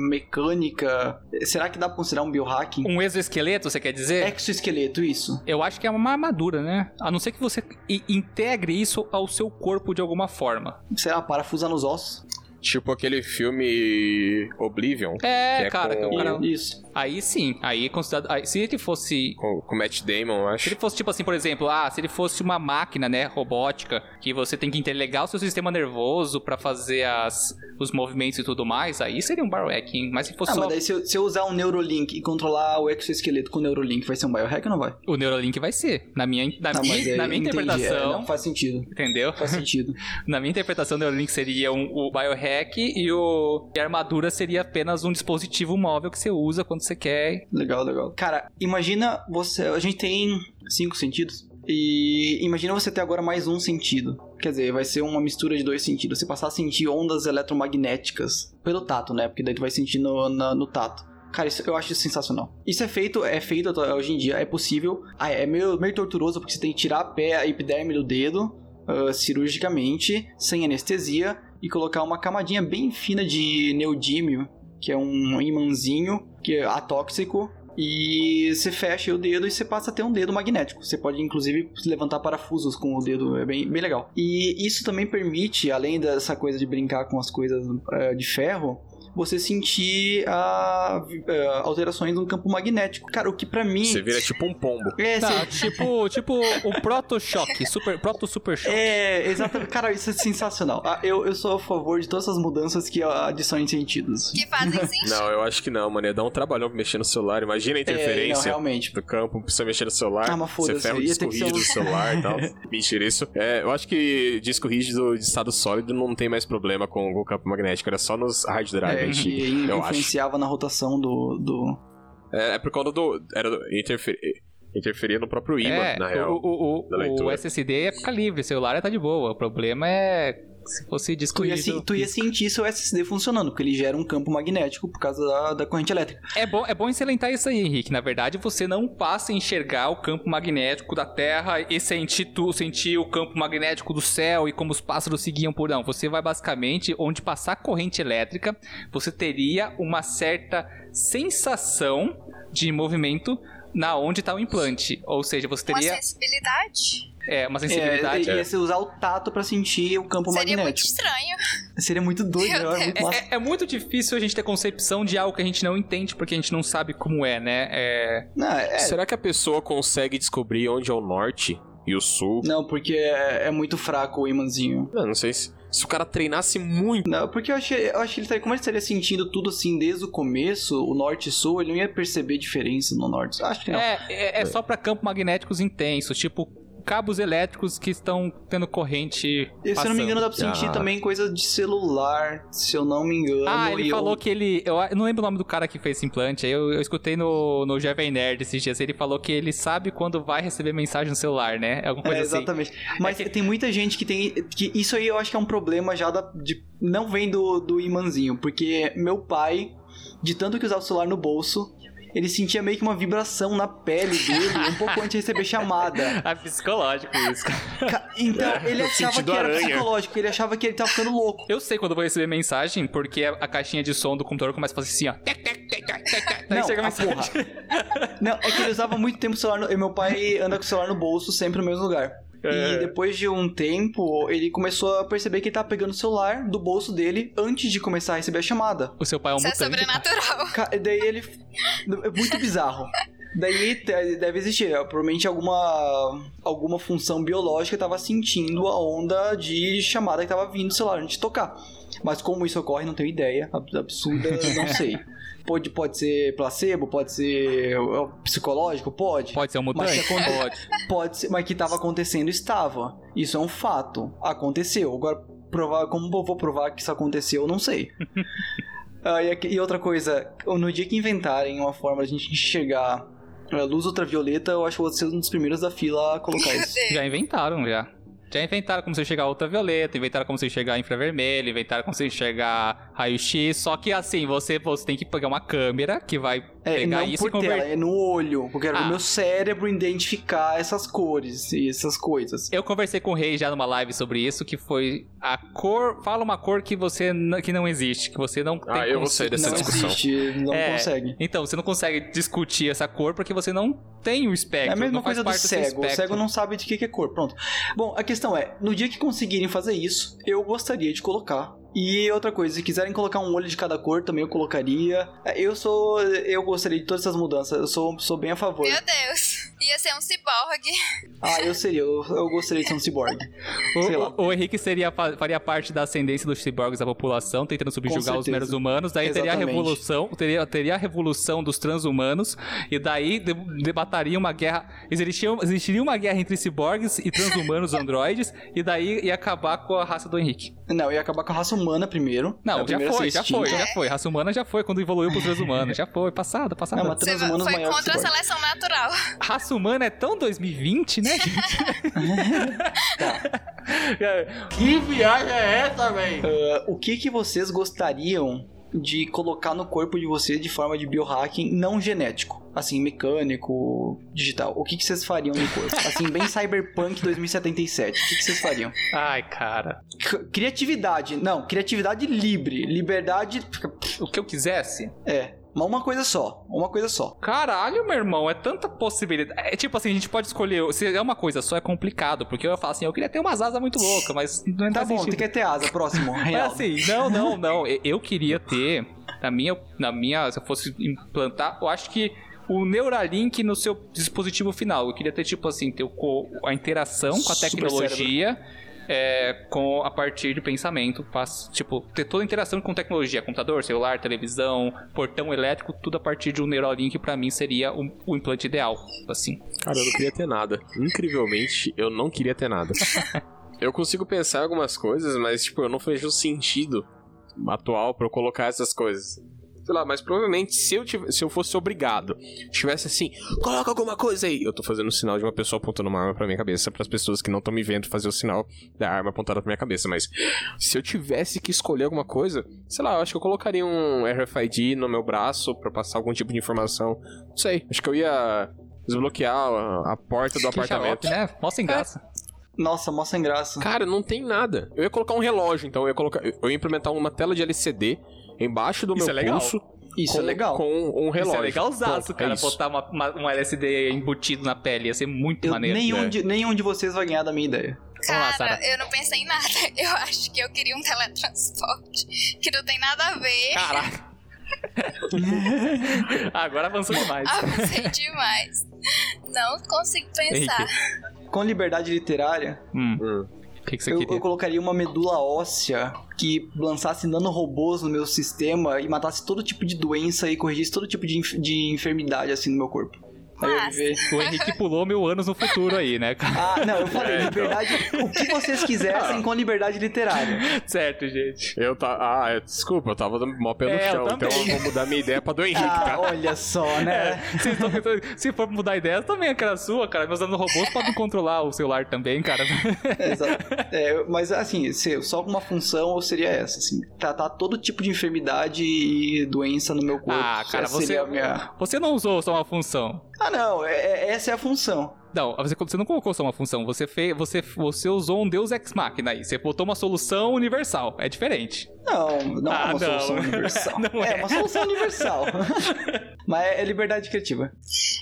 mecânica. Será que dá pra considerar um biohacking? Um exoesqueleto, você quer dizer? Exoesqueleto, isso. Eu acho que é uma armadura, né? A não ser que você integre isso ao seu corpo de alguma forma. Sei lá, parafusa nos ossos. Tipo aquele filme Oblivion. É, que cara, com, que o cara- Isso. Aí sim, aí é considerado. aí, se ele fosse. com, com Matt Damon, eu Se acho. ele fosse, tipo assim, por exemplo, ah, se ele fosse uma máquina, né, robótica, que você tem que interligar o seu sistema nervoso pra fazer as, os movimentos e tudo mais, aí seria um biohacking. Mas se fosse Ah, só mas daí se eu, se eu usar um Neurolink e controlar o exoesqueleto com o Neurolink, vai ser um biohack ou não vai? o Neuralink vai ser. Na minha, na Ah, minha, na minha entendi, interpretação. é, não faz sentido. Entendeu? Faz sentido. [LAUGHS] Na minha interpretação, o Neuralink seria um, o biohack e, o, e a armadura seria apenas um dispositivo móvel que você usa quando você quer. Legal, legal. Cara, imagina você. A gente tem cinco sentidos. E imagina você ter agora mais um sentido. Quer dizer, vai ser uma mistura de dois sentidos. Você passar a sentir ondas eletromagnéticas pelo tato, né? Porque daí tu vai sentir no, no tato. Cara, isso, eu acho isso sensacional. Isso é feito, é feito hoje em dia, é possível. Ah, é meio, meio torturoso porque você tem que tirar a, pé, a epiderme do dedo ah, cirurgicamente, sem anestesia, e colocar uma camadinha bem fina de neodímio, que é um imãzinho que é atóxico, e você fecha o dedo e você passa a ter um dedo magnético. Você pode, inclusive, levantar parafusos com o dedo, é bem, bem legal. E isso também permite, além dessa coisa de brincar com as coisas eh, de ferro, você sentir a, eh, alterações no campo magnético. Cara, o que pra mim. Você vira tipo um pombo. É, Tá, você- tipo, tipo o proto-choque, super, proto-super choque. É, exatamente. Cara, isso é sensacional. Ah, Eu, eu sou a favor de todas essas mudanças que adição em sentidos. Que fazem [LAUGHS] sentido. Não, eu acho que não, mano. Ia dar um trabalhão pra mexer no celular. Imagina a É, não, interferência realmente. do campo você mexer no celular. Ah, mas você foda-se, ferra o disco rígido do celular e tal. [LAUGHS] Mentira, isso. É, eu acho que disco rígido de estado sólido não tem mais problema com o campo magnético. Era só nos hard drive É, antigos. que eu acho. influenciava na rotação do, do, É, é por conta do. Era do, interfer- interferia no próprio imã, É, na real. o, o, o, o. SSD é ficar livre, o celular tá de boa. O problema é se fosse disco Tu ia, tu ia sentir seu SSD funcionando, porque ele gera um campo magnético por causa da, da corrente elétrica. É bom, é bom excelentar isso aí, Henrique. Na verdade, você não passa a enxergar o campo magnético da Terra e sentir, tu, sentir o campo magnético do céu e como os pássaros seguiam por não. Você vai basicamente onde passar corrente elétrica, você teria uma certa sensação de movimento na onde está o implante. Ou seja, você Uma teria sensibilidade. é, uma É, sensibilidade. ia ser usar o tato pra sentir o campo Seria muito magnético. estranho. Seria muito doido, né? Muito. É, é muito difícil a gente ter concepção de algo que a gente não entende porque a gente não sabe como é, né? É, Não, é- Será que a pessoa consegue descobrir onde é o norte e o sul? não, porque é, é muito fraco o imãzinho. Eu não sei se, se o cara treinasse muito. Não, porque eu achei, eu acho que ele estaria, como ele estaria sentindo tudo assim desde o começo, o norte e sul, ele não ia perceber diferença no norte. Acho que não. É, é, é só pra campos magnéticos intensos, tipo cabos elétricos que estão tendo corrente. E, se eu não me engano, dá pra sentir Ah. também coisa de celular, se eu não me engano. Ah, ele e eu- falou que ele. Eu, não lembro o nome do cara que fez esse implante. Eu, eu escutei no, no Jovem Nerd esses dias. Ele falou que ele sabe quando vai receber mensagem no celular, né? É alguma coisa É, assim. exatamente. Mas É que- tem muita gente que tem. que Isso aí eu acho que é um problema já da, de, não vem do, do imãzinho. Porque meu pai, de tanto que usava o celular no bolso, ele sentia meio que uma vibração na pele dele um pouco antes de receber chamada. [LAUGHS] É psicológico isso. Então, [LAUGHS] ele achava que era aranha. psicológico, ele achava que ele tava ficando louco. Eu sei quando eu vou receber mensagem, porque a, caixinha de som do computador começa a fazer assim, ó. Não, chega a a mensagem. Não, é que ele usava muito tempo o celular. No... e Meu pai anda com o celular no bolso sempre no mesmo lugar. É. E depois de um tempo, ele começou a perceber que ele tava pegando o celular do bolso dele antes de começar a receber a chamada. O seu pai é um Isso é mutante. sobrenatural. Ca- Daí ele. É muito bizarro. Daí deve existir, é, provavelmente alguma alguma função biológica tava sentindo a onda de chamada que tava vindo do celular antes de tocar. Mas como isso ocorre, não tenho ideia. Ab- Absurda, não sei. [LAUGHS] Pode, pode ser placebo, pode ser é, psicológico, pode. Pode ser um Mas mutante? que aconte- Pode. Pode ser, mas que estava acontecendo estava. Isso é um fato. Aconteceu. Agora, provar, como eu vou provar que isso aconteceu, eu não sei. [LAUGHS] Ah, e, e outra coisa, no dia que inventarem uma forma de a gente enxergar a luz ultravioleta, eu acho que vou ser um dos primeiros da fila a colocar isso. Já inventaram, já. Já inventaram como você enxergar ultravioleta, inventaram como você enxergar infravermelho, inventaram como você enxergar raio-x. Só que assim, você, você tem que pegar uma câmera que vai É, pegar não isso por e converter. tela, é no olho. Porque eu quero Ah. o meu cérebro identificar essas cores e essas coisas. Eu conversei com o Rei já numa live sobre isso, que foi a cor. Fala uma cor que você que não existe, que você não tem Ah, eu vou sair dessa não discussão. existe, não É, consegue. Então, você não consegue discutir essa cor porque você não tem o espectro. É a mesma coisa do cego. O espectro. cego não sabe de que que é cor. Pronto. Bom, a questão é, no dia que conseguirem fazer isso, eu gostaria de colocar E outra coisa, se quiserem colocar um olho de cada cor, também eu colocaria. É, Eu sou. Eu gostaria de todas essas mudanças. Eu sou, sou bem a favor. Meu Deus. Ia ser um ciborgue. Ah, eu seria. Eu, eu gostaria de ser um ciborgue. Sei lá. O, o, Henrique seria, fa- faria parte da ascendência dos ciborgues da população, tentando subjugar os meros humanos. Daí teria a Exatamente. revolução, teria, teria a revolução dos transhumanos. E daí de- debataria uma guerra. Existiria, existiria uma guerra entre ciborgues e transhumanos [LAUGHS] androides. E daí ia acabar com a raça do Henrique. Não, eu ia acabar com a raça humana primeiro. Não, A já foi, já foi, já foi. Raça humana já foi quando evoluiu pros transhumanos. Já foi, passada, passada. Não, mas Você transhumanos foi contra a seleção natural. Raça humana é tão 2020, né, gente? [LAUGHS] [LAUGHS] Que viagem é essa, velho? Ah, o que que vocês gostariam de colocar no corpo de vocês de forma de biohacking não genético? Assim, mecânico, digital. O que que vocês fariam no corpo? [LAUGHS] Assim, bem cyberpunk 2077. O que que vocês fariam? Ai, cara. C- Criatividade. Não, criatividade livre. Liberdade... O que eu quisesse? É, mas uma coisa só. Uma coisa só. Caralho, meu irmão, é tanta possibilidade. É tipo assim, a gente pode escolher. Se é uma coisa só, é complicado. Porque eu ia falar assim, eu queria ter umas asas muito loucas, mas não Tá faz bom, sentido. tem que ter asa. Próximo. Mas [LAUGHS] Real. assim, não, não, não. Eu- queria ter, na minha, na minha, se eu fosse implantar, eu acho que o Neuralink no seu dispositivo final. Eu queria ter, tipo assim, ter a interação com a tecnologia. É, com a partir de pensamento, faz, tipo, ter toda a interação com tecnologia, computador, celular, televisão, portão elétrico, tudo a partir de um Neuralink pra mim seria o, o implante ideal, assim. Cara, eu não queria ter nada. Incrivelmente, eu não queria ter nada. [LAUGHS] eu consigo pensar algumas coisas, mas, tipo, eu não vejo sentido atual pra eu colocar essas coisas. Sei lá, mas provavelmente se eu, tiv- se eu fosse obrigado, tivesse assim, coloca alguma coisa aí. Eu tô fazendo o sinal de uma pessoa apontando uma arma pra minha cabeça, pras pessoas que não estão me vendo fazer o sinal da arma apontada pra minha cabeça. Mas se eu tivesse que escolher alguma coisa, sei lá, eu acho que eu colocaria um RFID no meu braço pra passar algum tipo de informação. Não sei, acho que eu ia desbloquear a, a porta do Que apartamento. xarope, né? Mó sem graça. Nossa, mó sem graça. Cara, não tem nada. Eu ia colocar um relógio, então eu ia colocar, eu ia implementar uma tela de LCD embaixo do Isso meu é legal. pulso. Isso com, é legal. Com um relógio. Isso é legalzaço, cara, é botar uma, uma- um LSD embutido na pele, ia ser muito Eu- maneiro. nenhum, né? de, nenhum de vocês vai ganhar da minha ideia. Vamos lá, Cara, Sarah. eu não pensei em nada. [LAUGHS] Eu acho que eu queria um teletransporte. Que não tem nada a ver. Caraca. [LAUGHS] Agora avançou demais. Avancei [LAUGHS] demais. Não consigo pensar. Com liberdade literária, Hum, Hum. Que, que você eu, queria? eu colocaria uma medula óssea que lançasse nanorobôs no meu sistema e matasse todo tipo de doença e corrigisse todo tipo de, enf- de enfermidade assim no meu corpo. Aí eu. O Henrique pulou mil anos no futuro aí, né, cara? Ah, não, eu falei É, então. liberdade. O que vocês quisessem com liberdade literária. Certo, gente. Eu tá. Ah, eu- desculpa, eu tava dando mó pé no É, eu chão. Então também. eu vou mudar minha ideia pra do [LAUGHS] Henrique, Ah, tá? olha só, né? Vocês estão pensando, se for mudar ideia, também é aquela sua, cara. Meus robôs podem controlar o celular também, cara. Exato. [LAUGHS] É, mas assim, se- só uma função seria essa, assim, tratar todo tipo de enfermidade e doença no meu corpo. Ah, cara, você, seria a minha... você não usou só uma função. Ah, não, é- é- essa é a função. Não, você, você não colocou só uma função. Você, fez, você, você usou um Deus Ex Machina aí. Você botou uma solução universal. É diferente. Não, não Ah, é uma não. solução universal. [LAUGHS] É. é. uma solução universal. [LAUGHS] Mas é liberdade criativa.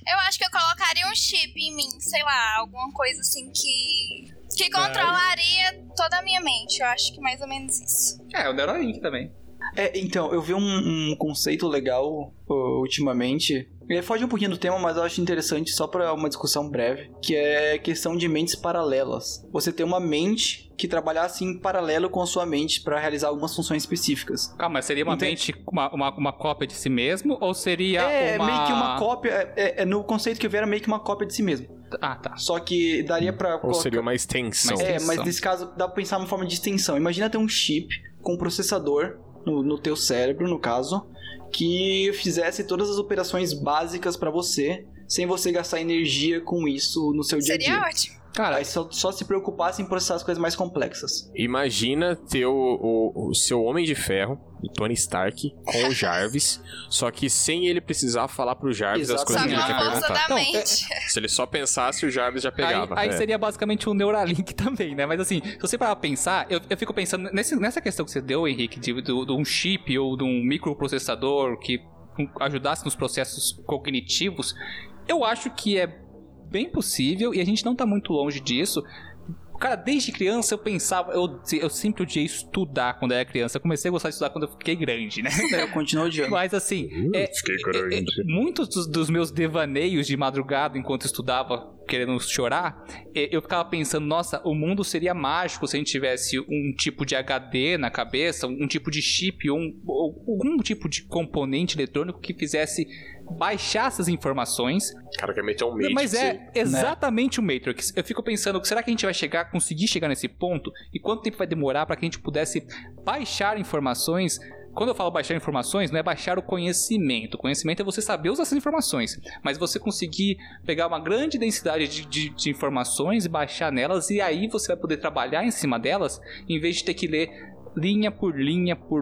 Eu acho que eu colocaria um chip em mim, sei lá, alguma coisa assim que. que controlaria toda a minha mente. Eu acho que mais ou menos isso. É, o Neuralink também. É, então, eu vi um, um conceito legal uh, ultimamente. Ele foge um pouquinho do tema, mas eu acho interessante só pra uma discussão breve, que é questão de mentes paralelas. Você ter uma mente que trabalhasse em paralelo com a sua mente pra realizar algumas funções específicas. Calma, seria uma Entendi. mente, uma, uma, uma cópia de si mesmo? Ou seria É, uma... meio que uma cópia. É, é- é no conceito que eu vi era meio que uma cópia de si mesmo. Ah, tá. Só que daria pra. Ou colocar- seria uma extensão. Mas- É, mas nesse caso dá pra pensar uma forma de extensão. Imagina ter um chip com um processador no, no teu cérebro, no caso, que fizesse todas as operações básicas pra você, sem você gastar energia com isso no seu dia a Seria dia. ótimo. Cara, Aí só, só se preocupasse em processar as coisas mais complexas. Imagina ter o, o- o seu Homem de Ferro, o Tony Stark, com o Jarvis, só que sem ele precisar falar pro Jarvis as Exato. coisas Só que ele quer perguntar. Não, é-. Se ele só pensasse, o Jarvis já Aí, pegava. aí É. seria basicamente um Neuralink [LAUGHS] também, né? Mas assim, se você parar pra pensar, eu, eu fico pensando nesse- nessa questão que você deu, Henrique, de, do- de um chip ou de um microprocessador que ajudasse nos processos cognitivos, eu acho que é bem possível, e a gente não tá muito longe disso, Cara, desde criança eu pensava, eu, eu sempre odiei estudar quando eu era criança. Eu comecei a gostar de estudar quando eu fiquei grande, né? Eu continuo odiando. Mas assim, é, Fiquei é, é, grande. muitos dos, dos meus devaneios de madrugada enquanto estudava, querendo chorar, é, eu ficava pensando, nossa, o mundo seria mágico se a gente tivesse um tipo de HD na cabeça, um tipo de chip, um, ou algum tipo de componente eletrônico que fizesse baixar essas informações cara quer meter um Matrix. mas é exatamente o Matrix. Eu fico pensando, será que a gente vai chegar, conseguir chegar nesse ponto? E quanto tempo vai demorar para que a gente pudesse baixar informações? Quando eu falo baixar informações, não é baixar o conhecimento. O conhecimento é você saber usar essas informações. Mas você conseguir pegar uma grande densidade de, de- de informações e baixar nelas, e aí você vai poder trabalhar em cima delas, em vez de ter que ler linha por linha, por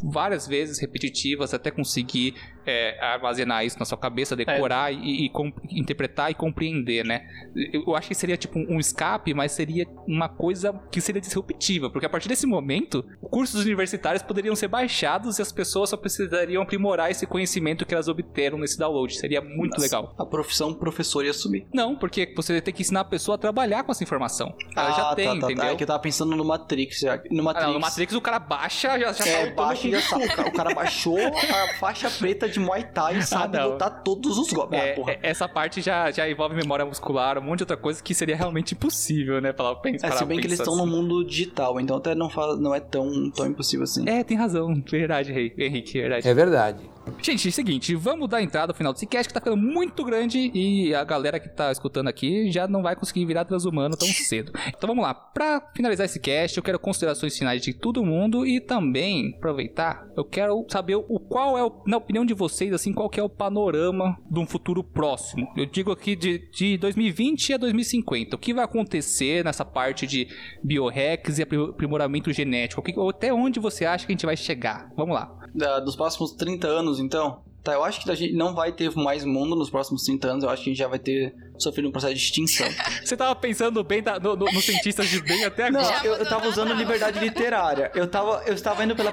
várias vezes repetitivas, até conseguir é, armazenar isso na sua cabeça, decorar e, e com- interpretar e compreender, né? Eu acho que seria tipo um escape, mas seria uma coisa que seria disruptiva, porque a partir desse momento, cursos universitários poderiam ser baixados e as pessoas só precisariam aprimorar esse conhecimento que elas obteram nesse download. Seria muito Nossa, legal. A profissão professor ia subir. Não, porque você tem que ensinar a pessoa a trabalhar com essa informação. Ela já Ah, tem, tá, tá, tá. entendeu? É que eu tava pensando no Matrix. já. No Ah, Matrix. não, no Matrix o cara baixa, já, já É, tá baixa e já O cara baixou a faixa preta de Muay Thai e sabe Ah, lutar todos os golpes. É, ah, porra. é, essa parte já, já envolve memória muscular, um monte de outra coisa que seria realmente impossível, né? Pra, pra, É, se bem que eles estão no mundo digital, então até não, fala, não é tão, tão impossível assim. É, tem razão. Verdade, Rei- Henrique, verdade. É verdade. Gente, é o seguinte, vamos dar entrada ao final desse cast que tá ficando muito grande e a galera que tá escutando aqui já não vai conseguir virar transhumano tão [LAUGHS] cedo. Então vamos lá, pra finalizar esse cast, eu quero considerações finais de todo mundo e também aproveitar, eu quero saber o qual é, o, na opinião de vocês, assim, qual que é o panorama de um futuro próximo. Eu digo aqui de, de 2020 a 2050. O que vai acontecer nessa parte de biohacks e apri- aprimoramento genético? O que- até onde você acha que a gente vai chegar? Vamos lá. Da- dos próximos 30 anos, então. Tá, eu acho que a gente não vai ter mais mundo nos próximos 30 anos. Eu acho que a gente já vai ter sofrido um processo de extinção. [LAUGHS] Você tava pensando bem da- no- no- nos cientistas de bem até Não, agora. eu, eu tava usando liberdade literária. Eu tava, eu estava indo pela,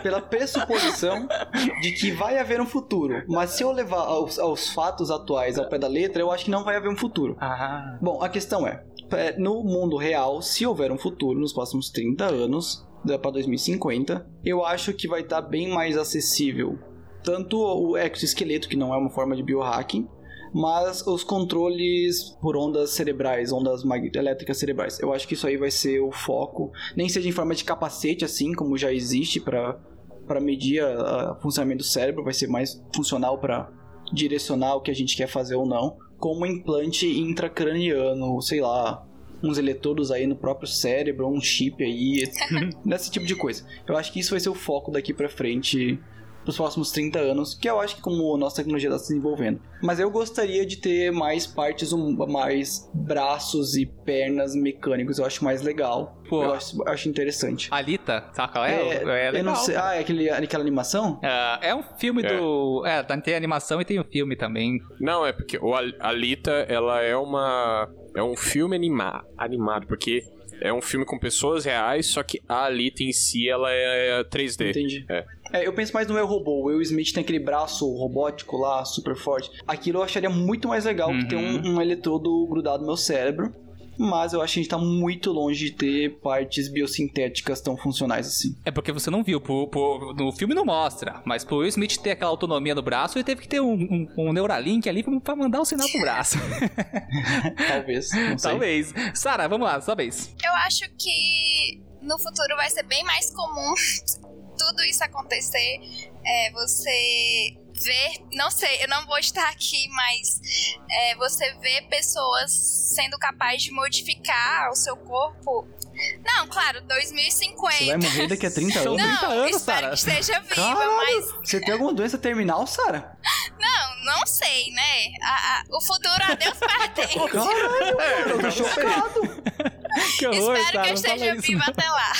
pela pressuposição de que vai haver um futuro. Mas se eu levar aos, aos fatos atuais ao pé da letra, eu acho que não vai haver um futuro. Ah, Bom, a questão é, é, no mundo real, se houver um futuro nos próximos 30 anos, para 2050, eu acho que vai estar bem mais acessível tanto o exoesqueleto, que não é uma forma de biohacking, mas os controles por ondas cerebrais, ondas elétricas cerebrais. Eu acho que isso aí vai ser o foco, nem seja em forma de capacete assim, como já existe para para medir o funcionamento do cérebro, vai ser mais funcional para direcionar o que a gente quer fazer ou não, como implante intracraniano, sei lá, uns eletrodos aí no próprio cérebro, um chip aí, [LAUGHS] nesse tipo de coisa. Eu acho que isso vai ser o foco daqui pra frente pros próximos 30 anos, que eu acho que como a nossa tecnologia está se desenvolvendo. Mas eu gostaria de ter mais partes, um- mais braços e pernas mecânicos, eu acho mais legal. Pô. Eu acho, acho interessante. Alita, saca? É, é, eu legal. não sei, ah, é aquele, aquela animação? Ah, é um filme É. do. É, tem animação e tem o filme também. Não, é porque o Al- Alita, ela é uma. É um filme anima animado, porque é um filme com pessoas reais, só que a Alita em si, ela é 3D. Entendi. É. É, eu penso mais no Eu Robô. O Will Smith tem aquele braço robótico lá, super forte. Aquilo eu acharia muito mais legal que ter Uhum. um, um eletrodo grudado no meu cérebro. Mas eu acho que a gente tá muito longe de ter partes biosintéticas tão funcionais assim. É porque você não viu, pro- pro- no filme não mostra, mas pro Will Smith ter aquela autonomia no braço, ele teve que ter um, um, um Neuralink ali pra, mandar o sinal pro braço. [LAUGHS] Talvez. Não sei. Talvez. Sara, vamos lá, sua vez. Eu acho que no futuro vai ser bem mais comum [LAUGHS] tudo isso acontecer. É, você ver, não sei, eu não vou estar aqui, mas é, você vê pessoas sendo capazes de modificar o seu corpo. Não, claro, 2050. Você vai morrer daqui a 30 São anos? Não, 30 anos, espero Sara. que esteja viva, Caralho! mas Você tem alguma doença terminal, Sara? não, não sei, né? A- a- o futuro a Deus pertence. [LAUGHS] Caralho, mano, eu tô chocado. [LAUGHS] Que horror, Espero que eu esteja isso, viva não. até lá.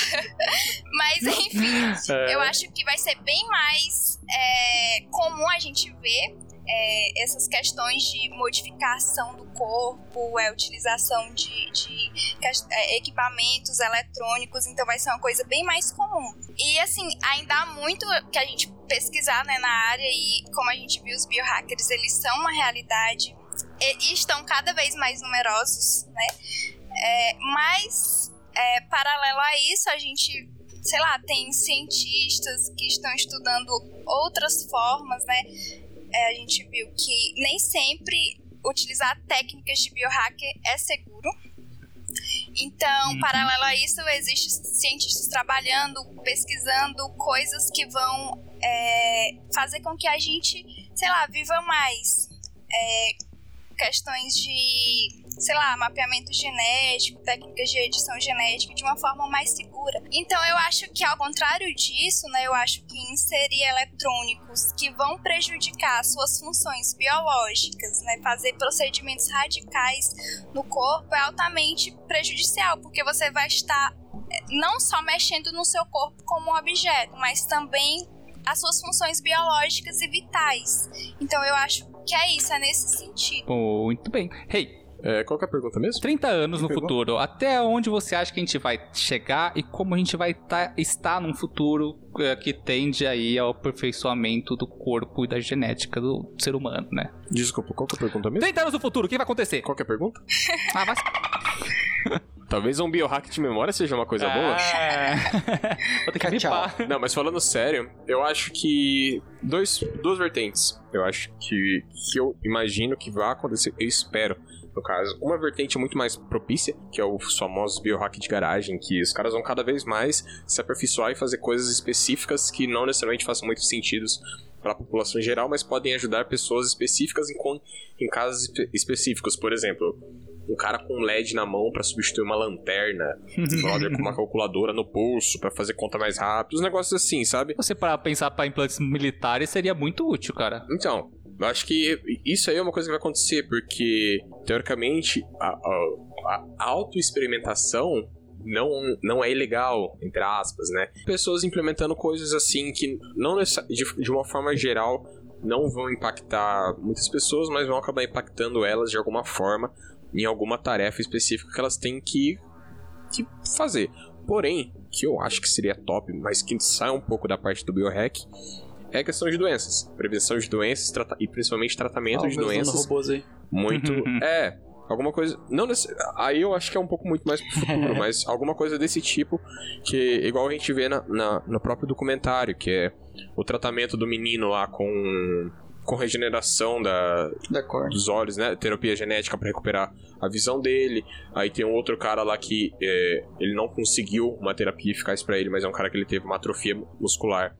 [LAUGHS] Mas enfim, É. eu acho que vai ser bem mais é, comum a gente ver é, essas questões de modificação do corpo, é, utilização de, de é, equipamentos eletrônicos, então vai ser uma coisa bem mais comum. E assim, ainda há muito que a gente pesquisar né, na área e como a gente viu, os biohackers, eles são uma realidade e, e estão cada vez mais numerosos, né? É, mas, é, paralelo a isso, a gente, sei lá, tem cientistas que estão estudando outras formas, né? É, a gente viu que nem sempre utilizar técnicas de biohacker é seguro. Então, uhum. paralelo a isso, existem cientistas trabalhando, pesquisando coisas que vão é, fazer com que a gente, sei lá, viva mais. É, questões de sei lá, mapeamento genético, técnicas de edição genética de uma forma mais segura. Então eu acho que ao contrário disso, né, eu acho que inserir eletrônicos que vão prejudicar suas funções biológicas, né, fazer procedimentos radicais no corpo é altamente prejudicial, porque você vai estar eh, não só mexendo no seu corpo como um objeto, mas também as suas funções biológicas e vitais. Então eu acho que é isso, é nesse sentido. Muito bem. Hey, é, qual que é a pergunta mesmo? 30 anos no futuro. Até onde você acha que a gente vai chegar e como a gente vai tá, estar num futuro é, que tende aí ao aperfeiçoamento do corpo e da genética do ser humano, né? Desculpa, qual que é a pergunta mesmo? 30 anos no futuro, o que vai acontecer? Qual que é a pergunta? [LAUGHS] ah, vai... [LAUGHS] Talvez um biohack de memória seja uma coisa boa. É. [LAUGHS] Vou ter que bipar. Não, mas falando sério, eu acho que dois, duas vertentes. Eu acho que, que eu imagino que vai acontecer, eu espero no caso. Uma vertente muito mais propícia, que é os famosos biohack de garagem, que os caras vão cada vez mais se aperfeiçoar e fazer coisas específicas que não necessariamente façam muito sentido para a população em geral, mas podem ajudar pessoas específicas em, em casos espe específicos. Por exemplo, um cara com LED na mão para substituir uma lanterna, um brother com uma [LAUGHS] calculadora no pulso para fazer conta mais rápido, os negócios assim, sabe? Você para pensar para implantes militares seria muito útil, cara. Então, eu acho que isso aí é uma coisa que vai acontecer, porque, teoricamente, a, a, a autoexperimentação não, não é ilegal, entre aspas, né? Pessoas implementando coisas assim que, não de, de uma forma geral, não vão impactar muitas pessoas, mas vão acabar impactando elas de alguma forma em alguma tarefa específica que elas têm que, que fazer. Porém, que eu acho que seria top, mas que sai um pouco da parte do biohack, é a questão de doenças. Prevenção de doenças e principalmente tratamento ah, de doenças. Robôs aí. Muito. [LAUGHS] é. Alguma coisa. Não nesse, Aí eu acho que é um pouco muito mais pro futuro, [LAUGHS] mas alguma coisa desse tipo, que igual a gente vê na, na, no próprio documentário, que é o tratamento do menino lá com com regeneração da, da dos olhos, né? Terapia genética para recuperar a visão dele. Aí tem um outro cara lá que é, ele não conseguiu uma terapia eficaz para ele, mas é um cara que ele teve uma atrofia muscular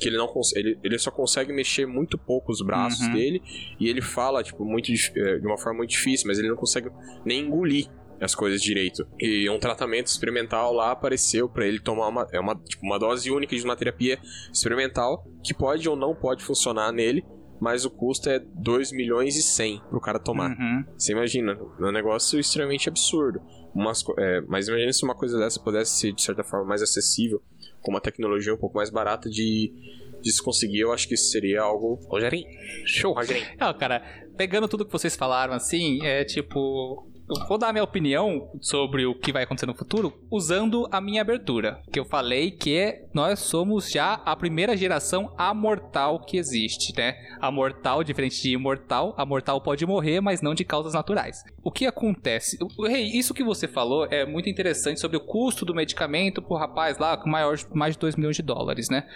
que ele não ele, ele só consegue mexer muito pouco os braços uhum. dele e ele fala tipo muito é, de uma forma muito difícil, mas ele não consegue nem engolir as coisas direito. E um tratamento experimental lá apareceu para ele tomar uma, é uma, tipo, uma dose única de uma terapia experimental que pode ou não pode funcionar nele, mas o custo é 2 milhões e 100 pro cara tomar. Uhum. Você imagina, é um negócio extremamente absurdo. Umas, é, mas imagina se uma coisa dessa pudesse ser, de certa forma, mais acessível com uma tecnologia um pouco mais barata de, de se conseguir, eu acho que isso seria algo. Rogerinho, show, Rogerinho. Não, cara, pegando tudo que vocês falaram assim, é tipo. Eu vou dar minha opinião sobre o que vai acontecer no futuro usando a minha abertura. Que eu falei que nós somos já a primeira geração amortal que existe, né? A mortal, diferente de imortal, a mortal pode morrer, mas não de causas naturais. O que acontece? Rei, hey, isso que você falou é muito interessante sobre o custo do medicamento pro rapaz lá com mais de 2 milhões de dólares, né?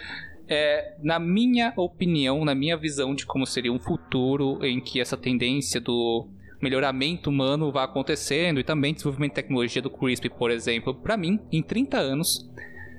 É, na minha opinião, na minha visão de como seria um futuro em que essa tendência do melhoramento humano vai acontecendo e também desenvolvimento de tecnologia do CRISPR, por exemplo, para mim, em 30 anos,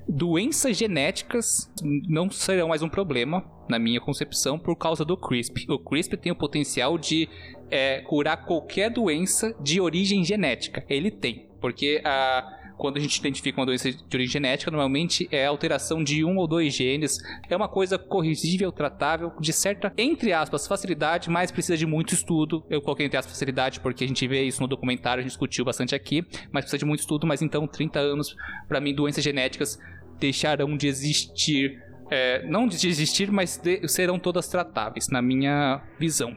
doenças genéticas não serão mais um problema, na minha concepção, por causa do CRISPR. O CRISPR tem o potencial de é, curar qualquer doença de origem genética. Ele tem, porque a quando a gente identifica uma doença de origem genética, normalmente é alteração de um ou dois genes. É uma coisa corrigível, tratável, de certa, entre aspas, facilidade, mas precisa de muito estudo. Eu coloquei entre aspas facilidade porque a gente vê isso no documentário, a gente discutiu bastante aqui, mas precisa de muito estudo. Mas então, 30 anos, para mim, doenças genéticas deixarão de existir. É, não de existir, mas de, serão todas tratáveis, na minha visão.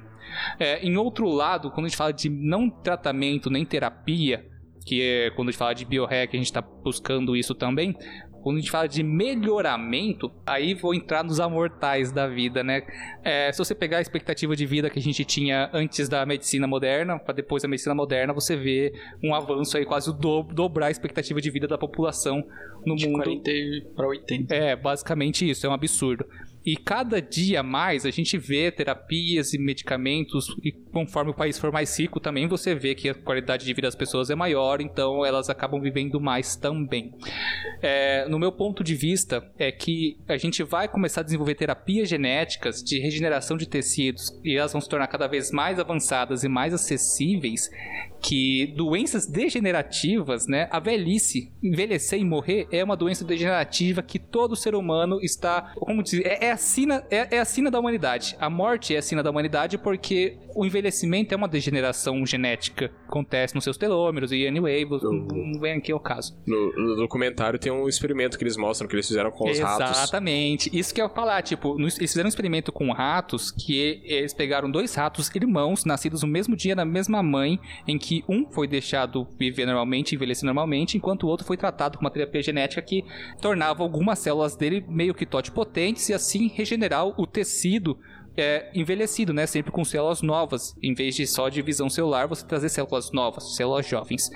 É, em outro lado, quando a gente fala de não tratamento nem terapia, que é quando a gente fala de biohack, a gente está buscando isso também. quando a gente fala de melhoramento, aí vou entrar nos amortais da vida, né? É, se você pegar a expectativa de vida que a gente tinha antes da medicina moderna, para depois da medicina moderna, você vê um avanço aí quase o do, dobrar a expectativa de vida da população no De mundo. 40 para 80. É, basicamente isso, é um absurdo. E cada dia mais a gente vê terapias e medicamentos, e conforme o país for mais rico, também você vê que a qualidade de vida das pessoas é maior, então elas acabam vivendo mais também. É, no meu ponto de vista, é que a gente vai começar a desenvolver terapias genéticas de regeneração de tecidos, e elas vão se tornar cada vez mais avançadas e mais acessíveis, que doenças degenerativas, né, a velhice, envelhecer e morrer é uma doença degenerativa que todo ser humano está, como dizer, é, é a sina, é, é a sina da humanidade. A morte é a sina da humanidade porque o envelhecimento é uma degeneração genética, acontece nos seus telômeros e anyway, não vem aqui ao caso. No, no documentário tem um experimento que eles mostram que eles fizeram com os ratos. Exatamente. Isso que eu ia falar, tipo, no- eles fizeram um experimento com ratos que eles pegaram dois ratos irmãos, nascidos no mesmo dia na mesma mãe, em que um foi deixado viver normalmente, envelhecer normalmente, enquanto o outro foi tratado com uma terapia genética que tornava algumas células dele meio que totipotentes e assim regenerar o tecido é, envelhecido, né? Sempre com células novas. Em vez de só divisão celular, você trazer células novas, células jovens.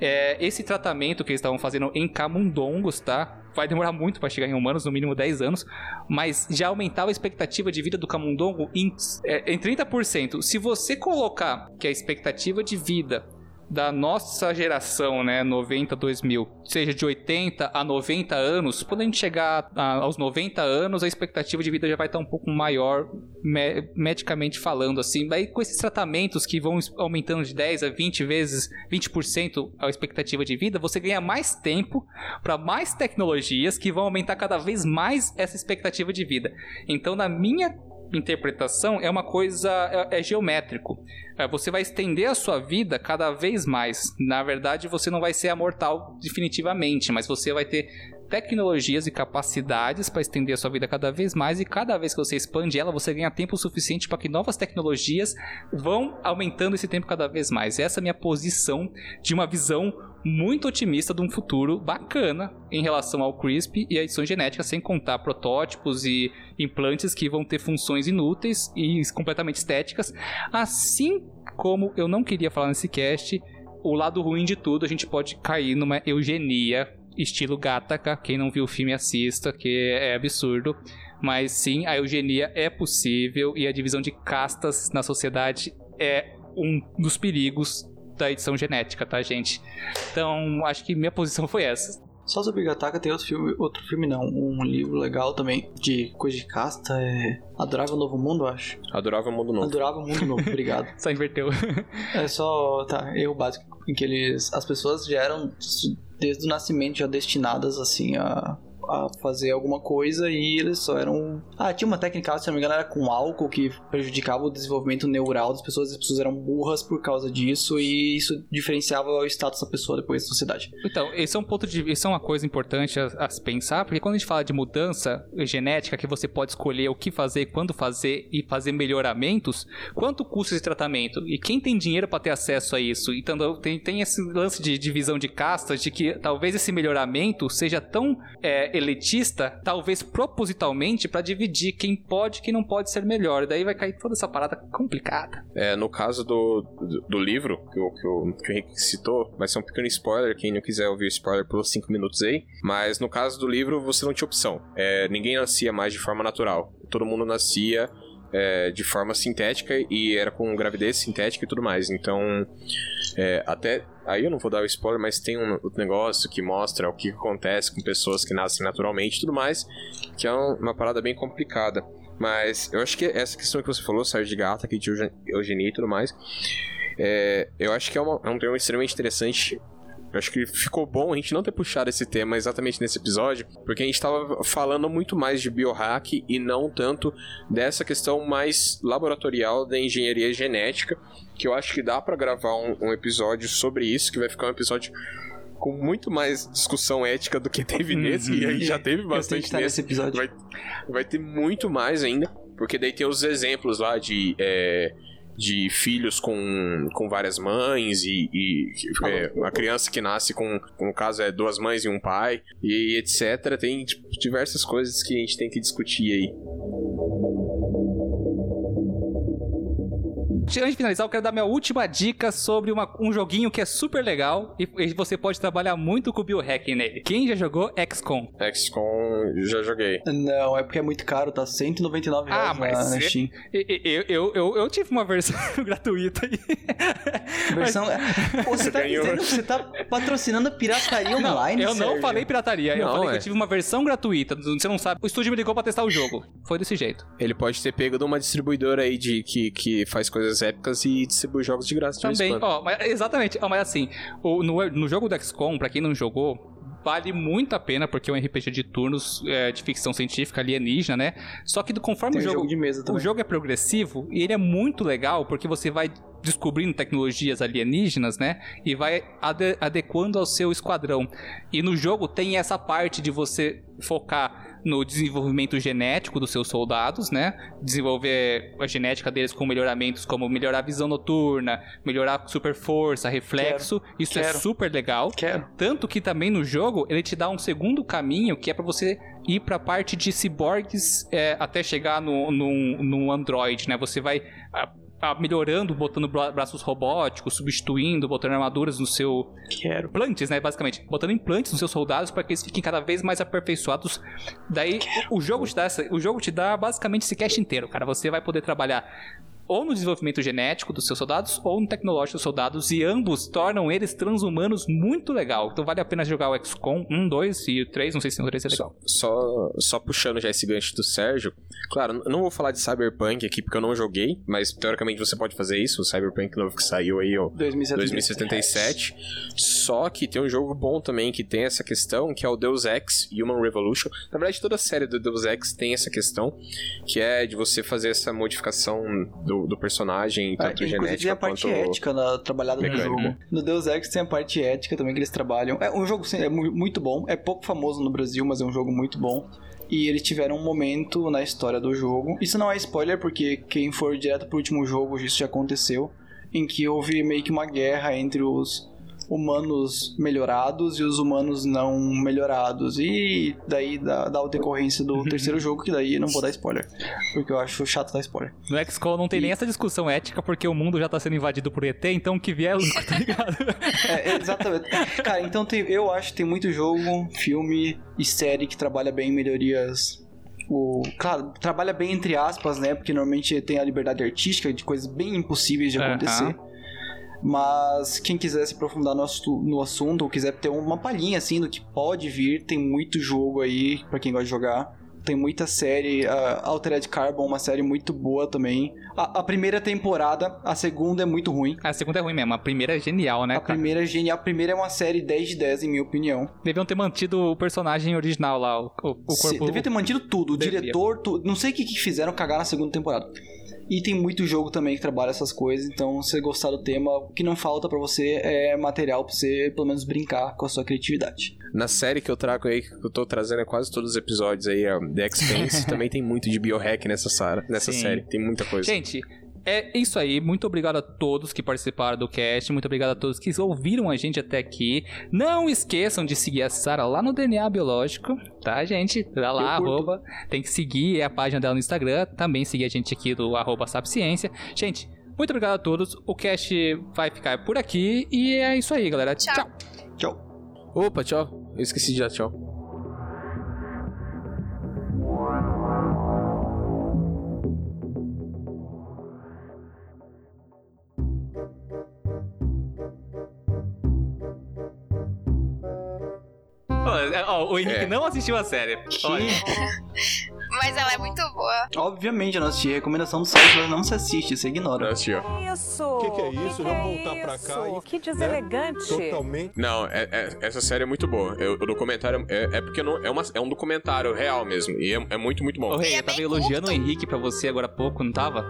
É, esse tratamento que eles estavam fazendo em camundongos, tá? Vai demorar muito para chegar em humanos, no mínimo 10 anos, mas já aumentava a expectativa de vida do camundongo em, é, em 30%. Se você colocar que a expectativa de vida da nossa geração, né, 90, 2000, seja de 80 a 90 anos, quando a gente chegar a- aos 90 anos, a expectativa de vida já vai estar um pouco maior, me- medicamente falando, assim. Daí com esses tratamentos que vão aumentando de 10 a 20 vezes, 20% a expectativa de vida, você ganha mais tempo para mais tecnologias que vão aumentar cada vez mais essa expectativa de vida. Então, na minha interpretação é uma coisa é, é geométrico. É, você vai estender a sua vida cada vez mais. Na verdade, você não vai ser amortal definitivamente, mas você vai ter tecnologias e capacidades para estender a sua vida cada vez mais e cada vez que você expande ela, você ganha tempo suficiente para que novas tecnologias vão aumentando esse tempo cada vez mais. Essa é a minha posição de uma visão muito otimista de um futuro bacana em relação ao CRISP e a edição genética, sem contar protótipos e implantes que vão ter funções inúteis e completamente estéticas, assim como eu não queria falar nesse cast, o lado ruim de tudo, a gente pode cair numa eugenia estilo Gattaca, quem não viu o filme assista, que é absurdo. Mas sim, a eugenia é possível e a divisão de castas na sociedade é um dos perigos da edição genética, tá, gente? Então, acho que minha posição foi essa. Só sobre Gataka tem outro filme, outro filme não, um livro legal também de coisa de casta, é Adorável Novo Mundo, acho. Adorável Mundo Novo. Adorável Mundo Novo, obrigado. [LAUGHS] Só inverteu. É só, tá, erro básico, em que eles, as pessoas já eram desde o nascimento já destinadas assim a a fazer alguma coisa e eles só eram. Ah, tinha uma técnica, se não me engano, era com álcool que prejudicava o desenvolvimento neural das pessoas, as pessoas eram burras por causa disso e isso diferenciava o status da pessoa depois da sociedade. Então, esse é um ponto de isso é uma coisa importante a, a se pensar, porque quando a gente fala de mudança genética, que você pode escolher o que fazer, quando fazer e fazer melhoramentos, quanto custa esse tratamento? E quem tem dinheiro para ter acesso a isso? Então tem, tem esse lance de divisão de castas, de que talvez esse melhoramento seja tão é, elitista, talvez propositalmente, para dividir quem pode e quem não pode ser melhor. Daí vai cair toda essa parada complicada. É, no caso do, do, do livro que que, o, que o Henrique citou, vai ser um pequeno spoiler. Quem não quiser ouvir spoiler, pelos 5 minutos aí. Mas no caso do livro, você não tinha opção. É, ninguém nascia mais de forma natural. Todo mundo nascia é, de forma sintética e era com gravidez sintética e tudo mais. Então, é, até. Aí eu não vou dar o spoiler, mas tem um negócio que mostra o que acontece com pessoas que nascem naturalmente e tudo mais, que é uma parada bem complicada. Mas eu acho que essa questão que você falou, Sérgio de Gata, que de eugenia e tudo mais, é, eu acho que é, uma, é um tema extremamente interessante. Eu acho que ficou bom a gente não ter puxado esse tema exatamente nesse episódio, porque a gente estava falando muito mais de biohack e não tanto dessa questão mais laboratorial da engenharia genética, que eu acho que dá para gravar um, um episódio sobre isso, que vai ficar um episódio com muito mais discussão ética do que teve nesse, e aí já teve bastante nesse. nesse episódio. Vai, vai ter muito mais ainda, porque daí tem os exemplos lá de. É, de filhos com, com várias mães e, e é, uma criança que nasce com, no caso, é duas mães e um pai e etc. Tem tipo, diversas coisas que a gente tem que discutir aí. Antes de finalizar, eu quero dar minha última dica sobre uma- um joguinho que é super legal e e você pode trabalhar muito com o biohacking nele. Quem já jogou XCOM? XCOM já joguei. Não, é porque é muito caro, tá 199 reais Ah, mas na, na Steam. Eu, eu, eu, eu tive uma versão [LAUGHS] gratuita aí. Versão... Pô, você tá [LAUGHS] dizendo que você tá patrocinando a pirataria Não, online, eu não Sérgio? falei pirataria, eu Não, falei que é. eu tive uma versão gratuita. Você não sabe. O estúdio me ligou pra testar o jogo. Foi desse jeito. Ele pode ter pego de uma distribuidora aí de, que, que faz coisas épicas e distribui jogos de graça de Também, quando. ó, mas- exatamente. Ó, mas assim, o- no, no jogo do XCOM, pra quem não jogou, vale muito a pena, porque é um RPG de turnos é, de ficção científica alienígena, né? Só que conforme Tem o jogo. jogo de o jogo é progressivo e ele é muito legal porque você vai descobrindo tecnologias alienígenas, né? E vai ade- adequando ao seu esquadrão. E no jogo tem essa parte de você focar no desenvolvimento genético dos seus soldados, né? Desenvolver a genética deles com melhoramentos como melhorar a visão noturna, melhorar super força, reflexo. Isso é quero. super legal. Quero. Tanto que também no jogo ele te dá um segundo caminho que é pra você ir pra parte de ciborgues é, até chegar no, no, no Android, né? Você vai melhorando, botando bra- braços robóticos, substituindo, botando armaduras no seu. Quero. Implantes, né? Basicamente. Botando implantes nos seus soldados para que eles fiquem cada vez mais aperfeiçoados. Daí o jogo te dá essa- o jogo te dá basicamente esse cast inteiro, cara. Você vai poder trabalhar ou no desenvolvimento genético dos seus soldados ou no tecnológico dos soldados e ambos tornam eles transhumanos muito legal. Então vale a pena jogar o XCOM 1, 2 e o 3, não sei se o 3 é legal. Só, só, só puxando já esse gancho do Sérgio. Claro, não vou falar de Cyberpunk aqui porque eu não joguei, mas teoricamente você pode fazer isso. O Cyberpunk novo que saiu aí, ó. 2077. Só que tem um jogo bom também que tem essa questão, que é o Deus Ex Human Revolution. Na verdade, toda a série do Deus Ex tem essa questão, que é de você fazer essa modificação do, do personagem, Ah, tanto inclusive tem genética a parte ética na, trabalhada no mecânica. jogo. No Deus Ex tem a parte ética também que eles trabalham. É um jogo sim, é mu- muito bom, é pouco famoso no Brasil, mas é um jogo muito bom. E eles tiveram um momento na história do jogo. Isso não é spoiler, porque quem for direto pro último jogo, isso já aconteceu. Em que houve meio que uma guerra entre os humanos melhorados e os humanos não melhorados. E daí dá, dá o decorrência do terceiro jogo, que daí não vou dar spoiler. Porque eu acho chato dar spoiler. No XCOM não tem nem essa discussão ética porque o mundo já tá sendo invadido por ET, então que vier lucro, [LAUGHS] tá ligado? É, exatamente. Cara, então tem- eu acho que tem muito jogo, filme e série que trabalha bem em melhorias. O, claro, trabalha bem entre aspas, né? Porque normalmente tem a liberdade artística de coisas bem impossíveis de acontecer. Mas quem quiser se aprofundar no, no assunto ou quiser ter uma palhinha assim do que pode vir, tem muito jogo aí pra quem gosta de jogar. Tem muita série, a Altered Carbon, uma série muito boa também. A, a primeira temporada, a segunda é muito ruim. A segunda é ruim mesmo, a primeira é genial, né, A cara? primeira é genial, a primeira é uma série 10 de 10, em minha opinião. Deviam ter mantido o personagem original lá, o, o, corpo... devia ter mantido tudo, o Devia. diretor, tu- não sei o que, que fizeram cagar na segunda temporada. E tem muito jogo também que trabalha essas coisas, então se você gostar do tema, o que não falta pra você é material pra você pelo menos brincar com a sua criatividade. Na série que eu trago aí, que eu tô trazendo é quase todos os episódios aí, a The Expanse, [LAUGHS] também tem muito de biohack nessa, sara- nessa Sim. série. Tem muita coisa. Gente, é isso aí. Muito obrigado a todos que participaram do cast. Muito obrigado a todos que ouviram a gente até aqui. Não esqueçam de seguir a Sara lá no DNA Biológico, tá, gente? Tá lá, arroba. Tem que seguir a página dela no Instagram. Também seguir a gente aqui do arroba Sapciência. Gente, muito obrigado a todos. O cast vai ficar por aqui. E é isso aí, galera. Tchau. Tchau. Tchau. Opa, tchau. Eu esqueci de dar tchau. Ó, é, ó, o Henrique É. não assistiu a série. Olha. [LAUGHS] Mas ela é muito boa. Obviamente eu não assisti, recomendação do site, mas não se assiste, você ignora. Assim, ó. Isso! O Que que é isso? Vamos voltar pra cá e- Que deselegante! Totalmente. Não, é- é- essa série é muito boa. É, o documentário é, é porque não, é, uma, é um documentário real mesmo. E é, é muito, muito bom. Ô, Rei, é eu tava elogiando curto. o Henrique pra você agora há pouco, não tava?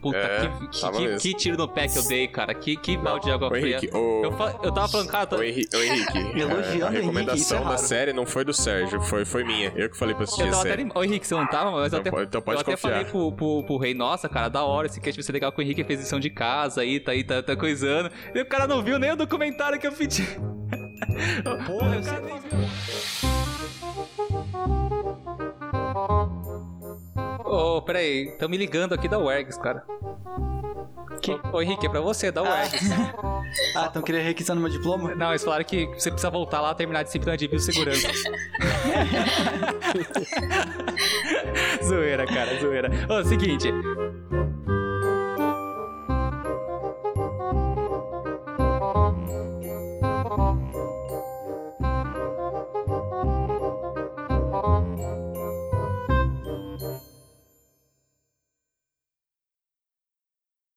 Puta, É, que, que, que- tiro no pé que eu dei, cara. Que, que balde de água Ô, fria. Henrique, o- Eu, fa- eu tava falando, cara, eu tô- Ô, Henrique, ô, [LAUGHS] Henrique, Elogiando é, a o Henrique, recomendação isso é da série não foi do Sérgio, foi, foi minha. Eu que falei pra assistir Eu a tava até série. anim- Ô, Henrique, você não tava, mas eu Então até, pode- então pode eu até falei pro, pro, pro rei, nossa, cara, da hora esse cast vai ser legal que o Henrique fez lição de casa aí, tá aí, tá, tá coisando. E o cara não viu nem o documentário que eu pedi. Porra, eu sei. [LAUGHS] Ô, peraí, tão me ligando aqui da UERGS, cara. Que? Ô, Henrique, é pra você, da UERGS. Ah, então queria requisando meu diploma? Não, eles falaram que você precisa voltar lá terminar a disciplina de biossegurança. [LAUGHS] [LAUGHS] zoeira, cara, zoeira. Ô, seguinte.